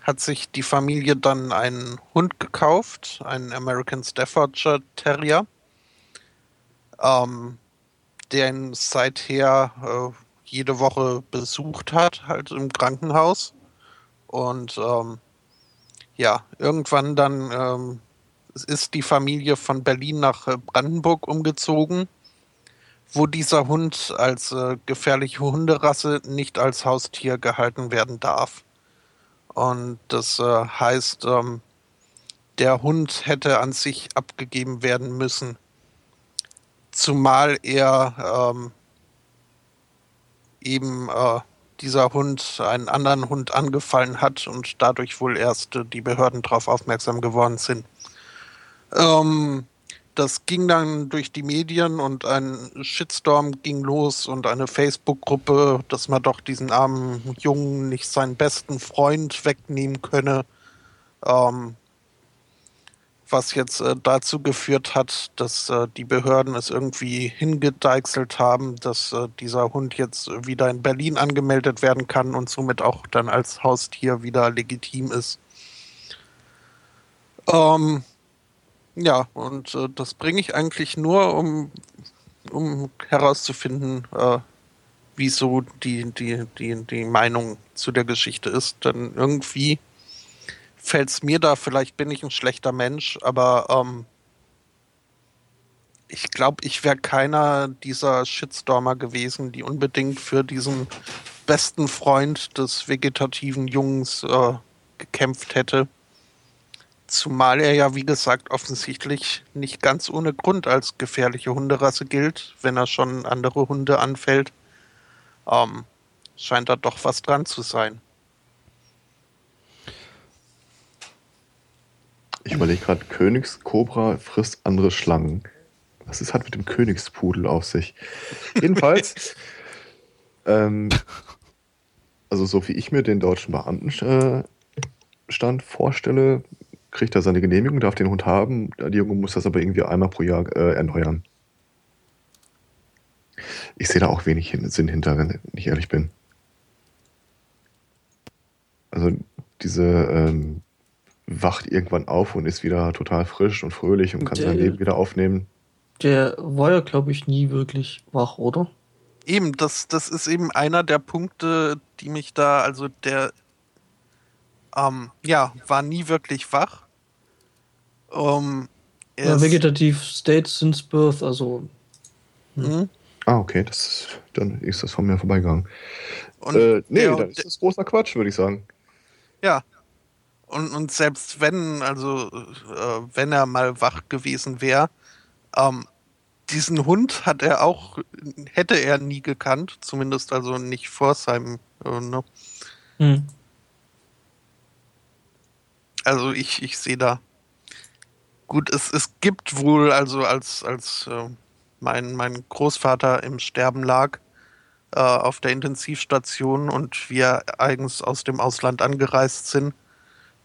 hat sich die Familie dann einen Hund gekauft, einen American Staffordshire Terrier, ähm, der ihn seither äh, jede Woche besucht hat, halt im Krankenhaus. Und ähm, ja, irgendwann dann ähm, ist die Familie von Berlin nach äh, Brandenburg umgezogen, wo dieser Hund als äh, gefährliche Hunderasse nicht als Haustier gehalten werden darf. Und das äh, heißt, ähm, der Hund hätte an sich abgegeben werden müssen. Zumal er ähm, eben äh, dieser Hund einen anderen Hund angefallen hat und dadurch wohl erst äh, die Behörden darauf aufmerksam geworden sind. Ähm, das ging dann durch die Medien und ein Shitstorm ging los und eine Facebook-Gruppe, dass man doch diesen armen Jungen nicht seinen besten Freund wegnehmen könne. Ähm, was jetzt äh, dazu geführt hat, dass äh, die Behörden es irgendwie hingedeichselt haben, dass äh, dieser Hund jetzt wieder in Berlin angemeldet werden kann und somit auch dann als Haustier wieder legitim ist. Ähm, ja, und äh, das bringe ich eigentlich nur, um, um herauszufinden, äh, wieso die, die, die, die Meinung zu der Geschichte ist. Denn irgendwie fällt es mir da, vielleicht bin ich ein schlechter Mensch, aber ähm, ich glaube, ich wäre keiner dieser Shitstormer gewesen, die unbedingt für diesen besten Freund des vegetativen Jungs äh, gekämpft hätte. Zumal er ja, wie gesagt, offensichtlich nicht ganz ohne Grund als gefährliche Hunderasse gilt, wenn er schon andere Hunde anfällt. Ähm, scheint da doch was dran zu sein. Ich überlege gerade, Königskobra frisst andere Schlangen. Was ist hat mit dem Königspudel auf sich? Jedenfalls, ähm, also so wie ich mir den deutschen Beamtenstand äh, vorstelle, kriegt er seine Genehmigung, darf den Hund haben. Die Junge muss das aber irgendwie einmal pro Jahr äh, erneuern. Ich sehe da auch wenig Sinn hinter, wenn ich ehrlich bin. Also diese ähm, wacht irgendwann auf und ist wieder total frisch und fröhlich und kann der, sein Leben wieder aufnehmen. Der war ja, glaube ich, nie wirklich wach, oder? Eben, das, das ist eben einer der Punkte, die mich da, also der ähm, ja, war nie wirklich wach. Um, ähm, ja, vegetativ State since birth, also. Hm. Mhm. Ah, okay, das, dann ist das von mir vorbeigegangen. Und äh, nee, der, das ist großer Quatsch, würde ich sagen. Ja. Und, und selbst wenn, also äh, wenn er mal wach gewesen wäre, ähm, diesen Hund hat er auch, hätte er nie gekannt, zumindest also nicht vor seinem, äh, ne? Hm. Also ich, ich sehe da. Gut, es, es gibt wohl, also als, als äh, mein, mein Großvater im Sterben lag äh, auf der Intensivstation und wir eigens aus dem Ausland angereist sind,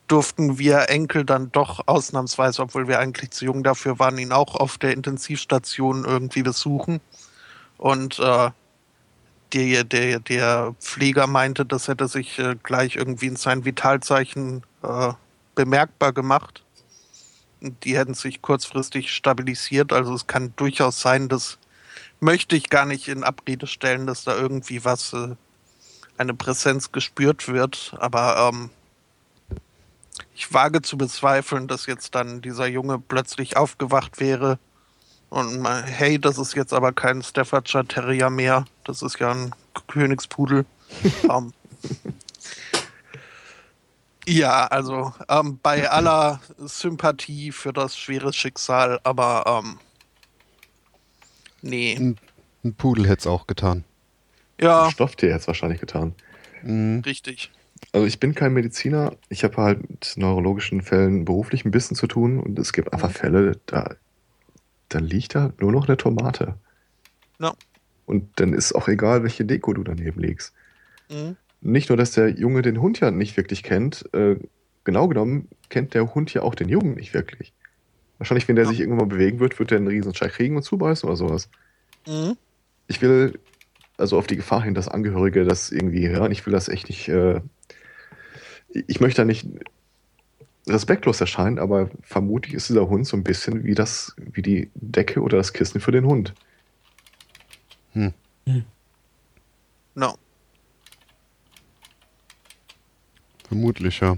durften wir Enkel dann doch ausnahmsweise, obwohl wir eigentlich zu jung dafür waren, ihn auch auf der Intensivstation irgendwie besuchen. Und äh, der, der, der Pfleger meinte, das hätte sich äh, gleich irgendwie in sein Vitalzeichen äh, bemerkbar gemacht. Die hätten sich kurzfristig stabilisiert. Also es kann durchaus sein, dass möchte ich gar nicht in Abrede stellen, dass da irgendwie was, äh, eine Präsenz gespürt wird. Aber ähm, ich wage zu bezweifeln, dass jetzt dann dieser Junge plötzlich aufgewacht wäre und mal, hey, das ist jetzt aber kein Staffordshire Terrier mehr, das ist ja ein Königspudel. ähm, ja, also ähm, bei aller Sympathie für das schwere Schicksal, aber ähm, Nee. Ein, ein Pudel hätte es auch getan. Ja, Ein Stofftier hätte es wahrscheinlich getan. Mhm. richtig. Also ich bin kein Mediziner. Ich habe halt mit neurologischen Fällen beruflich ein bisschen zu tun und es gibt einfach Fälle, da, da liegt da nur noch eine Tomate. Ja. Und dann ist auch egal, welche Deko du daneben legst. Mhm. Nicht nur, dass der Junge den Hund ja nicht wirklich kennt, äh, genau genommen kennt der Hund ja auch den Jungen nicht wirklich. Wahrscheinlich, wenn der Ja. sich irgendwann mal bewegen wird, wird der einen riesen Schreck kriegen und zubeißen oder sowas. Mhm. Ich will also auf die Gefahr hin, dass Angehörige das irgendwie hören. Ich will das echt nicht. Äh, ich möchte da nicht respektlos erscheinen, aber vermutlich ist dieser Hund so ein bisschen wie das, wie die Decke oder das Kissen für den Hund. No. Vermutlich, ja.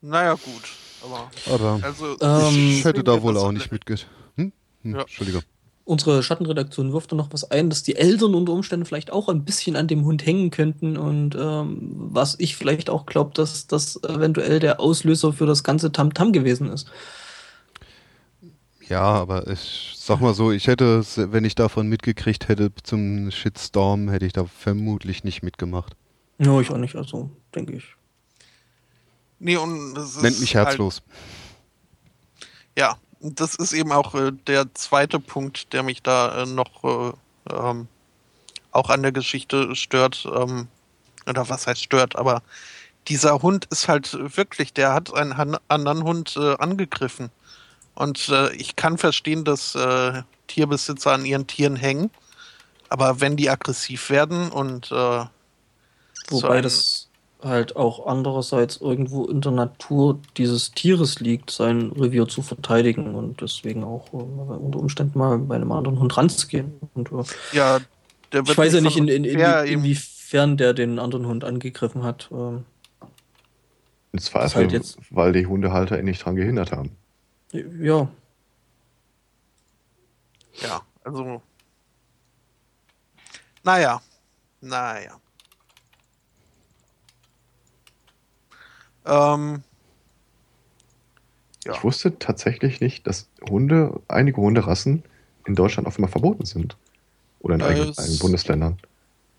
Naja, gut. Aber, Aber also, Ähm, ich hätte da wohl auch nicht mitge... Hm? Hm, Ja. Entschuldigung. Unsere Schattenredaktion wirft da noch was ein, dass die Eltern unter Umständen vielleicht auch ein bisschen an dem Hund hängen könnten und ähm, was ich vielleicht auch glaube, dass das eventuell der Auslöser für das ganze Tamtam gewesen ist. Ja, aber ich sag mal so, ich hätte, es, wenn ich davon mitgekriegt hätte zum Shitstorm, hätte ich da vermutlich nicht mitgemacht. Ja, ich auch nicht, also denke ich. Nee, und es Nennt ist mich halt- herzlos. Ja, und das ist eben auch äh, der zweite Punkt, der mich da äh, noch äh, ähm, auch an der Geschichte stört. Ähm, oder was heißt stört, aber dieser Hund ist halt wirklich, der hat einen han- anderen Hund äh, angegriffen. Und äh, ich kann verstehen, dass äh, Tierbesitzer an ihren Tieren hängen. Aber wenn die aggressiv werden und äh, so Wobei ein- das halt auch andererseits irgendwo in der Natur dieses Tieres liegt, sein Revier zu verteidigen und deswegen auch äh, unter Umständen mal bei einem anderen Hund ranzugehen. Und, äh, ja, der ich wird weiß ja nicht, in, in, in, inwiefern der den anderen Hund angegriffen hat. Ähm, Im Zweifel, halt jetzt- weil die Hundehalter ihn nicht dran gehindert haben. Ja, Ja, also. Naja. Naja. Ähm. Ja. Ich wusste tatsächlich nicht, dass Hunde, einige Hunderassen in Deutschland einmal verboten sind. Oder in Äh, eigenen, es- eigenen Bundesländern.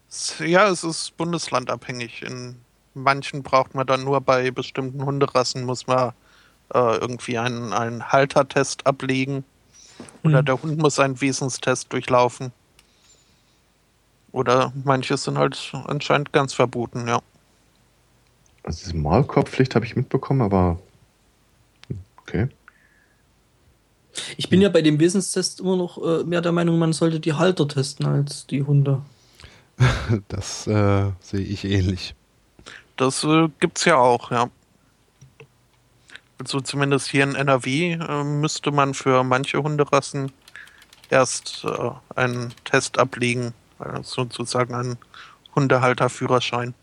Es- Ja, es ist bundeslandabhängig. In manchen braucht man dann nur bei bestimmten Hunderassen, muss man äh, irgendwie einen, einen Haltertest ablegen. Oder Hm. der Hund muss einen Wesenstest durchlaufen. Oder manche sind halt anscheinend ganz verboten, ja. Also diese Maulkorbpflicht habe ich mitbekommen, aber okay. Ich bin ja bei dem Wesenstest immer noch äh, mehr der Meinung, man sollte die Halter testen als die Hunde. Das äh, sehe ich ähnlich. Das äh, gibt's ja auch, ja. Also zumindest hier in NRW äh, müsste man für manche Hunderassen erst äh, einen Test ablegen, also sozusagen einen Hundehalterführerschein.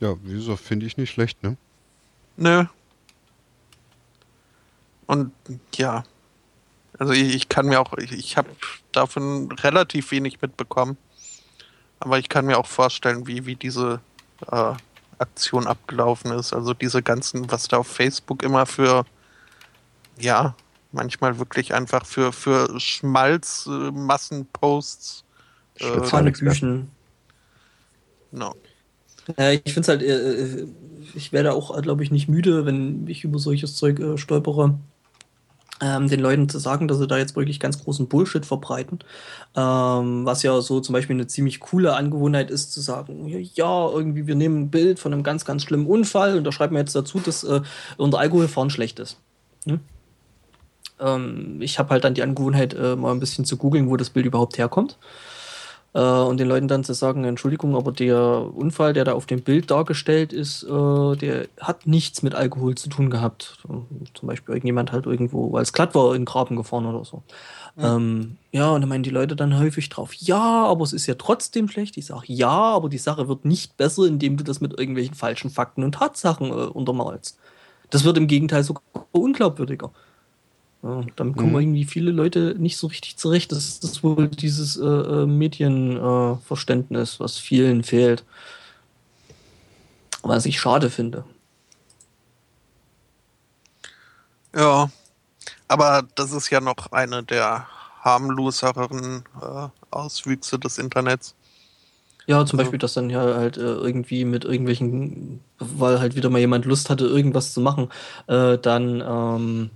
Ja, wieso finde ich nicht schlecht, ne? Nö. Und ja, also ich, ich kann mir auch, ich, ich habe davon relativ wenig mitbekommen, aber ich kann mir auch vorstellen, wie, wie diese äh, Aktion abgelaufen ist. Also diese ganzen, was da auf Facebook immer für, ja, manchmal wirklich einfach für, für Schmalz, äh, Massenposts. Äh, Hanebüchen. no. Ja, ich finde es halt, äh, äh, ich werde auch, glaube ich, nicht müde, wenn ich über solches Zeug äh, stolpere, ähm, den Leuten zu sagen, dass sie da jetzt wirklich ganz großen Bullshit verbreiten. Ähm, was ja so zum Beispiel eine ziemlich coole Angewohnheit ist, zu sagen, ja, irgendwie, wir nehmen ein Bild von einem ganz, ganz schlimmen Unfall und da schreiben wir jetzt dazu, dass äh, unter Alkoholfahren schlecht ist. Hm? Ähm, ich habe halt dann die Angewohnheit, äh, mal ein bisschen zu googeln, wo das Bild überhaupt herkommt. Äh, und den Leuten dann zu sagen, Entschuldigung, aber der Unfall, der da auf dem Bild dargestellt ist, äh, der hat nichts mit Alkohol zu tun gehabt. Zum Beispiel irgendjemand halt irgendwo, weil es glatt war, in den Graben gefahren oder so. Ja. Ähm, ja, und dann meinen die Leute dann häufig drauf, ja, aber es ist ja trotzdem schlecht. Ich sage, ja, aber die Sache wird nicht besser, indem du das mit irgendwelchen falschen Fakten und Tatsachen äh, untermalst. Das wird im Gegenteil sogar unglaubwürdiger. Ja, damit kommen Mhm. irgendwie viele Leute nicht so richtig zurecht. Das ist wohl dieses äh, äh, Medienverständnis, äh, was vielen fehlt. Was ich schade finde. Ja, aber das ist ja noch eine der harmloseren äh, Auswüchse des Internets. Ja, zum Beispiel, dass dann ja halt äh, irgendwie mit irgendwelchen, weil halt wieder mal jemand Lust hatte, irgendwas zu machen, äh, dann ähm,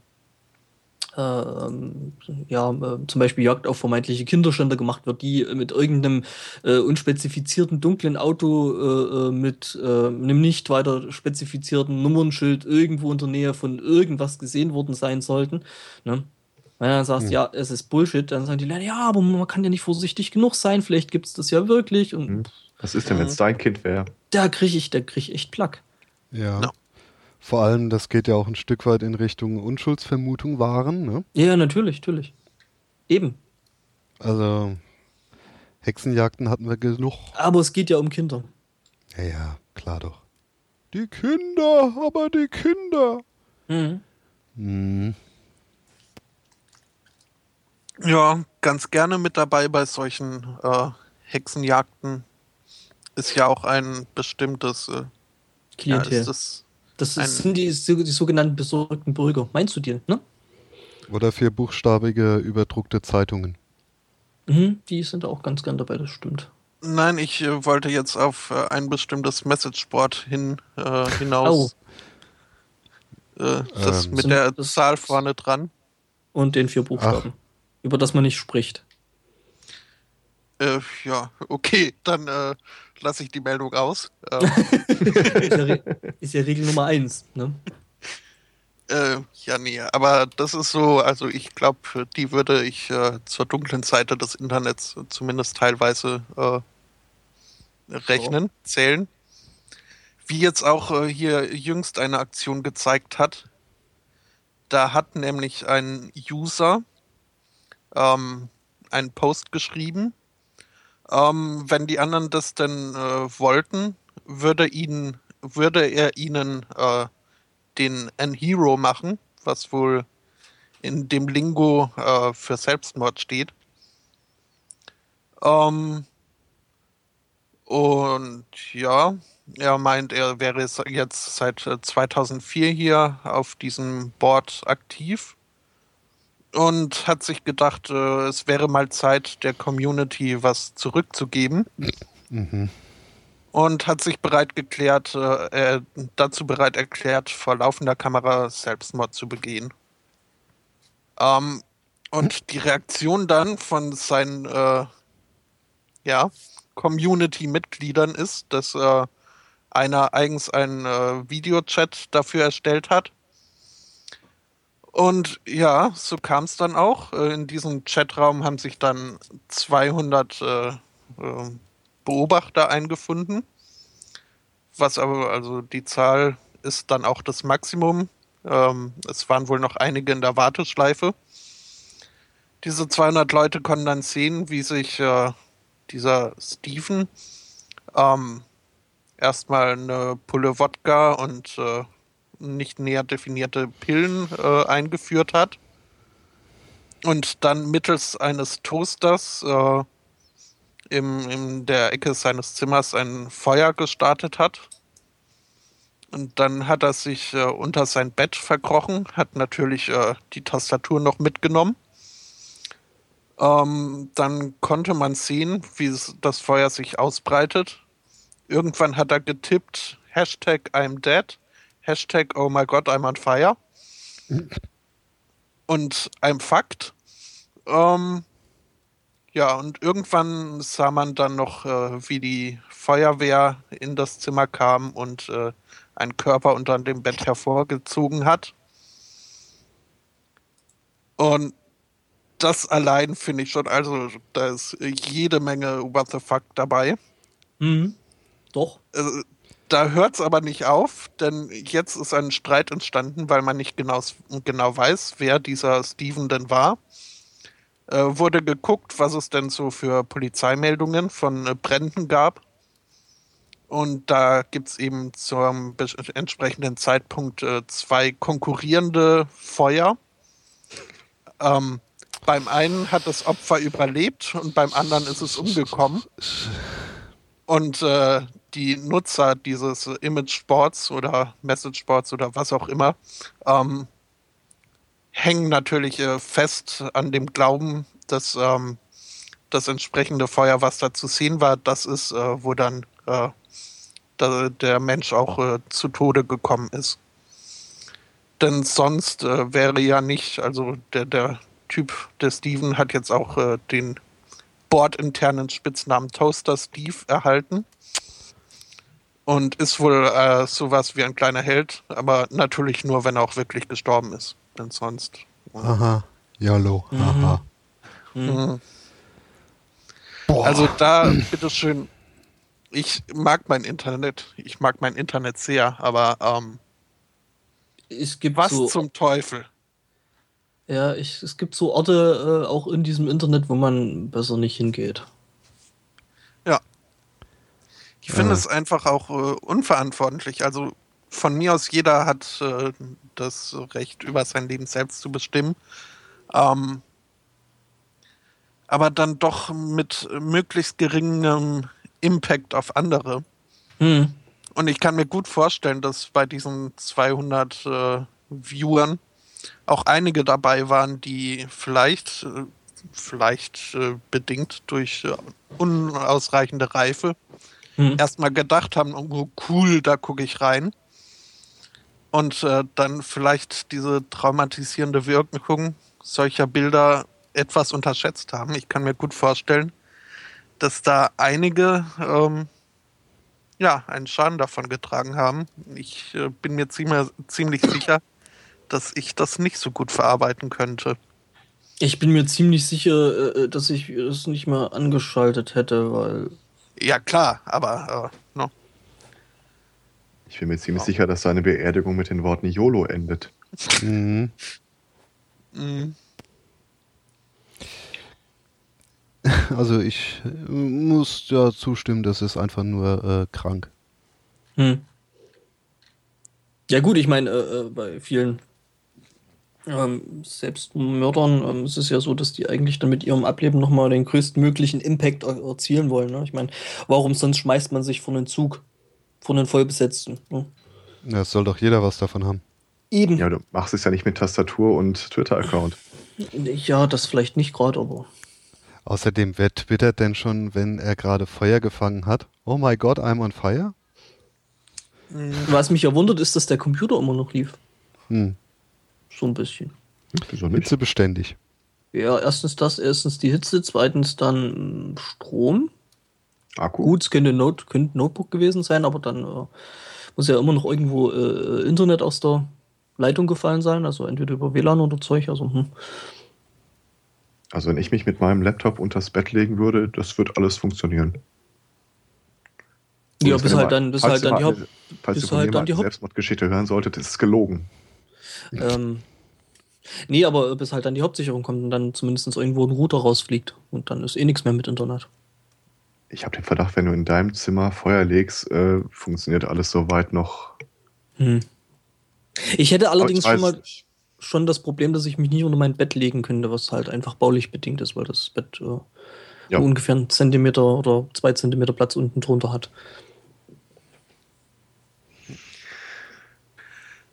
ja, äh, zum Beispiel Jagd auf vermeintliche Kinderschänder gemacht wird, die mit irgendeinem äh, unspezifizierten dunklen Auto äh, äh mit äh, einem nicht weiter spezifizierten Nummernschild irgendwo in der Nähe von irgendwas gesehen worden sein sollten. Ne? Wenn du dann sagst, hm. ja, es ist Bullshit, dann sagen die Leute, ja, aber man kann ja nicht vorsichtig genug sein, vielleicht gibt es das ja wirklich. Und hm. Was ist denn, wenn es dein Kind wäre? Da kriege ich, da krieg ich echt Plack. Ja. No. Vor allem, das geht ja auch ein Stück weit in Richtung Unschuldsvermutung wahren, ne? Ja, natürlich, natürlich. Eben. Also, Hexenjagden hatten wir genug. Aber es geht ja um Kinder. Ja, ja, klar doch. Die Kinder, aber die Kinder. Mhm. Mhm. Ja, ganz gerne mit dabei bei solchen äh, Hexenjagden. Ist ja auch ein bestimmtes äh, Klientel. Ja, ist das ist, sind die, die, sogenannten besorgten Bürger. Meinst du die, ne? Oder vierbuchstabige überdruckte Zeitungen. Mhm, die sind auch ganz gern dabei, das stimmt. Nein, ich äh, wollte jetzt auf äh, ein bestimmtes Messageboard hin, äh, hinaus. Oh. Äh, das ähm. mit der Zahl vorne dran. Und den vier Buchstaben, Ach. über das man nicht spricht. Äh, ja, okay, dann äh, lasse ich die Meldung aus. Ähm. ist, ja ist, ja Regel Nummer eins, ne? Äh, ja, nee, aber das ist so, also ich glaube, die würde ich äh, zur dunklen Seite des Internets zumindest teilweise äh, rechnen, so. zählen. Wie jetzt auch äh, hier jüngst eine Aktion gezeigt hat. Da hat nämlich ein User ähm, einen Post geschrieben, ähm, wenn die anderen das denn äh, wollten, würde, ihn, würde er ihnen äh, den An Hero machen, was wohl in dem Lingo äh, für Selbstmord steht. Ähm, und ja, er meint, er wäre jetzt seit 2004 hier auf diesem Board aktiv und hat sich gedacht, äh, es wäre mal Zeit, der Community was zurückzugeben. Mhm. Und hat sich bereit geklärt, äh, dazu bereit erklärt, vor laufender Kamera Selbstmord zu begehen. Ähm, und die Reaktion dann von seinen äh, ja, Community-Mitgliedern ist, dass äh, einer eigens einen äh, Videochat dafür erstellt hat und ja, so kam es dann auch. Äh, in diesem Chatraum haben sich dann 200 äh, äh, Beobachter eingefunden. Was aber, also die Zahl ist dann auch das Maximum. Ähm, es waren wohl noch einige in der Warteschleife. Diese 200 Leute konnten dann sehen, wie sich äh, dieser Steven ähm, erstmal eine Pulle Wodka und äh, nicht näher definierte Pillen äh, eingeführt hat und dann mittels eines Toasters äh, im, in der Ecke seines Zimmers ein Feuer gestartet hat. Und dann hat er sich äh, unter sein Bett verkrochen, hat natürlich äh, die Tastatur noch mitgenommen. Ähm, dann konnte man sehen, wie das Feuer sich ausbreitet. Irgendwann hat er getippt, Hashtag I'm dead. Hashtag Oh my God, I'm on fire. und ein Fakt. Ähm, ja, und irgendwann sah man dann noch, äh, wie die Feuerwehr in das Zimmer kam und äh, einen Körper unter dem Bett hervorgezogen hat. Und das allein finde ich schon, also da ist jede Menge What the fuck dabei. Mhm. Doch. Also, da hört es aber nicht auf, denn jetzt ist ein Streit entstanden, weil man nicht genau, genau weiß, wer dieser Steven denn war. Äh, wurde geguckt, was es denn so für Polizeimeldungen von äh, Bränden gab. Und da gibt es eben zum entsprechenden Zeitpunkt äh, zwei konkurrierende Feuer. Ähm, beim einen hat das Opfer überlebt und beim anderen ist es umgekommen. Und äh, die Nutzer dieses Image-Sports oder Message-Sports oder was auch immer ähm, hängen natürlich äh, fest an dem Glauben, dass ähm, das entsprechende Feuer, was da zu sehen war, das ist, äh, wo dann äh, da, der Mensch auch äh, zu Tode gekommen ist. Denn sonst äh, wäre ja nicht, also der, der Typ, der Steven hat jetzt auch äh, den bordinternen Spitznamen Toaster Steve erhalten. Und ist wohl äh, sowas wie ein kleiner Held, aber natürlich nur, wenn er auch wirklich gestorben ist. Denn sonst. Aha. YOLO. Aha. Mhm. Also da, bitteschön, ich mag mein Internet. Ich mag mein Internet sehr, aber ähm, Es gibt was so, zum Teufel? ja, ich, es gibt so Orte äh, auch in diesem Internet, wo man besser nicht hingeht. Ich finde Ja. es einfach auch äh, unverantwortlich. Also von mir aus, jeder hat äh, das Recht, über sein Leben selbst zu bestimmen. Ähm, aber dann doch mit möglichst geringem Impact auf andere. Hm. Und ich kann mir gut vorstellen, dass bei diesen 200 äh, Viewern auch einige dabei waren, die vielleicht, äh, vielleicht äh, bedingt durch äh, unausreichende Reife Hm. erstmal gedacht haben, oh cool, da gucke ich rein. Und äh, dann vielleicht diese traumatisierende Wirkung solcher Bilder etwas unterschätzt haben. Ich kann mir gut vorstellen, dass da einige ähm, ja, einen Schaden davon getragen haben. Ich äh, bin mir ziemlich, ziemlich sicher, dass ich das nicht so gut verarbeiten könnte. Ich bin mir ziemlich sicher, äh, dass ich es nicht mal angeschaltet hätte, weil Ja, klar, aber äh, no. Ich bin mir ziemlich sicher, dass seine Beerdigung mit den Worten YOLO endet. Mhm. mm, Also ich muss ja zustimmen, das ist einfach nur äh, krank. Hm. Ja gut, ich meine, äh, äh, bei vielen ähm, Selbstmördern ähm, ist es ja so, dass die eigentlich dann mit ihrem Ableben nochmal den größtmöglichen Impact er erzielen wollen. Ne? Ich meine, warum sonst schmeißt man sich vor einen Zug, vor einen vollbesetzten? Ne? Ja, es soll doch jeder was davon haben. Eben. Ja, Ja. du machst es ja nicht mit Tastatur und Twitter-Account. das vielleicht nicht gerade, aber. Außerdem, wer twittert denn schon, wenn er gerade Feuer gefangen hat? Oh my God, I'm on fire? Was mich ja wundert, ist, dass der Computer immer noch lief. Hm. So ein bisschen. Hm? Hitzebeständig. Ja, erstens das, erstens die Hitze, zweitens dann äh, Strom. Akku? Gut, es könnte, Note, könnte Notebook gewesen sein, aber dann äh, muss ja immer noch irgendwo äh, Internet aus der Leitung gefallen sein, also entweder über WLAN oder Zeug. Also, hm. Also wenn ich mich mit meinem Laptop unters Bett legen würde, das wird alles funktionieren. Ja, Und bis wenn halt ihr dann, bis halt ihr dann die mal- Haupt. Falls bis ihr halt dann mal die Selbstmordgeschichte hören solltet, ist es gelogen. Ähm, nee, aber bis halt dann die Hauptsicherung kommt und dann zumindest irgendwo ein Router rausfliegt. Und dann ist eh nichts mehr mit Internet. Ich habe den Verdacht, wenn du in deinem Zimmer Feuer legst, äh, funktioniert alles soweit noch. Hm. Ich hätte allerdings ich schon mal schon das Problem, dass ich mich nicht unter mein Bett legen könnte, was halt einfach baulich bedingt ist, weil das Bett äh, Ja. ungefähr einen Zentimeter oder zwei Zentimeter Platz unten drunter hat.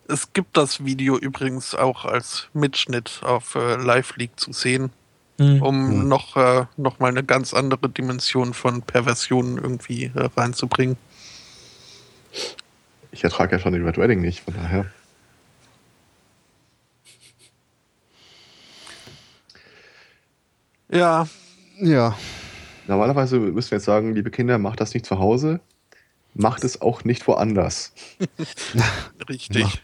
Es gibt das Video übrigens auch als Mitschnitt auf äh, Live League zu sehen, Hm. um Hm. noch, äh, noch mal eine ganz andere Dimension von Perversionen irgendwie äh, reinzubringen. Ich ertrage ja schon den Red Wedding nicht, von daher. Ja, Ja, Normalerweise müssen wir jetzt sagen, liebe Kinder, macht das nicht zu Hause, macht es auch nicht woanders. richtig. macht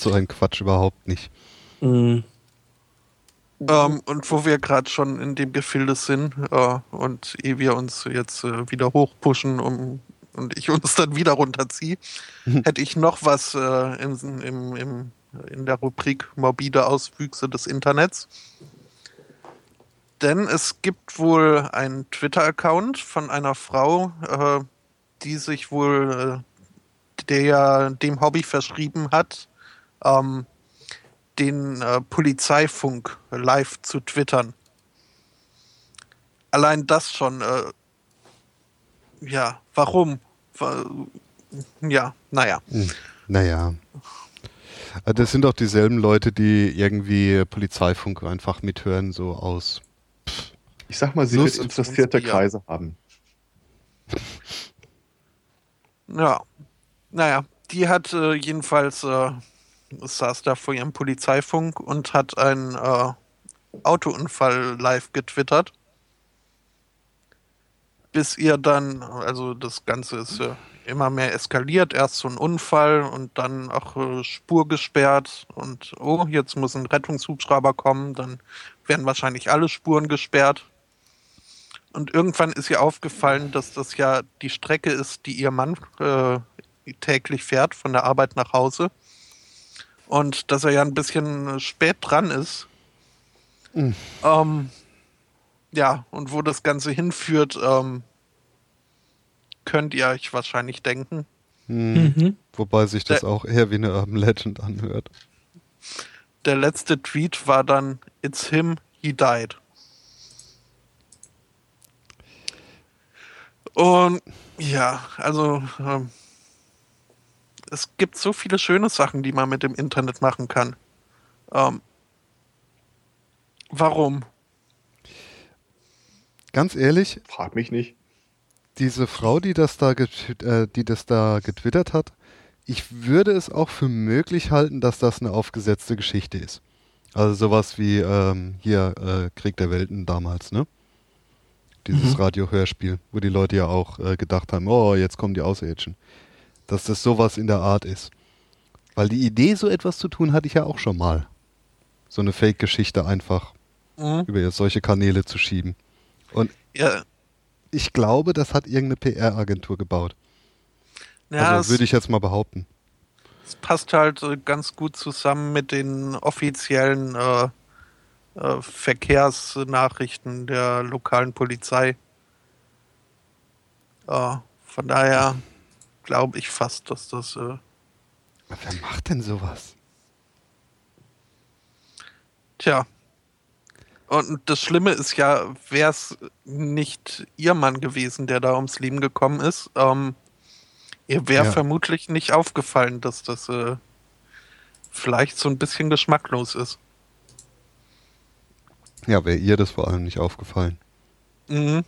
so einen Quatsch überhaupt nicht. Hm. Ähm, und wo wir gerade schon in dem Gefilde sind äh, und ehe wir uns jetzt äh, wieder hochpushen um, und ich uns dann wieder runterziehe, hätte ich noch was äh, in, im, im, in der Rubrik morbide Auswüchse des Internets. Denn es gibt wohl einen Twitter-Account von einer Frau, äh, die sich wohl äh, der, dem Hobby verschrieben hat, ähm, den äh, Polizeifunk live zu twittern. Allein das schon, äh, ja, warum? Ja, naja. Hm, Naja. Äh, Das sind doch dieselben Leute, die irgendwie Polizeifunk einfach mithören, so aus. Ich sag mal, sie Lust wird interessierte. Kreise haben. Ja. Naja, die hat äh, jedenfalls äh, saß da vor ihrem Polizeifunk und hat einen äh, Autounfall live getwittert. Bis ihr dann, also das Ganze ist äh, immer mehr eskaliert. Erst so ein Unfall und dann auch äh, Spur gesperrt und oh, jetzt muss ein Rettungshubschrauber kommen, dann werden wahrscheinlich alle Spuren gesperrt. Und irgendwann ist ihr aufgefallen, dass das ja die Strecke ist, die ihr Mann äh, täglich fährt von der Arbeit nach Hause. Und dass er ja ein bisschen äh, spät dran ist. Mhm. Ähm, ja, und wo das Ganze hinführt, ähm, könnt ihr euch wahrscheinlich denken. Hm. Mhm. Wobei sich das Der- auch eher wie eine Urban Legend anhört. Der letzte Tweet war dann It's him, he died. Und ja, also ähm, es gibt so viele schöne Sachen, die man mit dem Internet machen kann. Ähm, warum? Ganz ehrlich, Frag mich nicht. diese Frau, die das da, äh, die das da getwittert hat, ich würde es auch für möglich halten, dass das eine aufgesetzte Geschichte ist. Also sowas wie ähm, hier äh, Krieg der Welten damals, ne? Dieses Mhm. Radio-Hörspiel, wo die Leute ja auch äh, gedacht haben, oh, jetzt kommen die Außerirdischen. Dass das sowas in der Art ist. Weil die Idee, so etwas zu tun, hatte ich ja auch schon mal. So eine Fake-Geschichte einfach Mhm. über solche Kanäle zu schieben. Und Ja, ich glaube, das hat irgendeine PR-Agentur gebaut. ja also würde ich jetzt mal behaupten. es passt halt äh, ganz gut zusammen mit den offiziellen äh, äh, Verkehrsnachrichten der lokalen Polizei. Äh, von daher glaube ich fast, dass das äh, Wer macht denn sowas? Tja. Und das Schlimme ist ja, wäre es nicht ihr Mann gewesen, der da ums Leben gekommen ist, ähm, ihr wäre Ja. vermutlich nicht aufgefallen, dass das äh, vielleicht so ein bisschen geschmacklos ist. Ja, wäre ihr das vor allem nicht aufgefallen. Mhm.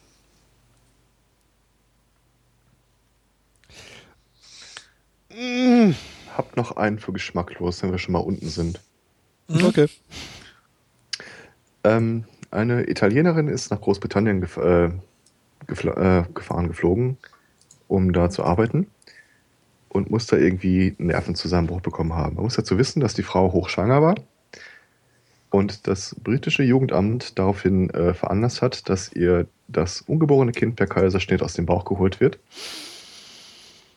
Hab noch einen für geschmacklos, wenn wir schon mal unten sind. Mhm. Okay. Ähm, eine Italienerin ist nach Großbritannien gef äh, gefl äh, gefahren, geflogen, um da zu arbeiten und muss da irgendwie einen Nervenzusammenbruch bekommen haben. Man muss dazu wissen, dass die Frau hochschwanger war und das britische Jugendamt daraufhin äh, veranlasst hat, dass ihr das ungeborene Kind per Kaiserschnitt aus dem Bauch geholt wird,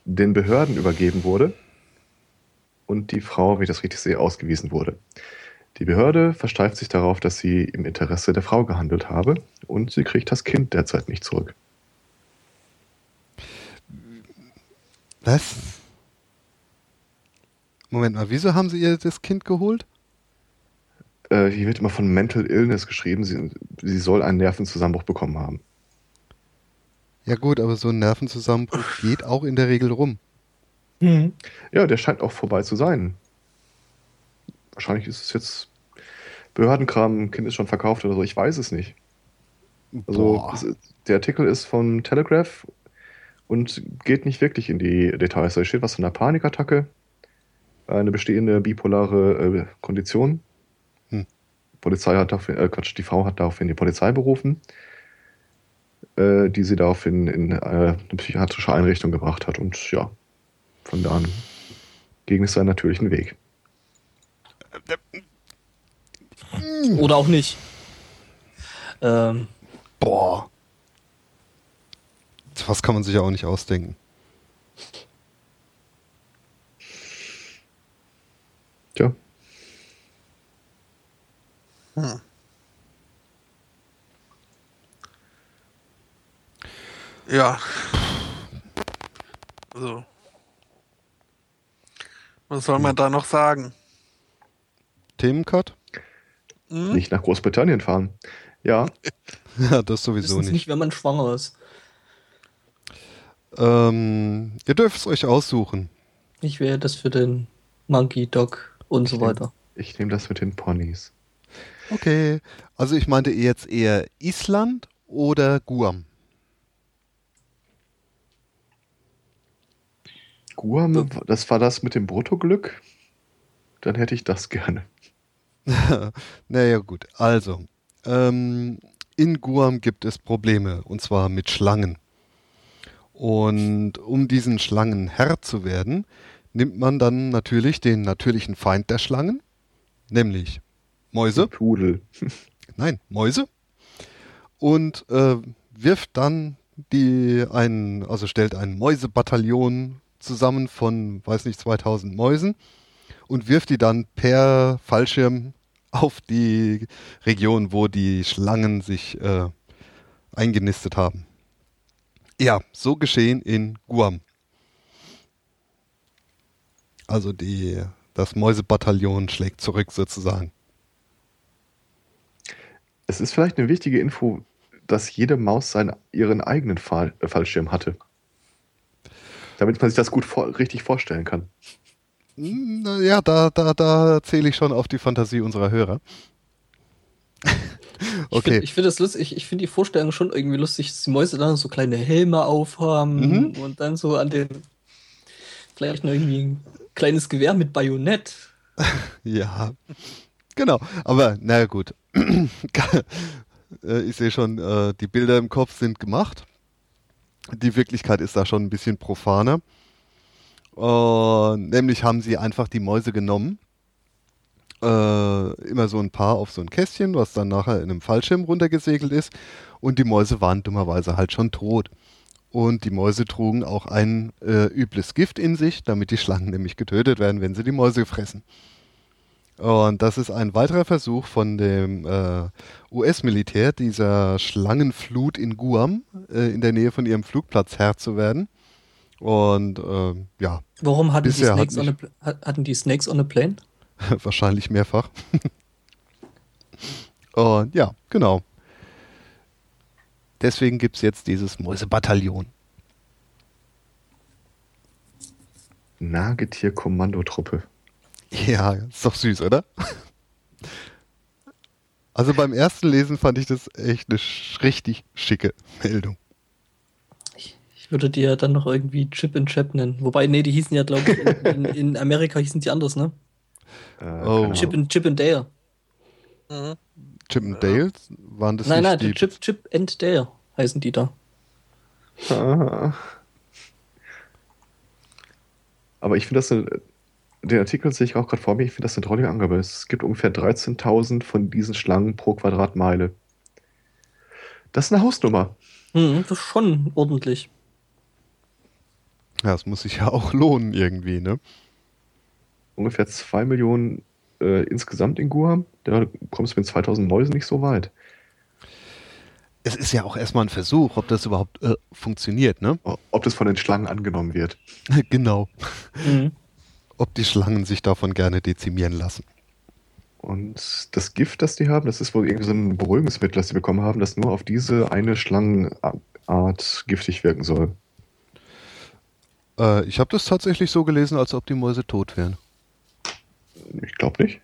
den Behörden übergeben wurde und die Frau, wenn ich das richtig sehe, ausgewiesen wurde. Die Behörde versteift sich darauf, dass sie im Interesse der Frau gehandelt habe und sie kriegt das Kind derzeit nicht zurück. Was? Moment mal, wieso haben sie ihr das Kind geholt? Äh, hier wird immer von Mental Illness geschrieben. Sie, sie soll einen Nervenzusammenbruch bekommen haben. Ja gut, aber so ein Nervenzusammenbruch geht auch in der Regel rum. Mhm. Ja, der scheint auch vorbei zu sein. Wahrscheinlich ist es jetzt Behördenkram, ein Kind ist schon verkauft oder so. Ich weiß es nicht. Also ist, der Artikel ist von Telegraph und geht nicht wirklich in die Details. Da steht was von einer Panikattacke, eine bestehende bipolare äh, Kondition. Hm. Polizei hat dafür, äh, Quatsch, die Frau hat daraufhin die Polizei berufen, äh, die sie daraufhin in äh, eine psychiatrische Einrichtung gebracht hat. Und ja, von da an ging es seinen natürlichen Weg. Oder auch nicht. Ähm, Boah. Was kann man sich ja auch nicht ausdenken. Tja, Hm. Ja. Also. Was soll man da noch sagen? Themencut? Hm? nicht nach Großbritannien fahren. Ja, Ja, das sowieso nicht. nicht, wenn man schwanger ist. Ähm, ihr dürft es euch aussuchen. Ich wäre das für den Monkey Dog und so weiter. Ich nehme das mit den Ponys. Okay. Also ich meinte jetzt eher Island oder Guam. Guam, das war das mit dem Bruttoglück? Dann hätte ich das gerne. naja, gut. Also, ähm, in Guam gibt es Probleme, und zwar mit Schlangen. Und um diesen Schlangen Herr zu werden, nimmt man dann natürlich den natürlichen Feind der Schlangen, nämlich Mäuse. Pudel. Nein, Mäuse. Und äh, wirft dann die ein, also stellt ein Mäusebataillon zusammen von, weiß nicht, 2000 Mäusen und wirft die dann per Fallschirm auf die Region, wo die Schlangen sich äh, eingenistet haben. Ja, so geschehen in Guam. Also die, das Mäusebataillon schlägt zurück sozusagen. Es ist vielleicht eine wichtige Info, dass jede Maus seinen, ihren eigenen Fall, äh, Fallschirm hatte. Damit man sich das gut vor, richtig vorstellen kann. Ja, da, da, da zähle ich schon auf die Fantasie unserer Hörer. okay. Ich finde find das lustig, ich finde die Vorstellung schon irgendwie lustig, dass die Mäuse dann so kleine Helme aufhaben mhm. und dann so an den vielleicht noch irgendwie ein kleines Gewehr mit Bajonett. ja, genau. Aber naja gut. Äh, ich sehe schon, äh, die Bilder im Kopf sind gemacht. Die Wirklichkeit ist da schon ein bisschen profaner. Uh, nämlich haben sie einfach die Mäuse genommen, uh, immer so ein paar auf so ein Kästchen, was dann nachher in einem Fallschirm runtergesegelt ist. Und die Mäuse waren dummerweise halt schon tot. Und die Mäuse trugen auch ein uh, übles Gift in sich, damit die Schlangen nämlich getötet werden, wenn sie die Mäuse fressen. Und das ist ein weiterer Versuch von dem US-Militär, dieser Schlangenflut in Guam, in der Nähe von ihrem Flugplatz Herr zu werden. Und äh, ja. Warum hatten die, Snakes hat a, hatten die Snakes on a Plane? Wahrscheinlich mehrfach. Und ja, genau. Deswegen gibt es jetzt dieses Mäusebataillon. Nagetier-Kommandotruppe. Ja, ist doch süß, oder? Also beim ersten Lesen fand ich das echt eine richtig schicke Meldung. Ich würde die ja dann noch irgendwie Chip and Chap nennen. Wobei, nee, die hießen ja, glaube ich, in, in, Amerika hießen die anders, ne? Äh, oh. Chip, and, Chip and Dale. Mhm. Chip and Dale? Waren das nein, nicht nein, die Chip, Chip and Dale heißen die da. Aber ich finde das eine, den Artikel sehe ich auch gerade vor mir, ich finde das eine tolle Angabe. Es gibt ungefähr 13.000 von diesen Schlangen pro Quadratmeile. Das ist eine Hausnummer. Mhm, das ist schon ordentlich. Ja, es muss sich ja auch lohnen irgendwie, ne? Ungefähr 2 Millionen äh, insgesamt in Guam. Da kommst du mit 2000 Mäusen nicht so weit. Es ist ja auch erstmal ein Versuch, ob das überhaupt äh, funktioniert, ne? Ob das von den Schlangen angenommen wird. genau. Mhm. Ob die Schlangen sich davon gerne dezimieren lassen. Und das Gift, das die haben, das ist wohl irgendwie so ein Beruhigungsmittel, das sie bekommen haben, das nur auf diese eine Schlangenart giftig wirken soll. Äh, ich habe das tatsächlich so gelesen, als ob die Mäuse tot wären. Ich glaube nicht.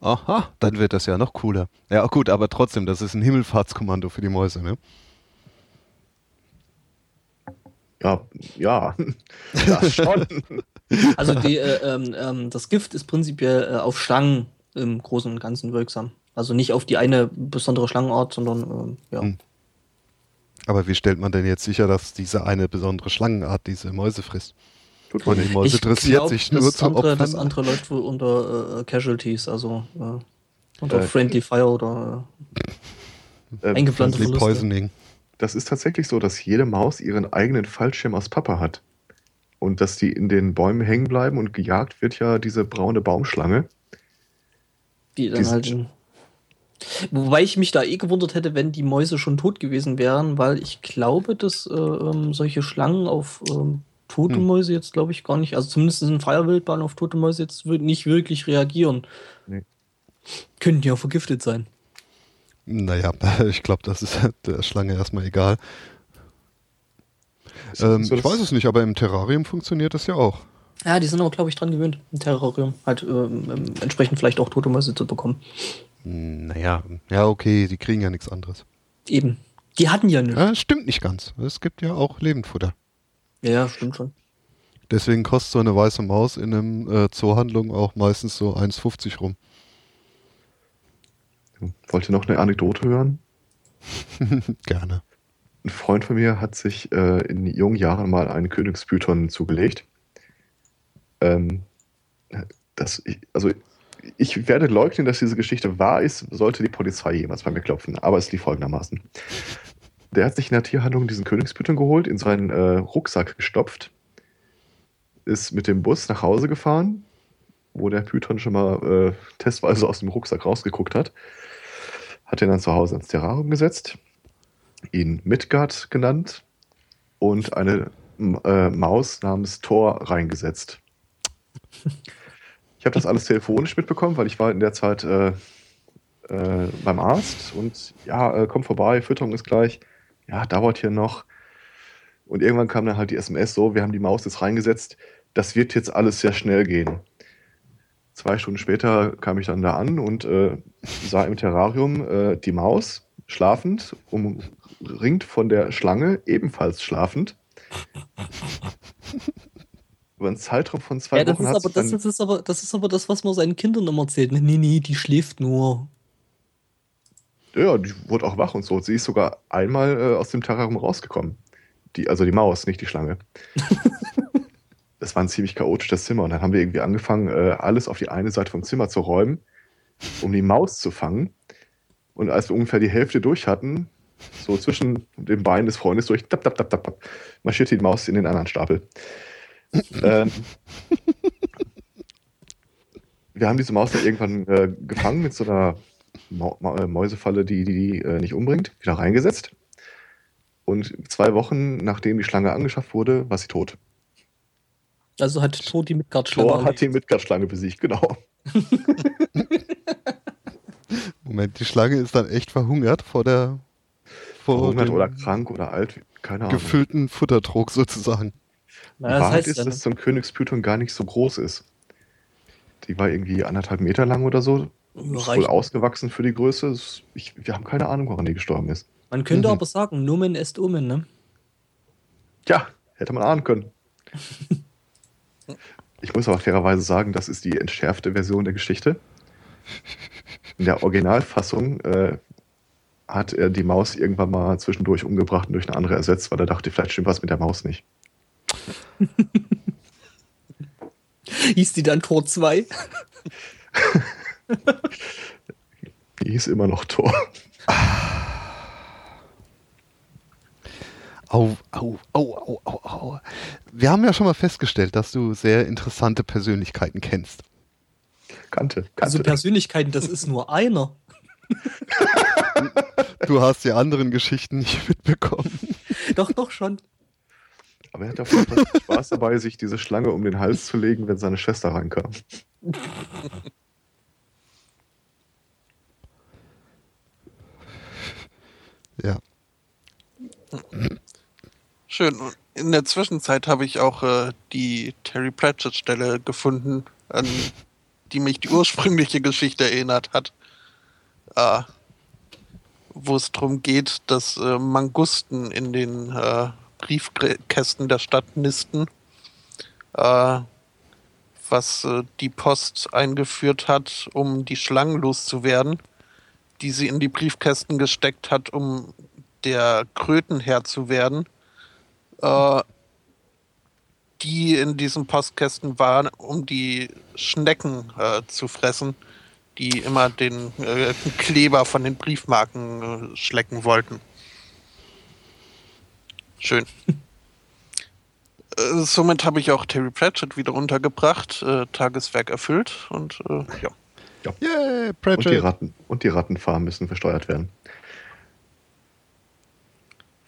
Aha, dann wird das ja noch cooler. Ja, gut, aber trotzdem, das ist ein Himmelfahrtskommando für die Mäuse, ne? Ja, ja, das schon. Also die, äh, ähm, ähm, das Gift ist prinzipiell äh, auf Schlangen im Großen und Ganzen wirksam. Also nicht auf die eine besondere Schlangenart, sondern ähm, ja. Hm. Aber wie stellt man denn jetzt sicher, dass diese eine besondere Schlangenart diese Mäuse frisst? Und die Mäuse interessiert glaub, sich nur zum andere, Das andere läuft wohl unter äh, Casualties, also äh, unter äh, Friendly Fire oder äh, äh eingeplante Verluste. Poisoning. Das ist tatsächlich so, dass jede Maus ihren eigenen Fallschirm aus Papa hat. Und dass die in den Bäumen hängen bleiben und gejagt wird ja diese braune Baumschlange. Die dann die halt Wobei ich mich da eh gewundert hätte, wenn die Mäuse schon tot gewesen wären, weil ich glaube, dass äh, ähm, solche Schlangen auf ähm, tote hm. Mäuse jetzt, glaube ich, gar nicht, also zumindest in Feuerwildbahn auf tote Mäuse jetzt nicht wirklich reagieren. Nee. Könnten ja vergiftet sein. Naja, ich glaube, das ist der Schlange erstmal egal. Ähm, So, ich weiß es nicht, aber im Terrarium funktioniert das ja auch. Ja, die sind aber, glaube ich, dran gewöhnt, im Terrarium halt ähm, ähm, entsprechend vielleicht auch tote Mäuse zu bekommen. Hm, Naja, ja, okay, die kriegen ja nichts anderes. Eben. Die hatten ja nichts. Ja, stimmt nicht ganz. Es gibt ja auch Lebendfutter. Ja, ja, stimmt schon. Deswegen kostet so eine weiße Maus in einem äh, Zoohandlung auch meistens so 1,50 rum. Wollt ihr noch eine Anekdote hören? Gerne. Ein Freund von mir hat sich äh, in jungen Jahren mal einen Königspython zugelegt. Ähm, das, also ich werde leugnen, dass diese Geschichte wahr ist, sollte die Polizei jemals bei mir klopfen. Aber es lief folgendermaßen. Der hat sich in der Tierhandlung diesen Königspython geholt, in seinen äh, Rucksack gestopft, ist mit dem Bus nach Hause gefahren, wo der Python schon mal äh, testweise aus dem Rucksack rausgeguckt hat. Hat ihn dann zu Hause ins Terrarium gesetzt, ihn Midgard genannt und eine äh, Maus namens Thor reingesetzt. Ich habe das alles telefonisch mitbekommen, weil ich war in der Zeit äh, äh, beim Arzt und ja, äh, komm vorbei, Fütterung ist gleich. Ja, dauert hier noch. Und irgendwann kam dann halt die SMS so, wir haben die Maus jetzt reingesetzt, das wird jetzt alles sehr schnell gehen. Zwei Stunden später kam ich dann da an und äh, sah im Terrarium äh, die Maus schlafend, umringt von der Schlange, ebenfalls schlafend. Über einen Zeitraum von zwei Ja, das Wochen ist, hat aber, das, ist aber, das ist aber das, was man seinen Kindern immer erzählt. Nee, nee, die schläft nur. ja, die wurde auch wach und so. Sie ist sogar einmal äh, aus dem Terrarium rausgekommen. Die, also die Maus, nicht die Schlange. das war ein ziemlich chaotisches Zimmer. Und dann haben wir irgendwie angefangen, äh, alles auf die eine Seite vom Zimmer zu räumen, um die Maus zu fangen. Und als wir ungefähr die Hälfte durch hatten, so zwischen den Beinen des Freundes durch, tap, tap, tap, tap, tap, marschierte die Maus in den anderen Stapel. ähm, wir haben diese Maus dann irgendwann äh, gefangen mit so einer Mau Ma äh, Mäusefalle, die die, die äh, nicht umbringt, wieder reingesetzt. Und zwei Wochen nachdem die Schlange angeschafft wurde, war sie tot. Also hat Thor die Midgard-Schlange. Thor hat die Midgard-Schlange besiegt, genau. Moment, die Schlange ist dann echt verhungert vor der Verhungert oder krank oder alt, keine Ahnung. gefüllten Futtertrog sozusagen. Na, das Wahrheit heißt ist, dass so ein Königspython gar nicht so groß ist. Die war irgendwie anderthalb Meter lang oder so. Ist wohl ausgewachsen für die Größe. Ich, wir haben keine Ahnung, woran die gestorben ist. Man könnte Mhm. aber sagen, Nomen est Omen, ne? Ja, hätte man ahnen können. Ich muss aber fairerweise sagen, das ist die entschärfte Version der Geschichte. In der Originalfassung äh, hat er die Maus irgendwann mal zwischendurch umgebracht und durch eine andere ersetzt, weil er dachte, vielleicht stimmt was mit der Maus nicht. Hieß die dann Tor 2? Die hieß immer noch Thor. Au, au, au, au, au, au. Wir haben ja schon mal festgestellt, dass du sehr interessante Persönlichkeiten kennst. Kannte. kannte. Also Persönlichkeiten, das ist nur einer. Du hast die anderen Geschichten nicht mitbekommen. Doch, doch schon. Aber er hat auf jeden Fall Spaß dabei, sich diese Schlange um den Hals zu legen, wenn seine Schwester reinkam. Ja. Schön. In der Zwischenzeit habe ich auch äh, die Terry Pratchett-Stelle gefunden, an die mich die ursprüngliche Geschichte erinnert hat. Äh, wo es darum geht, dass äh, Mangusten in den äh, Briefkästen der Stadt nisten, äh, was äh, die Post eingeführt hat, um die Schlangen loszuwerden, die sie in die Briefkästen gesteckt hat, um der Krötenherr zu werden, äh, die in diesen Postkästen waren, um die Schnecken äh, zu fressen, die immer den äh, Kleber von den Briefmarken äh, schlecken wollten. Schön. Äh, somit habe ich auch Terry Pratchett wieder untergebracht, äh, Tageswerk erfüllt und äh, ja. Yeah, Und die Pratchett. Ratten. Und die Rattenfarmen müssen versteuert werden.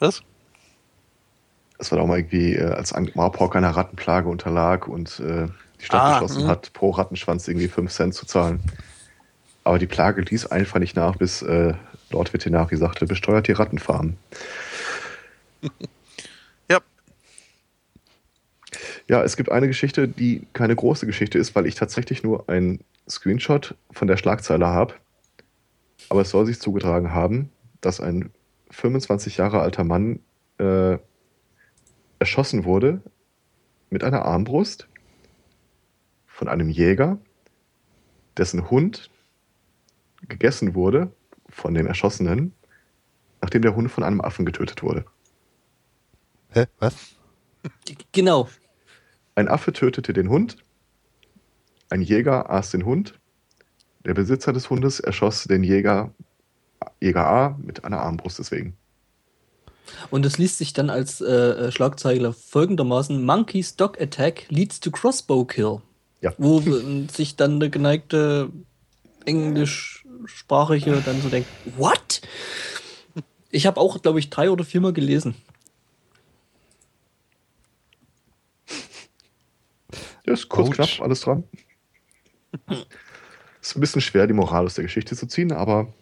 Was? Das war doch mal irgendwie, äh, als Marpork einer Rattenplage unterlag und äh, die Stadt Ah, beschlossen mh. hat, pro Rattenschwanz irgendwie 5 Cent zu zahlen. Aber die Plage ließ einfach nicht nach, bis äh, Lord Veterinari sagte, besteuert die Rattenfarmen. Ja, Ja, es gibt eine Geschichte, die keine große Geschichte ist, weil ich tatsächlich nur einen Screenshot von der Schlagzeile habe. Aber es soll sich zugetragen haben, dass ein 25 Jahre alter Mann äh, erschossen wurde mit einer Armbrust von einem Jäger, dessen Hund gegessen wurde von dem Erschossenen, nachdem der Hund von einem Affen getötet wurde. Hä? Was? Genau. Ein Affe tötete den Hund, ein Jäger aß den Hund, der Besitzer des Hundes erschoss den Jäger, Jäger A mit einer Armbrust deswegen. Und es liest sich dann als äh, Schlagzeile folgendermaßen: Monkey's Dog Attack leads to Crossbow Kill. Ja. Wo äh, sich dann der geneigte Englischsprachige dann so denkt: What? Ich habe auch, glaube ich, drei oder viermal gelesen. Ja, ist kurz Ouch. knapp, alles dran. Ist ein bisschen schwer, die Moral aus der Geschichte zu ziehen, aber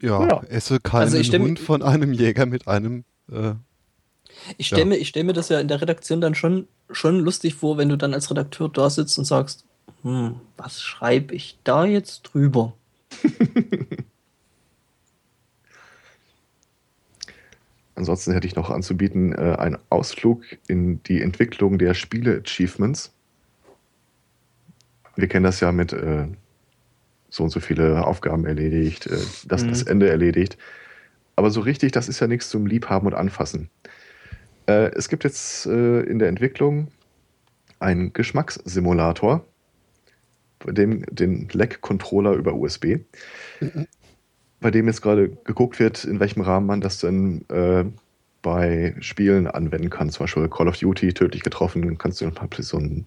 Ja, Ja. esse keinen Also Hund von einem Jäger mit einem. Äh, Ich stelle Ja. mir, ich stell mir das ja in der Redaktion dann schon, schon lustig vor, wenn du dann als Redakteur da sitzt und sagst, hm, was schreibe ich da jetzt drüber? ansonsten hätte ich noch anzubieten äh, einen Ausflug in die Entwicklung der Spiele-Achievements. Wir kennen das ja mit äh, so und so viele Aufgaben erledigt, äh, das, Mhm. das Ende erledigt. Aber so richtig, das ist ja nichts zum Liebhaben und Anfassen. Äh, es gibt jetzt äh, in der Entwicklung einen Geschmackssimulator, bei dem den LEC-Controller über USB, bei dem jetzt gerade geguckt wird, in welchem Rahmen man das denn äh, bei Spielen anwenden kann. Zum Beispiel Call of Duty, tödlich getroffen, dann kannst du dann so einen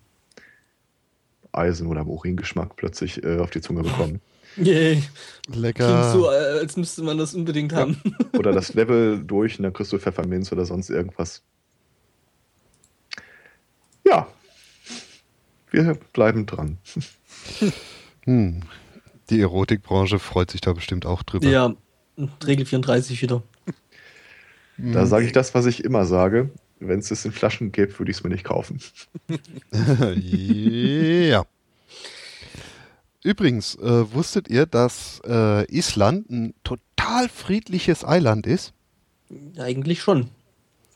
Eisen- oder Uringeschmack plötzlich äh, auf die Zunge bekommen. Yay. lecker. Klingt so, äh, als müsste man das unbedingt Ja. haben. Oder das Level durch und dann kriegst du Pfefferminz oder sonst irgendwas. Ja. Wir bleiben dran. Hm. Die Erotikbranche freut sich da bestimmt auch drüber. Ja, Regel 34 wieder. Da sage ich das, was ich immer sage. Wenn es es in Flaschen gibt, würde ich es mir nicht kaufen. ja. Übrigens, äh, wusstet ihr, dass äh, Island ein total friedliches Eiland ist? Eigentlich schon.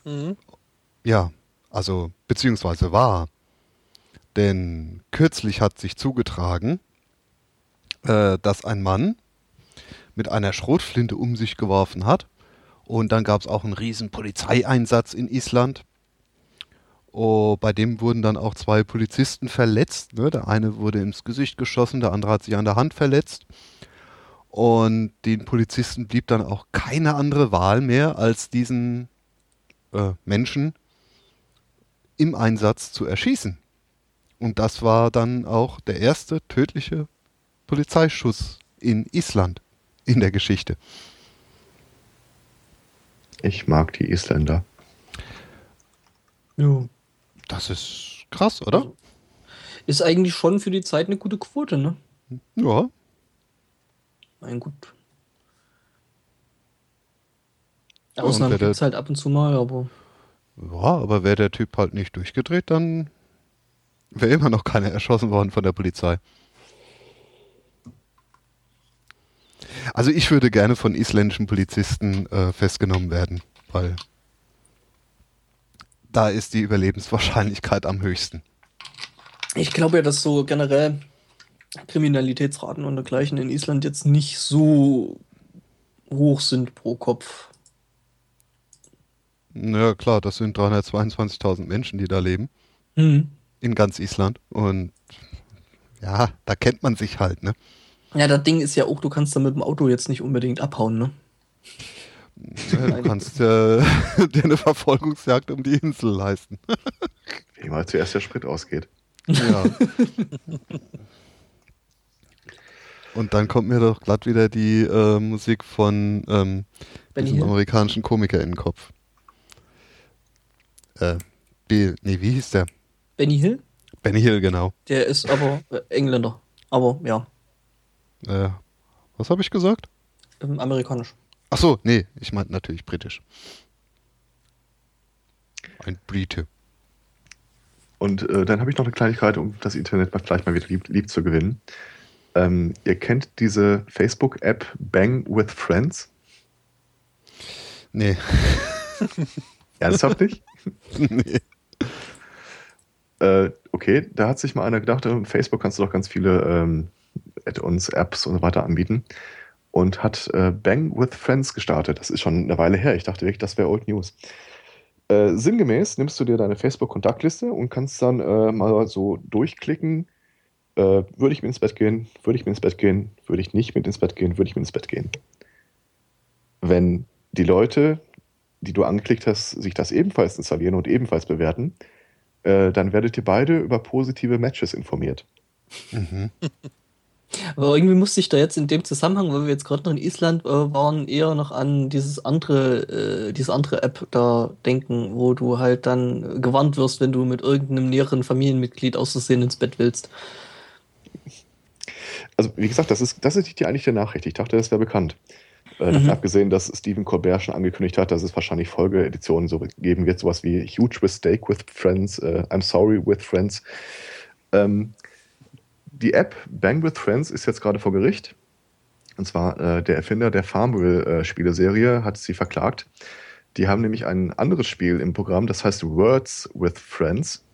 Mhm. Ja, also beziehungsweise war. Denn kürzlich hat sich zugetragen, äh, dass ein Mann mit einer Schrotflinte um sich geworfen hat. Und dann gab es auch einen riesen Polizeieinsatz in Island. Oh, bei dem wurden dann auch zwei Polizisten verletzt. Ne? Der eine wurde ins Gesicht geschossen, der andere hat sich an der Hand verletzt. Und den Polizisten blieb dann auch keine andere Wahl mehr, als diesen äh, Menschen im Einsatz zu erschießen. Und das war dann auch der erste tödliche Polizeischuss in Island in der Geschichte. Ich mag die Isländer. Ja. Das ist krass, oder? Ist eigentlich schon für die Zeit eine gute Quote, ne? Ja. Mein gut. Ausnahmen gibt es halt ab und zu mal, aber Ja, aber wäre der Typ halt nicht durchgedreht, dann wäre immer noch keiner erschossen worden von der Polizei. Also ich würde gerne von isländischen Polizisten äh, festgenommen werden, weil da ist die Überlebenswahrscheinlichkeit am höchsten. ich glaube ja, dass so generell Kriminalitätsraten und dergleichen in Island jetzt nicht so hoch sind pro Kopf. Ja klar, das sind 322.000 Menschen, die da leben, Hm. In ganz Island. Und ja, da kennt man sich halt, ne? Ja, das Ding ist ja auch, du kannst da mit dem Auto jetzt nicht unbedingt abhauen, ne? Ja, du kannst äh, dir eine Verfolgungsjagd um die Insel leisten. Wie mal zuerst der Sprit ausgeht. Ja. Und dann kommt mir doch glatt wieder die äh, Musik von ähm, diesem Hill? amerikanischen Komiker in den Kopf. Äh, Bill, nee, wie hieß der? Benny Hill? Benny Hill, genau. Der ist aber äh, Engländer. Aber ja, Äh, was habe ich gesagt? ähm, amerikanisch. Ach so, nee, ich meinte natürlich britisch. Ein Brite. Und äh, dann habe ich noch eine Kleinigkeit, um das Internet mal vielleicht mal wieder lieb, lieb zu gewinnen. Ähm, ihr kennt diese Facebook-App Bang with Friends? Nee. Ernsthaft nicht? nee. Äh, okay, da hat sich mal einer gedacht, auf Facebook kannst du doch ganz viele ähm, Add-ons, Apps und so weiter anbieten. Und hat äh, Bang with Friends gestartet. Das ist schon eine Weile her. Ich dachte wirklich, das wäre Old News. Äh, sinngemäß nimmst du dir deine Facebook-Kontaktliste und kannst dann äh, mal so durchklicken, äh, würde ich mit ins Bett gehen, würde ich mit ins Bett gehen, würde ich nicht mit ins Bett gehen, würde ich mit ins Bett gehen. Wenn die Leute, die du angeklickt hast, sich das ebenfalls installieren und ebenfalls bewerten, äh, dann werdet ihr beide über positive Matches informiert. Mhm. Aber irgendwie musste ich da jetzt in dem Zusammenhang, weil wir jetzt gerade noch in Island äh, waren, eher noch an dieses andere, äh, diese andere App da denken, wo du halt dann gewarnt wirst, wenn du mit irgendeinem näheren Familienmitglied aus Versehen ins Bett willst. Also, wie gesagt, das ist, das ist die eigentliche Nachricht. Ich dachte, das wäre bekannt. Äh, Mhm. abgesehen, dass Stephen Colbert schon angekündigt hat, dass es wahrscheinlich Folgeeditionen so geben wird, sowas wie Huge Mistake with Friends, äh, I'm Sorry with Friends. Ähm, die App Bang with Friends ist jetzt gerade vor Gericht. Und zwar äh, der Erfinder der Farmville-Spieleserie hat sie verklagt. Die haben nämlich ein anderes Spiel im Programm, das heißt Words with Friends.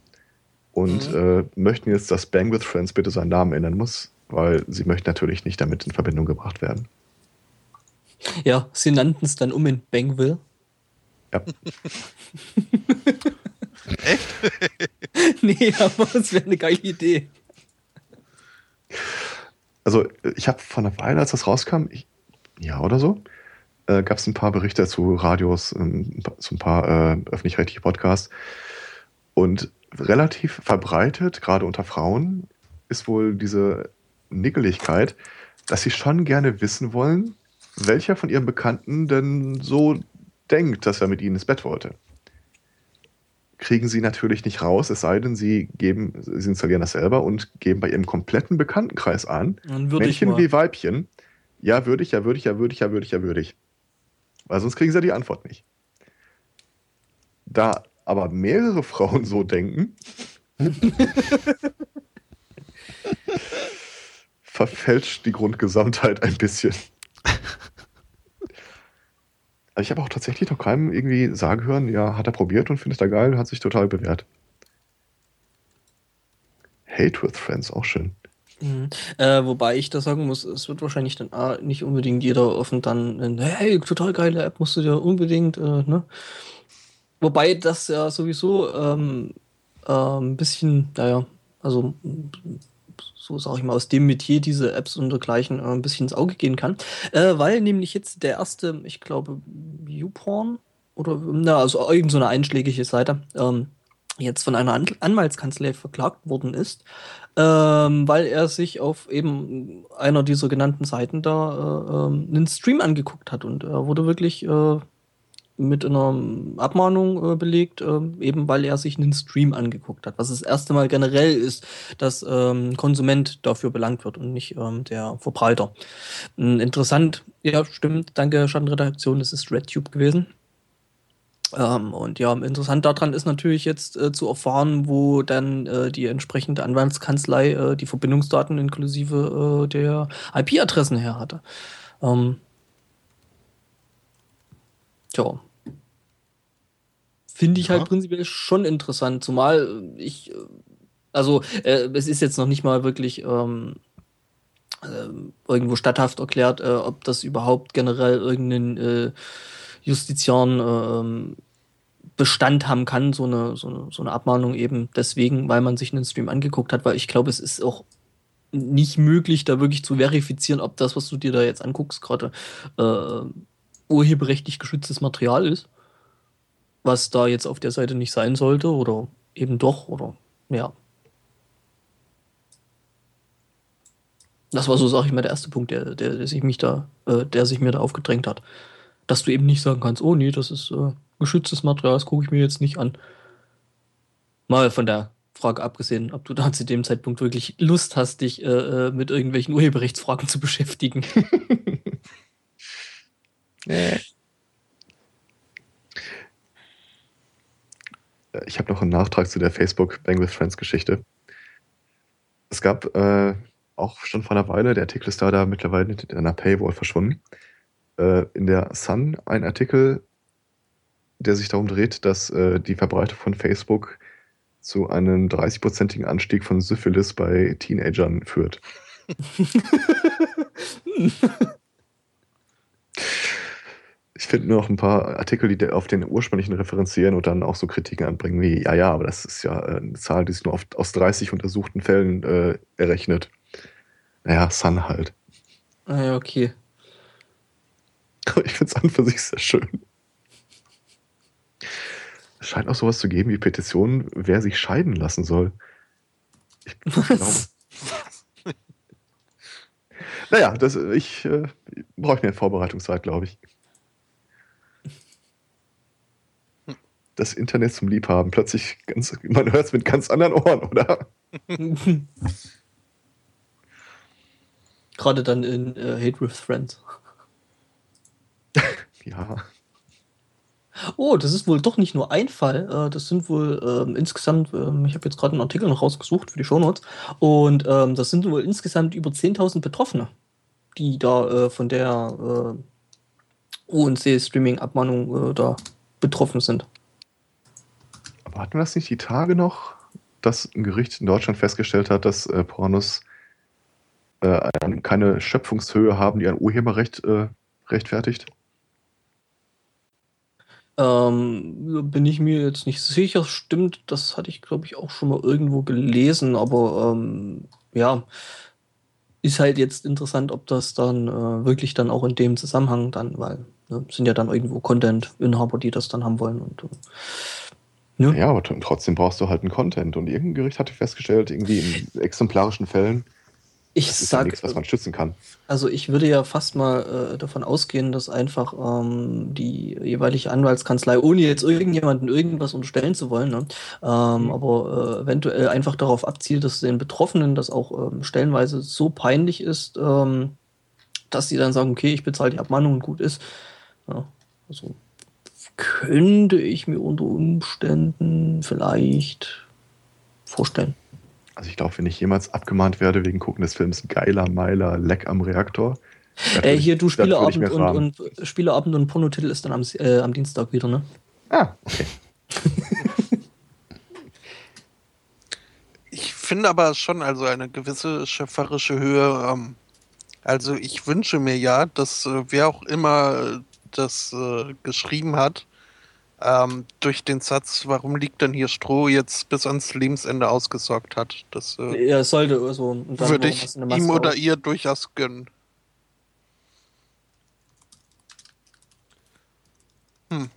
Und äh, möchten jetzt, dass Bang with Friends bitte seinen Namen ändern muss, weil sie möchten natürlich nicht damit in Verbindung gebracht werden. Ja, sie nannten es dann um in Bangville. Ja. nee, aber es wäre eine geile Idee. Also ich habe vor einer Weile, als das rauskam, ich, ja oder so, äh, gab es ein paar Berichte zu Radios, ähm, ein paar- zu ein paar äh, öffentlich-rechtliche Podcasts. Und relativ verbreitet, gerade unter Frauen, ist wohl diese Nickeligkeit, dass sie schon gerne wissen wollen, welcher von ihren Bekannten denn so denkt, dass er mit ihnen ins Bett wollte. Kriegen sie natürlich nicht raus, es sei denn, sie geben, sie installieren das selber und geben bei ihrem kompletten Bekanntenkreis an, Männchen wie Weibchen, ja, würde ich, ja, würde ich, ja, würde ich, ja, würde ich, ja, würde ich. Weil sonst kriegen sie die Antwort nicht. Da aber mehrere Frauen so denken, verfälscht die Grundgesamtheit ein bisschen. Also ich habe auch tatsächlich noch keinem irgendwie sagen hören, ja, hat er probiert und findet er geil, hat sich total bewährt. Hate with Friends, auch schön. Mhm. Äh, wobei ich da sagen muss, es wird wahrscheinlich dann ah, nicht unbedingt jeder offen dann, äh, hey, total geile App, musst du dir unbedingt, äh, ne? Wobei das ja sowieso ähm, äh, ein bisschen, naja, also so sage ich mal, aus dem Metier diese Apps und dergleichen äh, ein bisschen ins Auge gehen kann. Äh, weil nämlich jetzt der erste, ich glaube, YouPorn oder na, also irgend so eine einschlägige Seite, ähm, jetzt von einer An Anwaltskanzlei verklagt worden ist, ähm, weil er sich auf eben einer dieser genannten Seiten da äh, ähm, einen Stream angeguckt hat und er wurde wirklich äh, mit einer Abmahnung äh, belegt, äh, eben weil er sich einen Stream angeguckt hat. Was das erste Mal generell ist, dass ähm, Konsument dafür belangt wird und nicht ähm, der Verbreiter. Ähm, interessant, ja, stimmt, danke Schattenredaktion, es ist RedTube gewesen. Ähm, und ja, interessant daran ist natürlich jetzt äh, zu erfahren, wo dann äh, die entsprechende Anwaltskanzlei äh, die Verbindungsdaten inklusive äh, der IP-Adressen her hatte. Ähm, tja. Finde ich Ja. halt prinzipiell schon interessant, zumal äh, ich, äh, also äh, es ist jetzt noch nicht mal wirklich ähm, ähm, irgendwo statthaft erklärt, äh, ob das überhaupt generell irgendeinen äh, justiziaren ähm, Bestand haben kann, so eine, so, eine, so eine Abmahnung eben deswegen, weil man sich einen Stream angeguckt hat, weil ich glaube, es ist auch nicht möglich, da wirklich zu verifizieren, ob das, was du dir da jetzt anguckst, gerade äh, urheberrechtlich geschütztes Material ist, was da jetzt auf der Seite nicht sein sollte oder eben doch oder ja. Das war so, sag ich mal, der erste Punkt, der, der, der sich mich da, äh, der sich mir da aufgedrängt hat. Dass du eben nicht sagen kannst, oh nee, das ist äh, geschütztes Material, das gucke ich mir jetzt nicht an. Mal von der Frage abgesehen, ob du da zu dem Zeitpunkt wirklich Lust hast, dich äh, äh, mit irgendwelchen Urheberrechtsfragen zu beschäftigen. Äh, ich habe noch einen Nachtrag zu der Facebook Bang with Friends Geschichte. Es gab äh, auch schon vor einer Weile, der Artikel ist da, da mittlerweile in einer Paywall verschwunden, äh, in der Sun ein Artikel, der sich darum dreht, dass äh, die Verbreitung von Facebook zu einem 30-prozentigen Anstieg von Syphilis bei Teenagern führt. ich finde nur noch ein paar Artikel, die auf den ursprünglichen referenzieren und dann auch so Kritiken anbringen, wie, ja, ja, aber das ist ja äh, eine Zahl, die ist nur oft aus 30 untersuchten Fällen äh, errechnet. Naja, Sun halt. Ah ja, okay. Ich finde es an für sich sehr schön. Es scheint auch sowas zu geben wie Petitionen, wer sich scheiden lassen soll. Ich glaube. naja, das, ich äh, brauche mehr Vorbereitungszeit, glaube ich. Das Internet zum Liebhaben. Plötzlich, ganz, man hört es mit ganz anderen Ohren, oder? Gerade dann in äh, Hate with Friends. ja. Oh, das ist wohl doch nicht nur ein Fall. Äh, das sind wohl ähm, insgesamt, ähm, ich habe jetzt gerade einen Artikel noch rausgesucht für die Shownotes, und ähm, das sind wohl insgesamt über 10.000 Betroffene, die da äh, von der äh, UNC-Streaming-Abmahnung äh, da betroffen sind. Hatten wir das nicht die Tage noch, dass ein Gericht in Deutschland festgestellt hat, dass äh, Pornos äh, keine Schöpfungshöhe haben, die ein Urheberrecht äh, rechtfertigt? Ähm, bin ich mir jetzt nicht sicher. Stimmt, das hatte ich, glaube ich, auch schon mal irgendwo gelesen, aber ähm, ja, ist halt jetzt interessant, ob das dann äh, wirklich dann auch in dem Zusammenhang dann, weil ne, sind ja dann irgendwo Content-Inhaber, die das dann haben wollen und äh, ne? Ja, aber trotzdem brauchst du halt einen Content und irgendein Gericht hatte festgestellt, irgendwie in exemplarischen Fällen, ich das ist sag, ja nichts, was man schützen kann. Also ich würde ja fast mal äh, davon ausgehen, dass einfach ähm, die jeweilige Anwaltskanzlei, ohne jetzt irgendjemanden irgendwas unterstellen zu wollen, ne, ähm, mhm. aber äh, eventuell einfach darauf abzielt, dass den Betroffenen das auch ähm, stellenweise so peinlich ist, ähm, dass sie dann sagen, okay, ich bezahle die Abmahnung und gut ist. Ja, also könnte ich mir unter Umständen vielleicht vorstellen. Also ich glaube, wenn ich jemals abgemahnt werde wegen Gucken des Films Geiler Meiler Leck am Reaktor. Äh, hier, du Spieleabend und, und, Spieleabend und Pornotitel ist dann am, äh, am Dienstag wieder, ne? Ah, okay. ich finde aber schon also eine gewisse schöpferische Höhe. Ähm, also ich wünsche mir ja, dass äh, wer auch immer das äh, geschrieben hat, ähm, durch den Satz, warum liegt denn hier Stroh, jetzt bis ans Lebensende ausgesorgt hat. Das äh, ja, sollte also, würde ich ihm oder aus. ihr durchaus gönnen. Hm.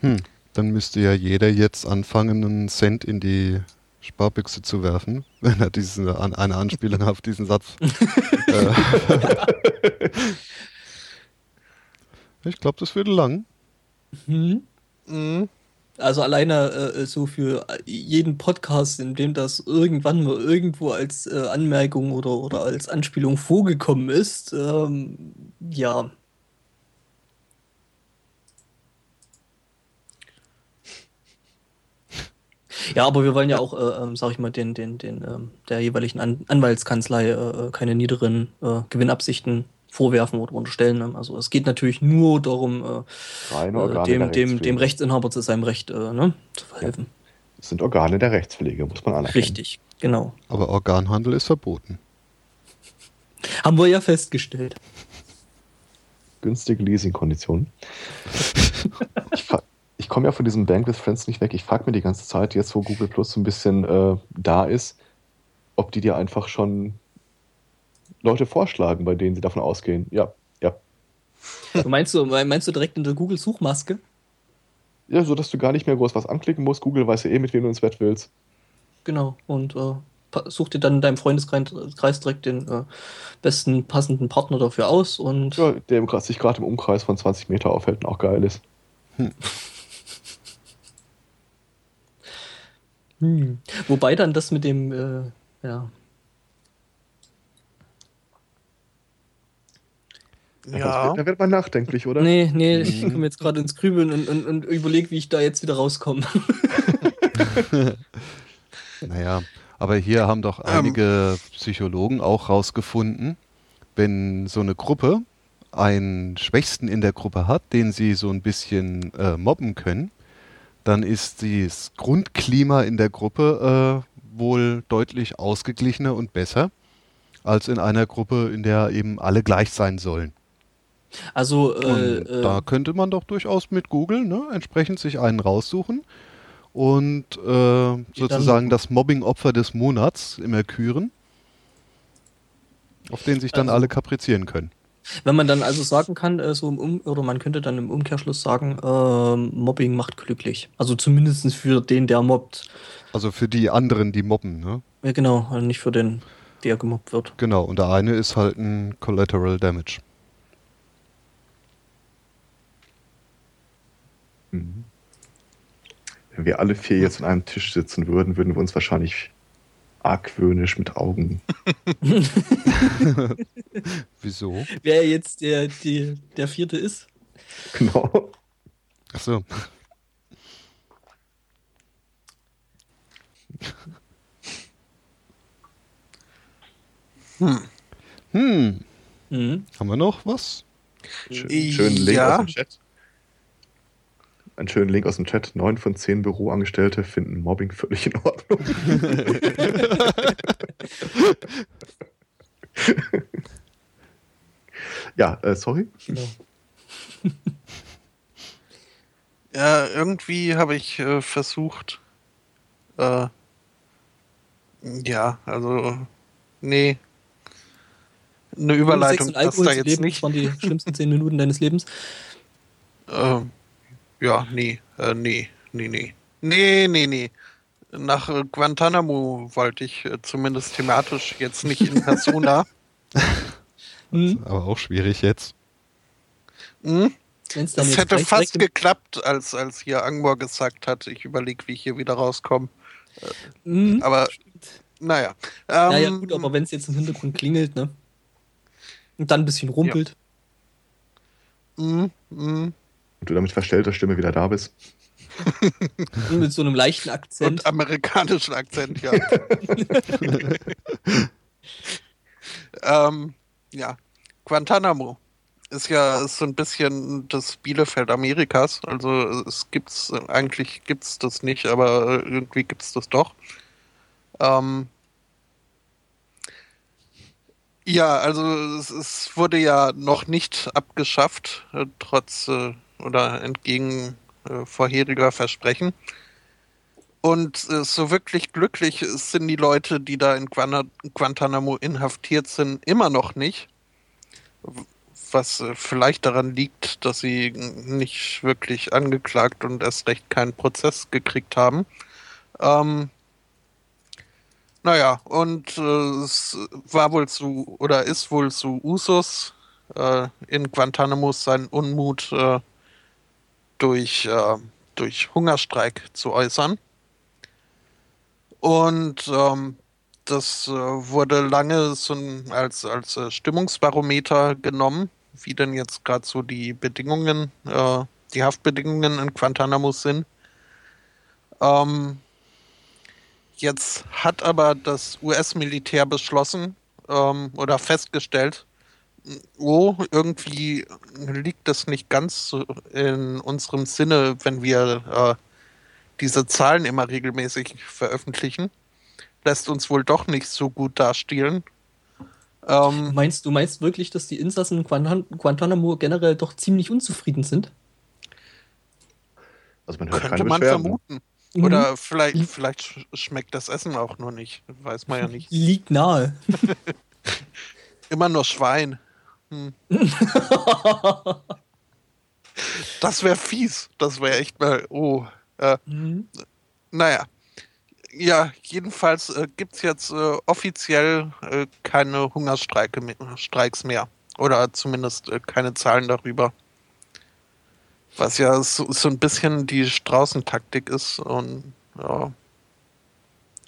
Hm, dann müsste ja jeder jetzt anfangen, einen Cent in die Sparbüchse zu werfen, wenn er diese, eine Anspielung auf diesen Satz. Äh, ich glaube, das würde lang. Mhm. Mhm. Also alleine äh, so für jeden Podcast, in dem das irgendwann mal irgendwo als äh, Anmerkung oder, oder als Anspielung vorgekommen ist, ähm, ja. Ja, aber wir wollen ja auch, äh, ähm, sag ich mal, den, den, den, ähm, der jeweiligen An Anwaltskanzlei äh, äh, keine niederen äh, Gewinnabsichten vorwerfen oder unterstellen. Ne? Also es geht natürlich nur darum, äh, äh dem, dem, dem Rechtsinhaber zu seinem Recht äh, ne, zu verhelfen. Ja. Das sind Organe der Rechtspflege, muss man anerkennen. Richtig, genau. Aber Organhandel ist verboten. Haben wir ja festgestellt. Günstige Leasingkonditionen. ich, ich komme ja von diesem Bank with Friends nicht weg. Ich frage mir die ganze Zeit, jetzt wo Google Plus so ein bisschen äh, da ist, ob die dir einfach schon Leute vorschlagen, bei denen sie davon ausgehen. Ja, ja. Du meinst du, meinst du direkt in der Google-Suchmaske? Ja, so dass du gar nicht mehr groß was anklicken musst. Google weiß ja eh, mit wem du ins Bett willst. Genau, und äh, such dir dann in deinem Freundeskreis direkt den äh, besten passenden Partner dafür aus und. Ja, der sich gerade im Umkreis von 20 Meter aufhält und auch geil ist. Hm. Hm. Wobei dann das mit dem, äh, ja, Ja. Da wird man nachdenklich, oder? Nee, nee, ich Mhm. komme jetzt gerade ins Grübeln und, und, und überlege, wie ich da jetzt wieder rauskomme. Naja, aber hier haben doch Ähm. einige Psychologen auch rausgefunden, wenn so eine Gruppe einen Schwächsten in der Gruppe hat, den sie so ein bisschen äh, mobben können, dann ist das Grundklima in der Gruppe äh, wohl deutlich ausgeglichener und besser als in einer Gruppe, in der eben alle gleich sein sollen. Also, äh, äh, da könnte man doch durchaus mit Google ne, entsprechend sich einen raussuchen und äh, sozusagen das Mobbing-Opfer des Monats immer küren, auf den sich dann Also- alle kaprizieren können. wenn man dann also sagen kann, äh, so im um oder man könnte dann im Umkehrschluss sagen, ähm, Mobbing macht glücklich. Also zumindest für den, der mobbt. Also für die anderen, die mobben. Ne? Ja, genau, also nicht für den, der gemobbt wird. Genau, und der eine ist halt ein Collateral Damage. Wenn wir alle vier jetzt an einem Tisch sitzen würden, würden wir uns wahrscheinlich argwöhnisch mit Augen. Wieso? Wer jetzt der, die, der vierte ist. Genau. Achso. Hm. Hm, Mhm. haben wir noch was? Schön, schönen Link Ja. aus dem Chat. Einen schönen Link aus dem Chat. Neun von zehn Büroangestellte finden Mobbing völlig in Ordnung. ja, äh, sorry. Genau. Ja, irgendwie habe ich äh, versucht. Äh, ja, also. Nee. Eine Überleitung Sex und passt Alkohol da jetzt leben, nicht. Das waren die schlimmsten zehn Minuten deines Lebens. Ähm, ja, nee, äh, nee, nee, nee. Nee, nee, nee. Nach äh, Guantanamo wollte ich äh, zumindest thematisch jetzt nicht in Persona. Mhm. Aber auch schwierig jetzt. hm? Es jetzt hätte fast direkt- geklappt, als, als hier Angmor gesagt hat, ich überlege, wie ich hier wieder rauskomme. Mhm. Aber, naja. Ähm, Ja, ja, gut, aber wenn es jetzt im Hintergrund klingelt, ne? Und dann ein bisschen rumpelt. mm, mm. Und du damit verstellter Stimme wieder da bist. Und mit so einem leichten Akzent. Und amerikanischen Akzent, ja. ähm, ja, Guantanamo ist ja ist so ein bisschen das Bielefeld Amerikas. Also es gibt's eigentlich gibt's das nicht, aber irgendwie gibt's das doch. Ähm, ja, also es, es wurde ja noch nicht abgeschafft, äh, trotz äh, oder entgegen äh, vorheriger Versprechen. Und äh, so wirklich glücklich sind die Leute, die da in Guana Guantanamo inhaftiert sind, immer noch nicht. Was äh, vielleicht daran liegt, dass sie nicht wirklich angeklagt und erst recht keinen Prozess gekriegt haben. Ähm, naja, und äh, es war wohl zu, oder ist wohl zu Usus äh, in Guantanamo seinen Unmut äh, durch, äh, durch Hungerstreik zu äußern. Und ähm, das äh, wurde lange so als, als äh, Stimmungsbarometer genommen, wie denn jetzt gerade so die Bedingungen, äh, die Haftbedingungen in Guantanamo sind. Ähm, jetzt hat aber das US-Militär beschlossen ähm, oder festgestellt, oh, irgendwie liegt das nicht ganz so in unserem Sinne, wenn wir äh, diese Zahlen immer regelmäßig veröffentlichen. Lässt uns wohl doch nicht so gut dastehen. Ähm, Meinst du meinst wirklich, dass die Insassen in Guantan Guantanamo generell doch ziemlich unzufrieden sind? Also man hört könnte keine man vermuten. Mhm. Oder vielleicht, vielleicht sch- schmeckt das Essen auch nur nicht. Weiß man ja nicht. Liegt nahe. Immer nur Schwein. Hm. Das wäre fies. Das wäre echt mal. Oh. Äh, Mhm. naja. Ja, jedenfalls äh, gibt es jetzt äh, offiziell äh, keine Hungerstreike mehr, Streiks mehr. Oder zumindest äh, keine Zahlen darüber. Was ja so, so ein bisschen die Straußentaktik ist. Und ja.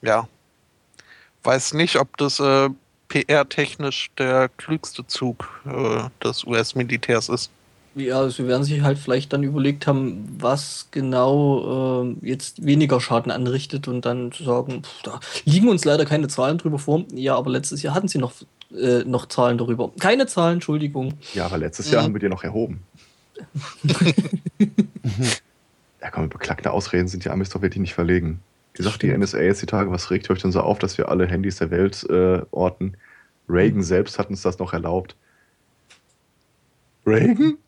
Ja. Weiß nicht, ob das äh, PR-technisch der klügste Zug äh, des US-Militärs ist. Ja, sie werden sich halt vielleicht dann überlegt haben, was genau äh, jetzt weniger Schaden anrichtet und dann zu sagen, pff, da liegen uns leider keine Zahlen drüber vor. Ja, aber letztes Jahr hatten sie noch, äh, noch Zahlen darüber. Keine Zahlen, Entschuldigung. Ja, aber letztes Jahr haben wir die noch erhoben. ja, komm, beklagte Ausreden sind die Amis doch wirklich nicht verlegen. Wie sagt die NSA jetzt die Tage, was regt euch denn so auf, dass wir alle Handys der Welt äh, orten? Reagan selbst hat uns das noch erlaubt. Reagan?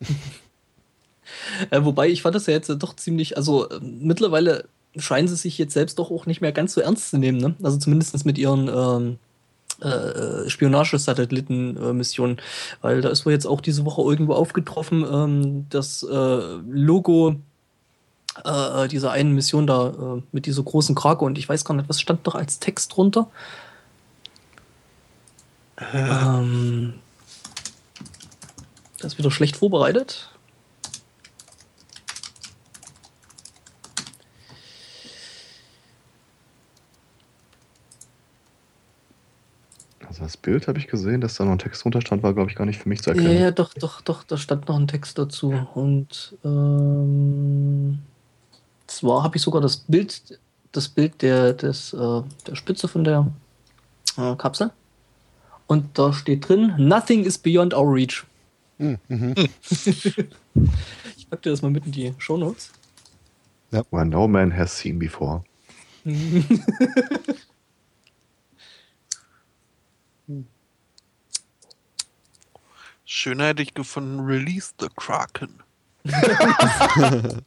Äh, wobei, ich fand das ja jetzt doch ziemlich, also äh, mittlerweile scheinen sie sich jetzt selbst doch auch nicht mehr ganz so ernst zu nehmen, ne? Also zumindest mit ihren ähm, äh, Spionagesatelliten-Missionen, weil da ist wohl jetzt auch diese Woche irgendwo aufgetroffen, ähm, das äh, Logo äh, dieser einen Mission da äh, mit dieser großen Krake und ich weiß gar nicht, was stand noch als Text drunter? Ähm, das ist wieder schlecht vorbereitet. Also das Bild habe ich gesehen, dass da noch ein Text drunter stand, war, glaube ich, gar nicht für mich zu Ja, erkennen. ja, doch, doch, doch, da stand noch ein Text dazu. Und ähm, zwar habe ich sogar das Bild, das Bild der, des, äh, der Spitze von der äh, Kapsel. Und da steht drin, Nothing is beyond our reach. Hm, mhm. Ich pack dir das mal mit in die Shownotes. Where no man has seen before. Schöner hätte ich gefunden, Release the Kraken.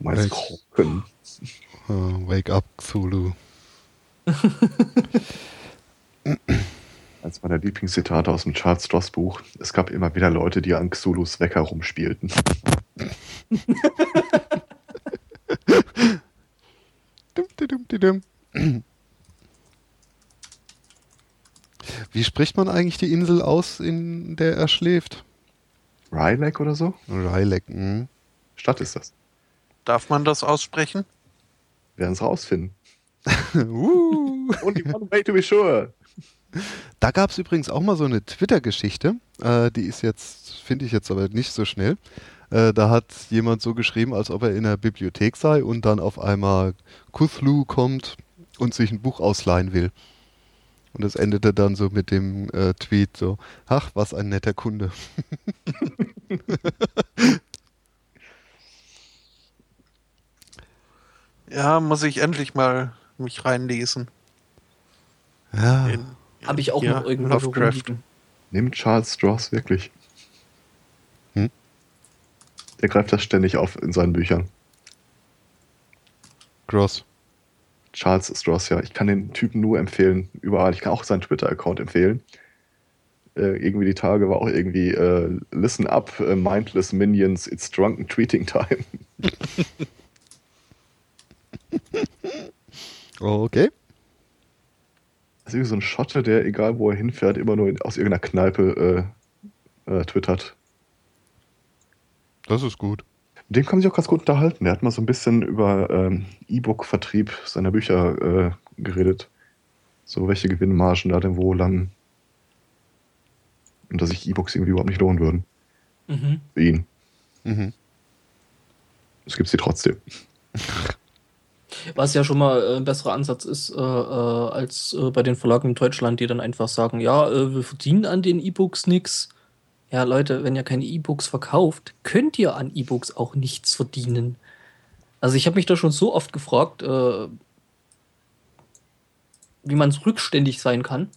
Du meinst. Kroken. Äh, Wake up, Zulu. Eins meiner Lieblingszitate aus dem Charles Stross Buch. Es gab immer wieder Leute, die an Xulus Wecker rumspielten. Wie spricht man eigentlich die Insel aus, in der er schläft? Rylak oder so? Rylek. mhm. Stadt ist das. Darf man das aussprechen? Werden es rausfinden. Uh. Only one way to be sure. Da gab es übrigens auch mal so eine Twitter-Geschichte. Äh, die ist jetzt, finde ich jetzt aber nicht so schnell. Äh, da hat jemand so geschrieben, als ob er in der Bibliothek sei und dann auf einmal Cthulhu kommt und sich ein Buch ausleihen will. Und das endete dann so mit dem äh, Tweet so, ach, was ein netter Kunde. Ja, muss ich endlich mal mich reinlesen. Ja, Habe ich auch Ja, noch irgendwo Lovecraft. Nimmt Charles Stross wirklich. Hm? Der greift das ständig auf in seinen Büchern. Gross. Charles Stross, ja. Ich kann den Typen nur empfehlen. Überall. Ich kann auch seinen Twitter-Account empfehlen. Äh, irgendwie die Tage war auch irgendwie äh, Listen up, äh, mindless minions, it's drunken tweeting time. Okay. Das ist irgendwie so ein Schotte, der, egal wo er hinfährt, immer nur in, aus irgendeiner Kneipe äh, äh, twittert. Das ist gut. Mit dem kann man sich auch ganz gut unterhalten. Der hat mal so ein bisschen über ähm, E-Book-Vertrieb seiner Bücher äh, geredet. So, welche Gewinnmargen da denn wo landen. Und dass sich E-Books irgendwie überhaupt nicht lohnen würden. Mhm. Für ihn. Mhm. Es gibt sie trotzdem. Was ja schon mal äh, ein besserer Ansatz ist, äh, äh, als äh, bei den Verlagen in Deutschland, die dann einfach sagen, ja, äh, wir verdienen an den E-Books nichts. Ja, Leute, wenn ihr keine E-Books verkauft, könnt ihr an E-Books auch nichts verdienen. Also ich habe mich da schon so oft gefragt, äh, wie man rückständig sein kann.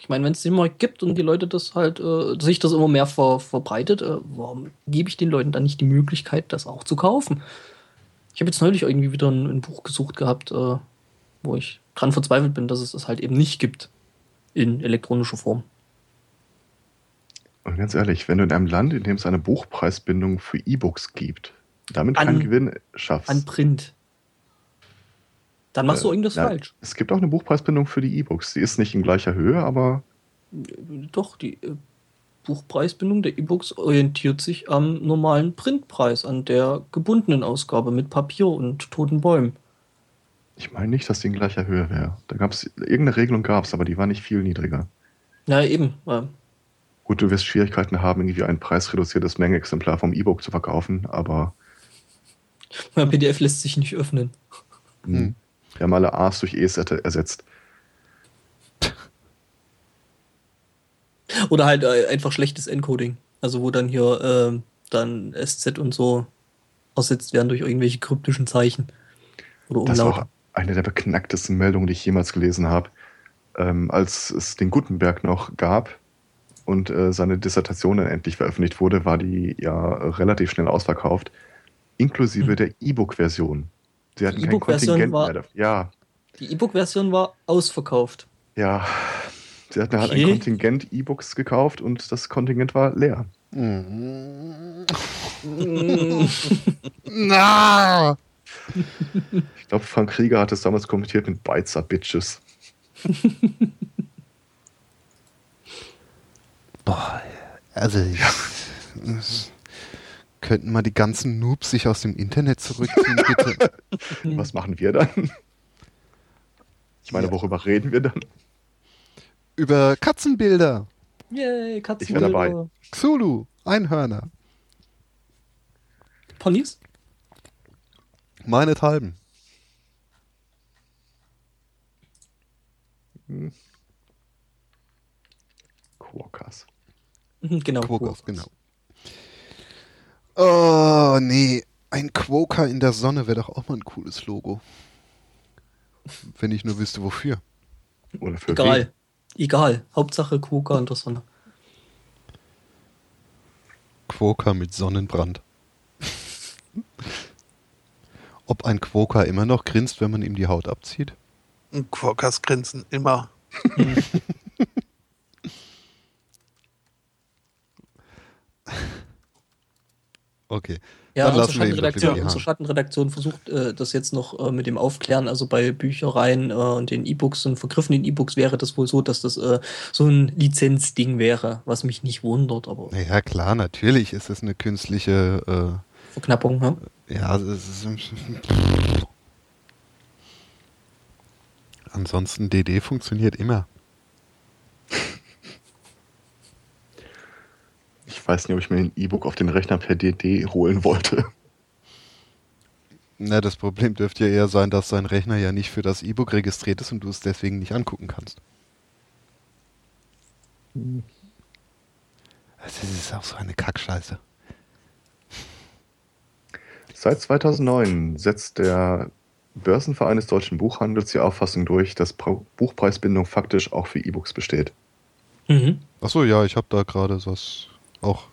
Ich meine, wenn es den Markt gibt und die Leute das halt, sich das immer mehr ver verbreitet, warum gebe ich den Leuten dann nicht die Möglichkeit, das auch zu kaufen? Ich habe jetzt neulich irgendwie wieder ein, ein Buch gesucht gehabt, äh, wo ich dran verzweifelt bin, dass es das halt eben nicht gibt in elektronischer Form. Und ganz ehrlich, wenn du in einem Land, in dem es eine Buchpreisbindung für E-Books gibt, damit An- keinen Gewinn schaffst. An Print. Dann machst du Äh, irgendwas ja, falsch. Es gibt auch eine Buchpreisbindung für die E-Books. Die ist nicht in gleicher Höhe, aber Doch, die äh, Buchpreisbindung der E-Books orientiert sich am normalen Printpreis, an der gebundenen Ausgabe mit Papier und toten Bäumen. Ich meine nicht, dass die in gleicher Höhe wäre. Da gab es irgendeine Regelung gab es, aber die war nicht viel niedriger. Ja, eben. Ja. Gut, du wirst Schwierigkeiten haben, irgendwie ein preisreduziertes Mengenexemplar vom E-Book zu verkaufen, aber Mein PDF lässt sich nicht öffnen. hm. wir haben alle A's durch E's er- ersetzt. Oder halt äh, einfach schlechtes Encoding. Also wo dann hier ähm, dann SZ und so ersetzt werden durch irgendwelche kryptischen Zeichen. Oder Das war Umlaute. auch eine der beknacktesten Meldungen, die ich jemals gelesen habe. Ähm, als es den Gutenberg noch gab und äh, seine Dissertation dann endlich veröffentlicht wurde, war die ja relativ schnell ausverkauft, inklusive Hm. der E-Book-Version. Sie hatten Die kein Kontingent war- mehr dafür. Ja, Die E-Book-Version war ausverkauft. ja. Sie hatten halt Okay. ein Kontingent E-Books gekauft und das Kontingent war leer. Mhm. Na! Ich glaube, Frank Krieger hat es damals kommentiert mit are Bitches. Boah, also ich, könnten mal die ganzen Noobs sich aus dem Internet zurückziehen, bitte. Was machen wir dann? Ich meine, worüber reden wir dann? Über Katzenbilder, Yay, Ich wär dabei. Katzenbilder. Xulu, Einhörner, Ponys? meinethalben. Quokkas. Mhm, Genau. Quokkas, genau. Oh, nee. Ein Quoker in der Sonne wäre doch auch mal ein cooles Logo. Wenn ich nur wüsste, wofür. Oder für Egal. Egal. Hauptsache Quokka und der Sonne. Quoker mit Sonnenbrand. Ob ein Quoker immer noch grinst, wenn man ihm die Haut abzieht? Und Quokkas grinsen immer. Okay. Ja, Dann unsere Schattenredaktion, unsere. Schattenredaktion versucht äh, das jetzt noch äh, mit dem Aufklären. Also bei Büchereien äh, und den E-Books und vergriffenen E-Books wäre das wohl so, dass das äh, so ein Lizenzding wäre, was mich nicht wundert, aber Naja, klar, natürlich ist es eine künstliche. Verknappung, ne? Äh, ja, es ist. Ansonsten DD funktioniert immer. Ich weiß nicht, ob ich mir ein E-Book auf den Rechner per DD holen wollte. Na, das Problem dürfte ja eher sein, dass dein Rechner ja nicht für das E-Book registriert ist und du es deswegen nicht angucken kannst. Das ist auch so eine Kackscheiße. Seit 2009 setzt der Börsenverein des deutschen Buchhandels die Auffassung durch, dass Buchpreisbindung faktisch auch für E-Books besteht. Mhm. Achso, ja, ich habe da gerade was auch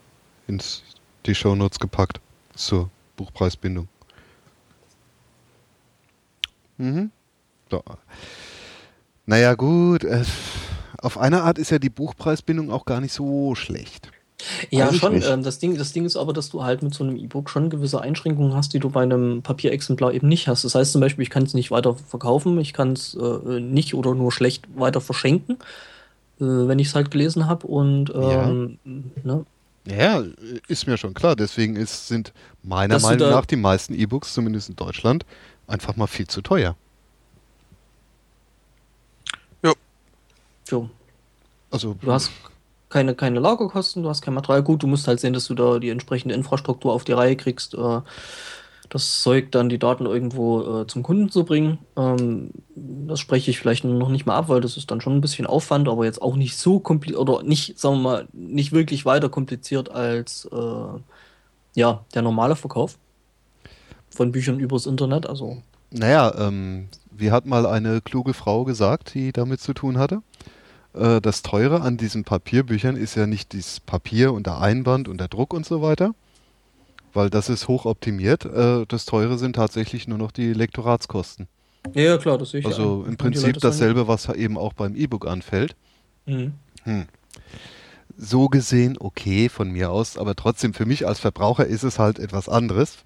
ins die Shownotes gepackt zur Buchpreisbindung. Mhm. So. Naja, gut. Äh, auf eine Art ist ja die Buchpreisbindung auch gar nicht so schlecht. Ja, Weiß ich schon. nicht. Ähm, das, Ding, das Ding ist aber, dass du halt mit so einem E-Book schon gewisse Einschränkungen hast, die du bei einem Papierexemplar eben nicht hast. Das heißt zum Beispiel, ich kann es nicht weiter verkaufen, ich kann es äh, nicht oder nur schlecht weiter verschenken, äh, wenn ich es halt gelesen habe. Und ähm, ne? Ja, ist mir schon klar. Deswegen ist, sind meiner Dass du Meinung nach die meisten E-Books, zumindest in Deutschland, einfach mal viel zu teuer. so, Also, du hast keine, keine Lagerkosten, du hast kein Material. Gut, du musst halt sehen, dass du da die entsprechende Infrastruktur auf die Reihe kriegst. Äh, das Zeug dann die Daten irgendwo äh, zum Kunden zu bringen. Ähm, das spreche ich vielleicht noch nicht mal ab, weil das ist dann schon ein bisschen Aufwand, aber jetzt auch nicht so kompliziert oder nicht, sagen wir mal, nicht wirklich weiter kompliziert als äh, ja, der normale Verkauf von Büchern übers Internet. Also Naja, ähm, wie hat mal eine kluge Frau gesagt, die damit zu tun hatte? Äh, das Teure an diesen Papierbüchern ist ja nicht das Papier und der Einband und der Druck und so weiter, weil das ist hochoptimiert. Äh, das Teure sind tatsächlich nur noch die Lektoratskosten. ja, klar, das sehe ich. Also ein. im Prinzip dasselbe, was eben auch beim E-Book anfällt. Mhm. Hm. So gesehen, okay, von mir aus, aber trotzdem für mich als Verbraucher ist es halt etwas anderes.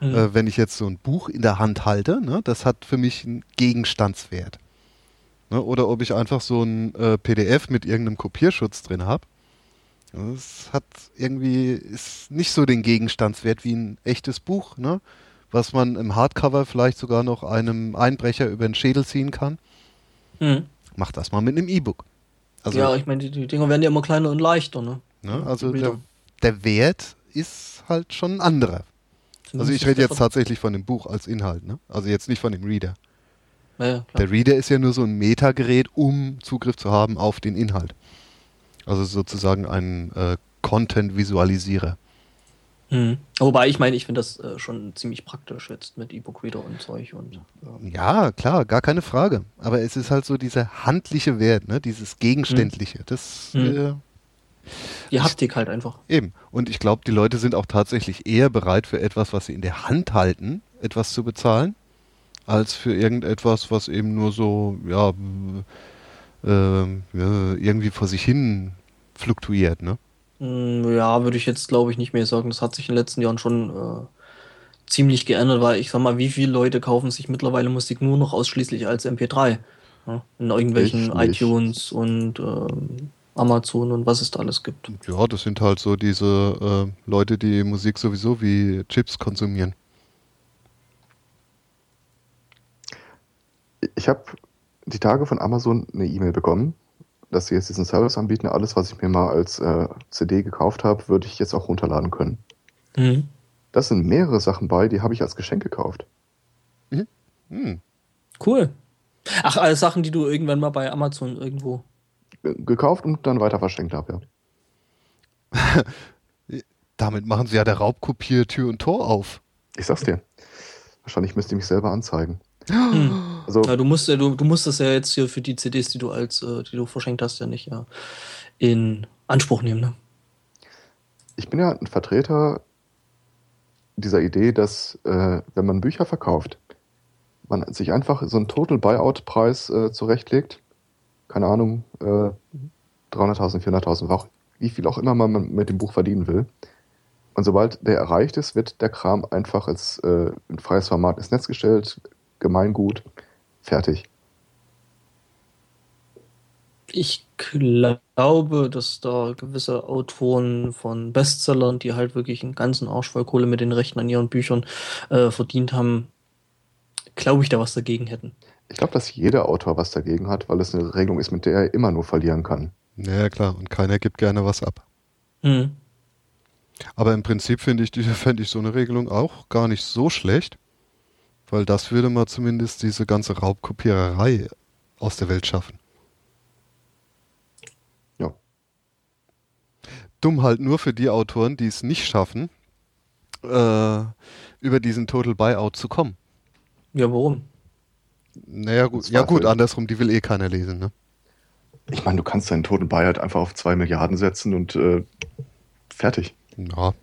Mhm. Äh, wenn ich jetzt so ein Buch in der Hand halte, ne, das hat für mich einen Gegenstandswert. Ne, oder ob ich einfach so ein äh, PDF mit irgendeinem Kopierschutz drin habe. Das hat irgendwie ist nicht so den Gegenstandswert wie ein echtes Buch, ne, was man im Hardcover vielleicht sogar noch einem Einbrecher über den Schädel ziehen kann. Mhm. Mach das mal mit einem E-Book. Also, ja, ich meine, die, die Dinger werden ja immer kleiner und leichter, ne? ne, also der, der Wert ist halt schon ein anderer. Also ich Zumindest rede jetzt tatsächlich von dem Buch als Inhalt, ne? Also jetzt nicht von dem Reader. Ja. Der Reader ist ja nur so ein Metagerät, um Zugriff zu haben auf den Inhalt. Also sozusagen ein äh, Content-Visualisierer. Mhm. Wobei, ich meine, ich finde das äh, schon ziemlich praktisch jetzt mit E-Book-Reader und Zeug und. Ja. Ja, klar, gar keine Frage. Aber es ist halt so dieser handliche Wert, ne? dieses Gegenständliche. Das Mhm. äh, Die Haptik halt einfach. eben. Und ich glaube, die Leute sind auch tatsächlich eher bereit für etwas, was sie in der Hand halten, etwas zu bezahlen, als für irgendetwas, was eben nur so, ja, äh, äh, ja, irgendwie vor sich hin fluktuiert, ne? Mm, Ja, würde ich jetzt glaube ich nicht mehr sagen. Das hat sich in den letzten Jahren schon äh, ziemlich geändert, weil ich sag mal, wie viele Leute kaufen sich mittlerweile Musik nur noch ausschließlich als MP3? Ja, in irgendwelchen Ich nicht. iTunes und ähm, Amazon und was es da alles gibt. Ja, das sind halt so diese äh, Leute, die Musik sowieso wie Chips konsumieren. Ich habe die Tage von Amazon eine E-Mail bekommen, dass sie jetzt diesen Service anbieten. Alles, was ich mir mal als äh, CD gekauft habe, würde ich jetzt auch runterladen können. Mhm. Da sind mehrere Sachen bei, die habe ich als Geschenk gekauft. Hm. Cool. Ach, alles Sachen, die du irgendwann mal bei Amazon irgendwo. Ge- Gekauft und dann weiter verschenkt habe, ja. Damit machen sie ja der Raubkopier Tür und Tor auf. Ich sag's dir. Wahrscheinlich müsste ich mich selber anzeigen. Also, Ja, du musst ja, du, du musst das ja jetzt hier für die CDs, die du als, äh, die du verschenkt hast, ja nicht ja, in Anspruch nehmen, ne? ich bin ja ein Vertreter dieser Idee, dass, äh, wenn man Bücher verkauft, man sich einfach so einen Total Buyout-Preis äh, zurechtlegt. Keine Ahnung, äh, 300.000, 400.000, auch- wie viel auch immer man mit dem Buch verdienen will. Und sobald der erreicht ist, wird der Kram einfach als äh, ein freies Format ins Netz gestellt, Gemeingut, fertig. Ich glaube, dass da gewisse Autoren von Bestsellern, die halt wirklich einen ganzen Arsch voll Kohle mit den Rechten an ihren Büchern äh, verdient haben, glaube ich, da was dagegen hätten. Ich glaube, dass jeder Autor was dagegen hat, weil es eine Regelung ist, mit der er immer nur verlieren kann. Ja, klar, und keiner gibt gerne was ab. Hm. Aber im Prinzip finde ich, fände ich so eine Regelung auch gar nicht so schlecht, weil das würde mal zumindest diese ganze Raubkopiererei aus der Welt schaffen. Ja. Dumm halt nur für die Autoren, die es nicht schaffen, äh, über diesen Total Buyout zu kommen. Ja, warum? Naja, gut, ja gut, andersrum, die will eh keiner lesen, ne? Ich meine, du kannst deinen Total Buyout einfach auf 2 Milliarden setzen und äh, fertig. Ja,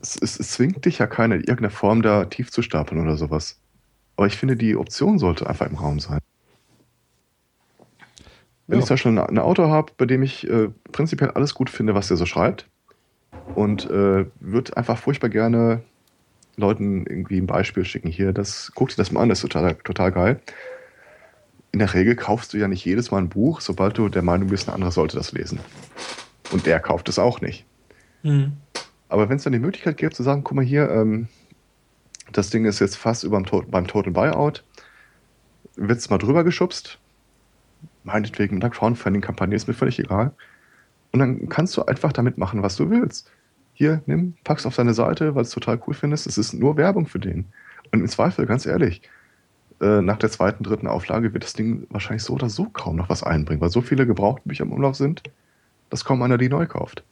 Es, es, es zwingt dich ja keiner in irgendeiner Form da tief zu stapeln oder sowas. Aber ich finde, die Option sollte einfach im Raum sein. Wenn Ja. ich zum Beispiel einen Autor habe, bei dem ich äh, prinzipiell alles gut finde, was der so schreibt, und äh, würde einfach furchtbar gerne Leuten irgendwie ein Beispiel schicken. Hier, das, guck dir das mal an, das ist total, total geil. In der Regel kaufst du ja nicht jedes Mal ein Buch, sobald du der Meinung bist, ein anderer sollte das lesen. Und der kauft es auch nicht. Hm. Aber wenn es dann die Möglichkeit gibt, zu sagen, guck mal hier, ähm, das Ding ist jetzt fast über beim, beim Total Buyout, wird es mal drüber geschubst, meinetwegen mit einer Crowdfunding-Kampagne, ist mir völlig egal. Und dann kannst du einfach damit machen, was du willst. Hier, nimm, pack's auf deine Seite, weil es total cool findest. Es ist nur Werbung für den. Und im Zweifel, ganz ehrlich, äh, nach der zweiten, dritten Auflage wird das Ding wahrscheinlich so oder so kaum noch was einbringen, weil so viele gebrauchte Bücher im Umlauf sind, dass kaum einer die neu kauft.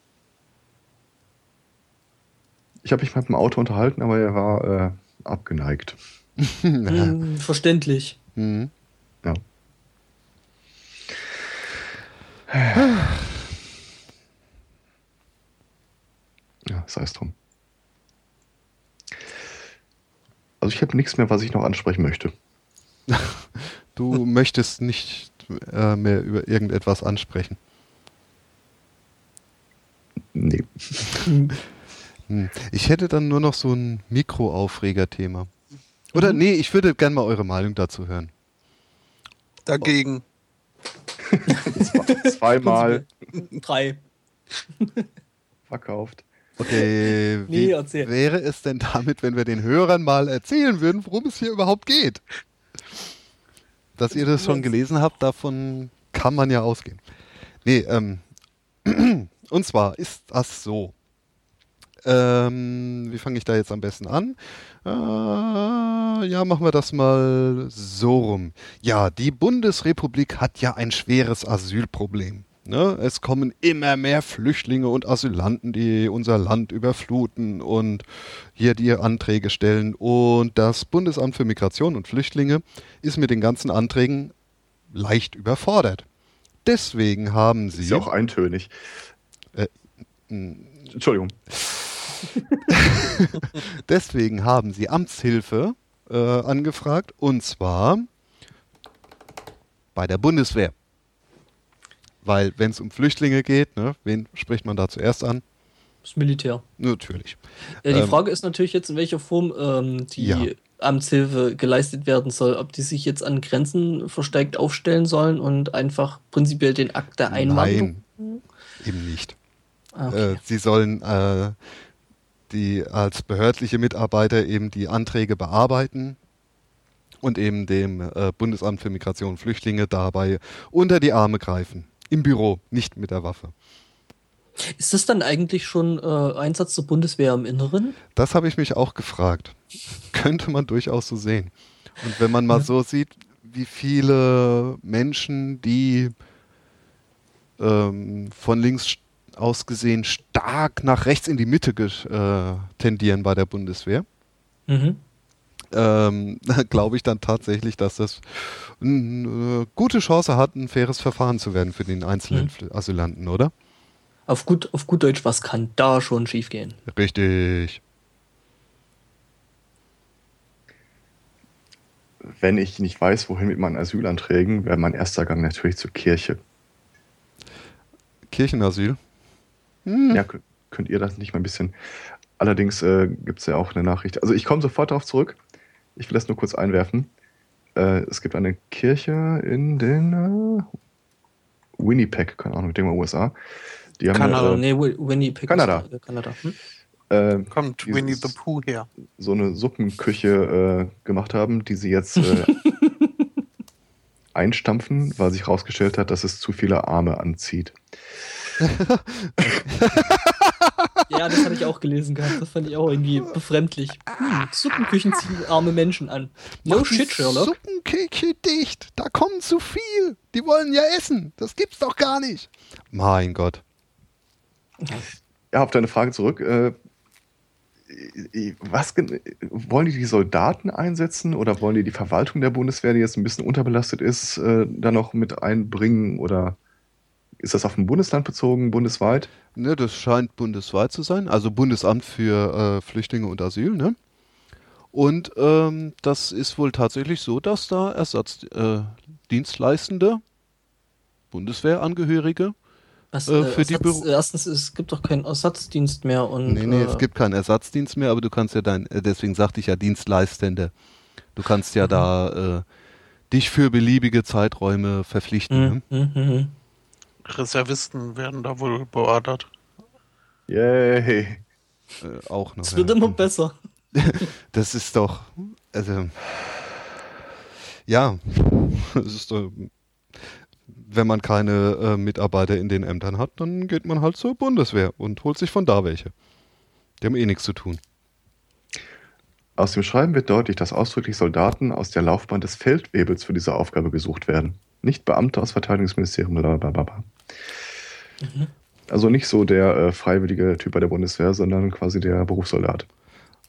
Ich habe mich mit dem Auto unterhalten, aber er war äh, abgeneigt. Hm, verständlich. Mhm. Ja. Ja, sei es drum. Also ich habe nichts mehr, was ich noch ansprechen möchte. Du möchtest nicht äh, mehr über irgendetwas ansprechen. Nee. Hm. Ich hätte dann nur noch so ein Mikroaufreger-Thema. Oder nee, ich würde gerne mal eure Meinung dazu hören. Dagegen. Zweimal Drei. verkauft. Okay, wie Nee, erzähl. wäre es denn damit, wenn wir den Hörern mal erzählen würden, worum es hier überhaupt geht? Dass ihr das schon gelesen habt, davon kann man ja ausgehen. Nee, ähm, und zwar ist das so. Ähm, wie fange ich da jetzt am besten an? Äh, ja, machen wir das mal so rum. Ja, die Bundesrepublik hat ja ein schweres Asylproblem. Ne? Es kommen immer mehr Flüchtlinge und Asylanten, die unser Land überfluten und hier die Anträge stellen. Und das Bundesamt für Migration und Flüchtlinge ist mit den ganzen Anträgen leicht überfordert. Deswegen haben sie. Ist ja auch eintönig. Äh. Entschuldigung. Deswegen haben sie Amtshilfe äh, angefragt und zwar bei der Bundeswehr. Weil wenn es um Flüchtlinge geht, ne, wen spricht man da zuerst an? Das Militär. Natürlich. Ja, die Ähm, Frage ist natürlich jetzt, in welcher Form ähm, die Ja. Amtshilfe geleistet werden soll. Ob die sich jetzt an Grenzen verstärkt aufstellen sollen und einfach prinzipiell den Akt der Einwanderung. Nein, eben nicht. Ah, okay. Äh, sie sollen äh, die als behördliche Mitarbeiter eben die Anträge bearbeiten und eben dem äh, Bundesamt für Migration und Flüchtlinge dabei unter die Arme greifen. Im Büro, nicht mit der Waffe. Ist das dann eigentlich schon äh, Einsatz der Bundeswehr im Inneren? Das habe ich mich auch gefragt. Könnte man durchaus so sehen. Und wenn man mal so sieht, wie viele Menschen, die ähm, von links aus gesehen stark nach rechts in die Mitte äh, tendieren bei der Bundeswehr, Mhm. ähm, glaube ich dann tatsächlich, dass das eine äh, gute Chance hat, ein faires Verfahren zu werden für den einzelnen Mhm. Asylanten, oder? Auf, gut, auf gut Deutsch, was kann da schon schiefgehen? Richtig. Wenn ich nicht weiß, wohin mit meinen Asylanträgen, wäre mein erster Gang natürlich zur Kirche. Kirchenasyl. Hm. Ja, kö- könnt ihr das nicht mal ein bisschen. Allerdings äh, gibt es ja auch eine Nachricht. Also ich komme sofort darauf zurück. Ich will das nur kurz einwerfen. Äh, es gibt eine Kirche in den äh, Winnipeg, keine Ahnung, ich denke mal USA. Die haben Kanada. Eine, nee, Wi- Winnipeg. Kanada. ist, äh, Kanada. Hm? äh, Kommt Dieses- Winnie the Pooh her. so eine Suppenküche äh, gemacht haben, die sie jetzt äh, einstampfen, weil sich herausgestellt hat, dass es zu viele Arme anzieht. Ja, das habe ich auch gelesen gehabt. Das fand ich auch irgendwie befremdlich. Hm, Suppenküchen ziehen arme Menschen an. No Mach shit, Sherlock. Suppenküche dicht. Da kommt zu viel. Die wollen ja essen. Das gibt's doch gar nicht. Mein Gott. Ja, auf deine Frage zurück. Äh, was wollen die die Soldaten einsetzen oder wollen die die Verwaltung der Bundeswehr, die jetzt ein bisschen unterbelastet ist, äh, da noch mit einbringen oder ist das auf ein Bundesland bezogen, bundesweit? Ne, das scheint bundesweit zu sein. Also Bundesamt für äh, Flüchtlinge und Asyl. Ne? Und ähm, das ist wohl tatsächlich so, dass da Ersatzdienstleistende, äh, Bundeswehrangehörige, Was, Äh, äh, für die Ersatz, Büro- erstens, es gibt doch keinen Ersatzdienst mehr und. Nee, nee, äh, es gibt keinen Ersatzdienst mehr, aber du kannst ja dein, äh, deswegen sagte ich ja Dienstleistende. Du kannst ja da äh, dich für beliebige Zeiträume verpflichten. hm, Ne? hm, hm, hm. Reservisten werden da wohl beordert. Yay! Äh, auch noch. Es wird ja. immer besser. Das ist doch, also, ja, es ist doch, wenn man keine äh, Mitarbeiter in den Ämtern hat, dann geht man halt zur Bundeswehr und holt sich von da welche. Die haben eh nichts zu tun. Aus dem Schreiben wird deutlich, dass ausdrücklich Soldaten aus der Laufbahn des Feldwebels für diese Aufgabe gesucht werden. Nicht Beamte aus Verteidigungsministerium, blablabla. Mhm. Also nicht so der äh, freiwillige Typ bei der Bundeswehr, sondern quasi der Berufssoldat.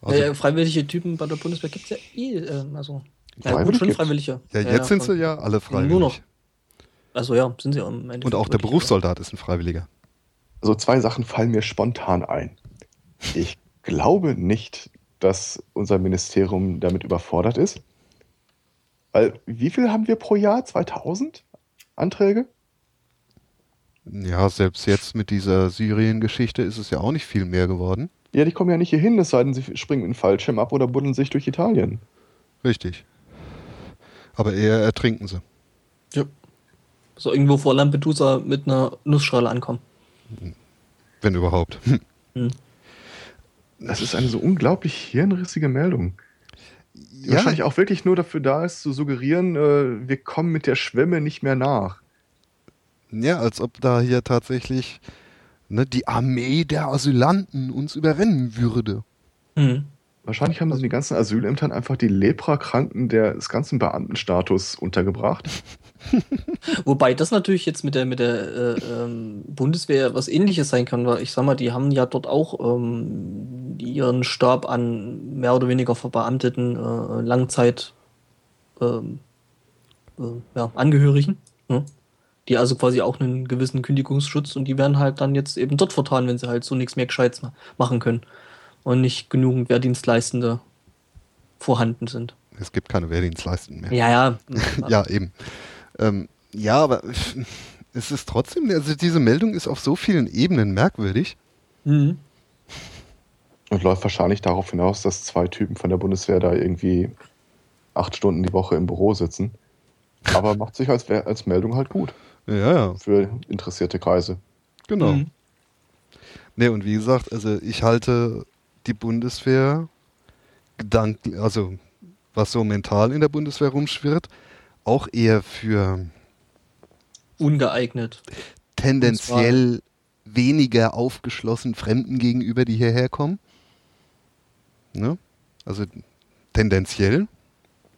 Also, äh, freiwillige Typen bei der Bundeswehr gibt es ja eh. Äh, also, ja, gut, schon gibt's. Freiwillige. ja, jetzt sind sie ja alle freiwillig. Nur noch. Also ja, sind sie ja im Endeffekt. Und auch der Berufssoldat ist ein Freiwilliger. Also zwei Sachen fallen mir spontan ein. Ich glaube nicht, dass unser Ministerium damit überfordert ist. Weil wie viel haben wir pro Jahr? 2000 Anträge? Ja, selbst jetzt mit dieser Syrien-Geschichte ist es ja auch nicht viel mehr geworden. Ja, die kommen ja nicht hier hin, es sei denn, sie springen in den Fallschirm ab oder buddeln sich durch Italien. Richtig. Aber eher ertrinken sie. Ja. So irgendwo vor Lampedusa mit einer Nussschale ankommen. Wenn überhaupt. Hm. Das ist eine so unglaublich hirnrissige Meldung. Ja, wahrscheinlich auch wirklich nur dafür da ist, zu suggerieren, äh, wir kommen mit der Schwemme nicht mehr nach. Ja, als ob da hier tatsächlich ne, die Armee der Asylanten uns überrennen würde. Hm. Wahrscheinlich haben sie in den ganzen Asylämtern einfach die Leprakranken des ganzen Beamtenstatus untergebracht. Wobei das natürlich jetzt mit der, mit der äh, ähm, Bundeswehr was ähnliches sein kann, weil ich sag mal, die haben ja dort auch ähm, ihren Stab an mehr oder weniger verbeamteten äh, Langzeit ähm, äh, ja, Angehörigen, ne? Die also quasi auch einen gewissen Kündigungsschutz und die werden halt dann jetzt eben dort vertan, wenn sie halt so nichts mehr Gescheites ma machen können und nicht genügend Wehrdienstleistende vorhanden sind. Es gibt keine Wehrdienstleistenden mehr. Ja, ja. ja, eben. Ähm, ja, aber es ist trotzdem, also diese Meldung ist auf so vielen Ebenen merkwürdig. Mhm. Und läuft wahrscheinlich darauf hinaus, dass zwei Typen von der Bundeswehr da irgendwie acht Stunden die Woche im Büro sitzen. Aber macht sich als, als Meldung halt gut Ja, ja, für interessierte Kreise. genau. Mhm. Nee, und wie gesagt, also ich halte die Bundeswehr gedank, also was so mental in der Bundeswehr rumschwirrt, auch eher für Ungeeignet. tendenziell weniger aufgeschlossen Fremden gegenüber, die hierher kommen. Ne? Also tendenziell,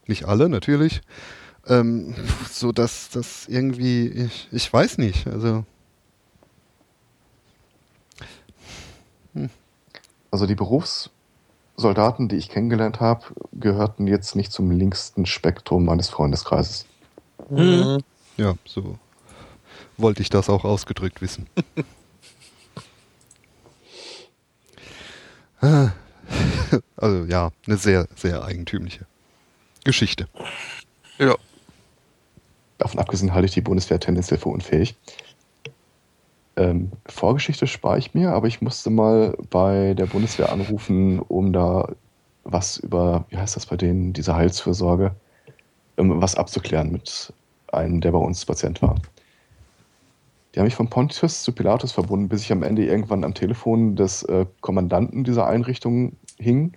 nicht alle natürlich. Ähm, so dass das irgendwie, ich, ich weiß nicht, also Also die Berufssoldaten, die ich kennengelernt habe, gehörten jetzt nicht zum linksten Spektrum meines Freundeskreises. Mhm. ja, so wollte ich das auch ausgedrückt wissen. Also ja, eine sehr, sehr eigentümliche Geschichte. Ja. Davon abgesehen halte ich die Bundeswehr tendenziell für unfähig. Ähm, Vorgeschichte spare ich mir, aber ich musste mal bei der Bundeswehr anrufen, um da was über, wie heißt das bei denen, diese Heilsfürsorge, um was abzuklären mit einem, der bei uns Patient war. Die haben mich von Pontius zu Pilatus verbunden, bis ich am Ende irgendwann am Telefon des äh, Kommandanten dieser Einrichtung hing.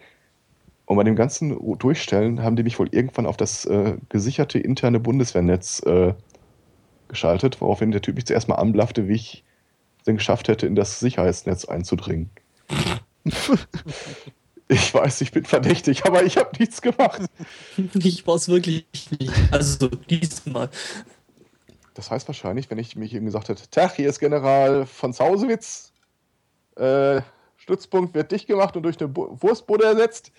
Und bei dem ganzen Durchstellen haben die mich wohl irgendwann auf das äh, gesicherte interne Bundeswehrnetz äh, geschaltet, woraufhin der Typ mich zuerst mal anblaffte, wie ich denn geschafft hätte, in das Sicherheitsnetz einzudringen. ich weiß, ich bin verdächtig, aber ich habe nichts gemacht. Ich war es wirklich nicht. Also diesmal. Das heißt wahrscheinlich, wenn ich mir hier gesagt hätte, Tag, hier ist General von Sausewitz, äh, Stützpunkt wird dicht gemacht und durch eine Bu Wurstbude ersetzt.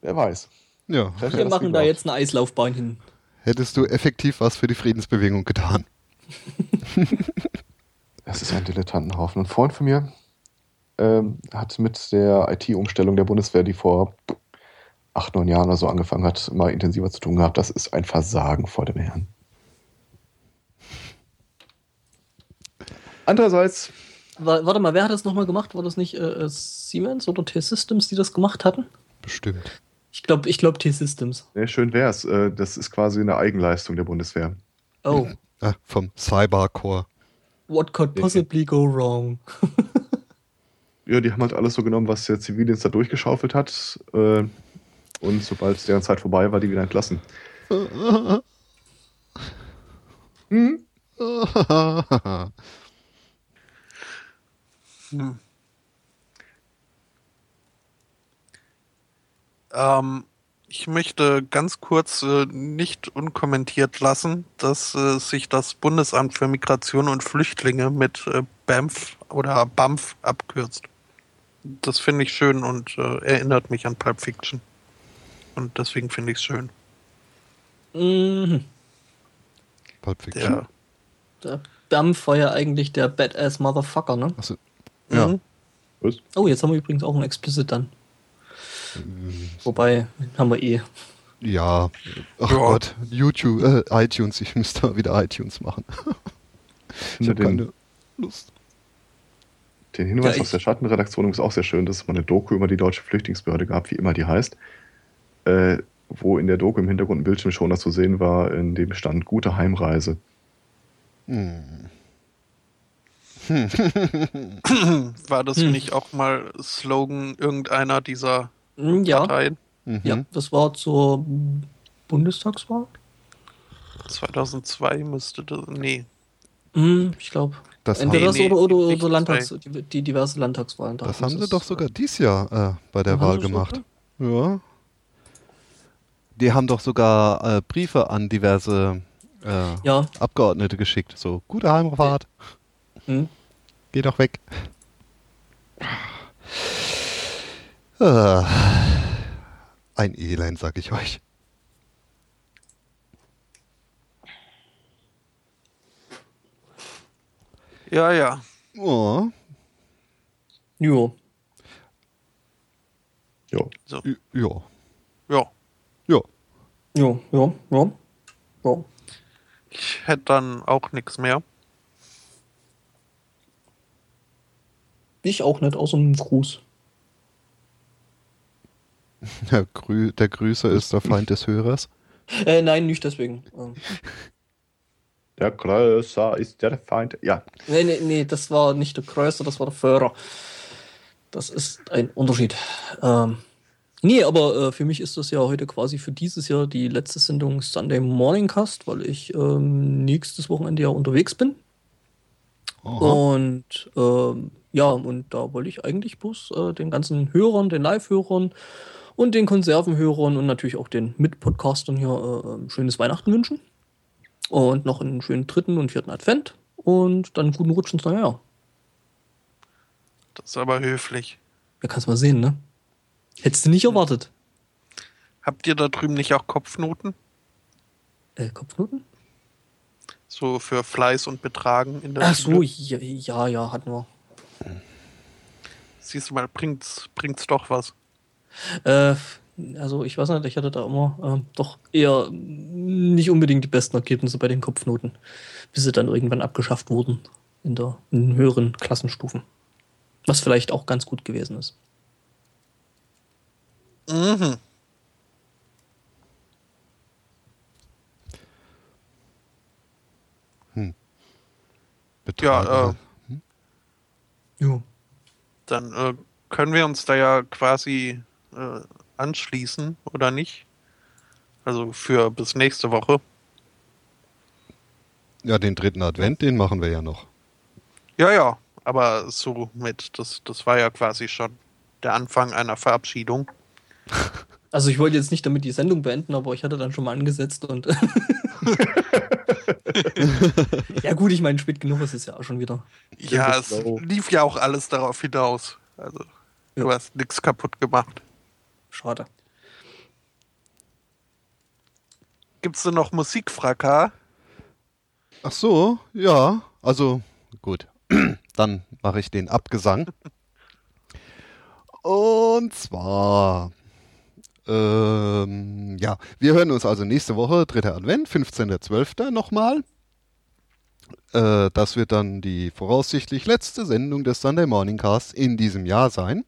Wer weiß. Ja, Wir das machen da jetzt eine Eislaufbahn hin. hättest du effektiv was für die Friedensbewegung getan. Es ist ein Dilettantenhaufen. Ein Freund von mir ähm, hat mit der IT-Umstellung der Bundeswehr, die vor acht, neun Jahren oder so angefangen hat, mal intensiver zu tun gehabt. Das ist ein Versagen vor dem Herrn. Andererseits, Wa- Warte mal, wer hat das nochmal gemacht? War das nicht äh, äh, Siemens oder T-Systems, die das gemacht hatten? Bestimmt. Ich glaube, ich glaub T-Systems. sehr schön wär's. Äh, das ist quasi eine Eigenleistung der Bundeswehr. Oh, Ah, vom Cybercore. what could possibly go wrong? Ja, die haben halt alles so genommen, was der Zivildienst da durchgeschaufelt hat. Äh, und sobald deren Zeit vorbei war, die wieder entlassen. Hm? Ähm, ich möchte ganz kurz äh, nicht unkommentiert lassen, dass äh, sich das Bundesamt für Migration und Flüchtlinge mit äh, BAMF oder BAMF abkürzt. Das finde ich schön und äh, erinnert mich an Pulp Fiction. Und deswegen finde ich es schön. Mhm. Pulp Fiction. Der, Der Dampf war ja eigentlich der Badass Motherfucker, ne? Achso. Ja. Mhm. Was? Oh, jetzt haben wir übrigens auch ein Explicit dann. Wobei, haben wir eh. Ja. Ach Ja. Gott. YouTube, äh, iTunes. Ich müsste mal wieder iTunes machen. ich habe den, keine Lust. den Hinweis Ja, aus der Schattenredaktion ist auch sehr schön, dass es mal eine Doku über die deutsche Flüchtlingsbehörde gab, wie immer die heißt. Äh, wo in der Doku im Hintergrund ein Bildschirmschoner zu sehen war, in dem stand gute Heimreise. Hm. War das Hm. nicht auch mal Slogan irgendeiner dieser Hm, Ja, Parteien? Mhm. ja, das war zur Bundestagswahl. 2002 müsste das. Nee. Hm, ich glaube. Das, Entweder haben, das nee, oder, oder, oder Landtags, die, die diverse Landtagswahlen. da das haben sie doch sogar dies Jahr äh, bei der Wahl gemacht. Ja. Die haben doch sogar äh, Briefe an diverse äh, Ja, Abgeordnete geschickt. So, gute Heimfahrt, hm. geh doch weg. Äh, ein Elend, sag ich euch. Ja, ja. Oh, jo. Jo. So. j- ja, Ja. ja. Jo, jo, jo. jo. Ich hätte dann auch nichts mehr. Ich auch nicht, außer einem Gruß. Der, Grü der Grüßer ist der Feind des Hörers. Äh, nein, nicht deswegen. Ähm, Der Größer ist der Feind. Ja, nee, nee, nee, das war nicht der Größte, das war der Föhrer. Das ist ein Unterschied. Ähm, nee, aber äh, für mich ist das ja heute quasi für dieses Jahr die letzte Sendung Sunday Morning Cast, weil ich ähm, nächstes Wochenende ja unterwegs bin. Aha. Und ähm, ja, und da wollte ich eigentlich bloß äh, den ganzen Hörern, den Live-Hörern und den Konservenhörern und natürlich auch den Mitpodcastern hier äh, ein schönes Weihnachten wünschen. Und noch einen schönen dritten und vierten Advent. Und dann einen guten Rutsch ins neue Jahr. Das ist aber höflich. Ja, kannst mal sehen, ne? Hättest du nicht erwartet. Habt ihr da drüben nicht auch Kopfnoten? Äh, Kopfnoten? So für Fleiß und Betragen in der Ach so, ja, ja, ja, hatten wir. Siehst du mal, bringt's, bringt's doch was. Äh, also ich weiß nicht, ich hatte da immer ähm, doch eher nicht unbedingt die besten Ergebnisse bei den Kopfnoten, bis sie dann irgendwann abgeschafft wurden in, der, in höheren Klassenstufen. Was vielleicht auch ganz gut gewesen ist. Mhm. Betrage. Ja, äh, Ja. Dann äh, können wir uns da ja quasi äh, anschließen, oder nicht? Also für bis nächste Woche. ja, den dritten Advent, den machen wir ja noch. Ja, ja, aber so mit, das, das war ja quasi schon der Anfang einer Verabschiedung. Also ich wollte jetzt nicht damit die Sendung beenden, aber ich hatte dann schon mal angesetzt und ja gut, ich meine, spät genug ist es ja auch schon wieder. Ja, es genau. lief ja auch alles darauf hinaus. Also, du Ja. hast nichts kaputt gemacht. Schade. Gibt's denn noch Musikfraka? Ach so, ja, also gut. Dann mache ich den Abgesang. Und zwar, ähm, ja, wir hören uns also nächste Woche, dritter Advent, 15.12. nochmal. Äh, das wird dann die voraussichtlich letzte Sendung des Sunday Morning Cast in diesem Jahr sein.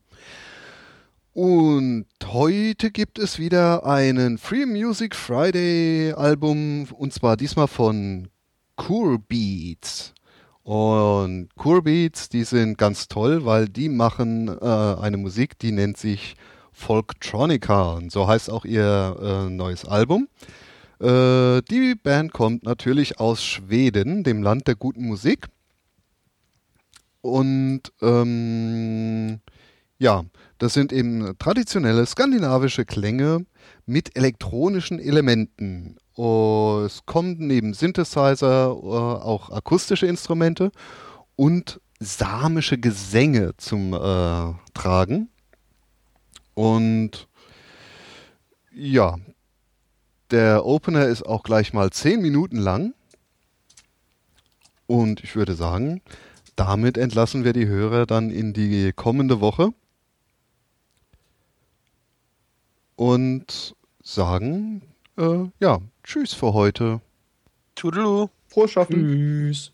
Und heute gibt es wieder einen Free Music Friday Album und zwar diesmal von Cool Beats. Und Cool Beats, die sind ganz toll, weil die machen äh, eine Musik, die nennt sich Folktronica und so heißt auch ihr äh, neues Album. Äh, die Band kommt natürlich aus Schweden, dem Land der guten Musik. Und ähm, ja, das sind eben traditionelle skandinavische Klänge mit elektronischen Elementen. Es kommen neben Synthesizer äh, auch akustische Instrumente und samische Gesänge zum äh, Tragen. Und ja, der Opener ist auch gleich mal 10 Minuten lang. Und ich würde sagen, damit entlassen wir die Hörer dann in die kommende Woche. Und sagen, äh, ja, tschüss für heute. Toodaloo. Frohes Schaffen. Tschüss.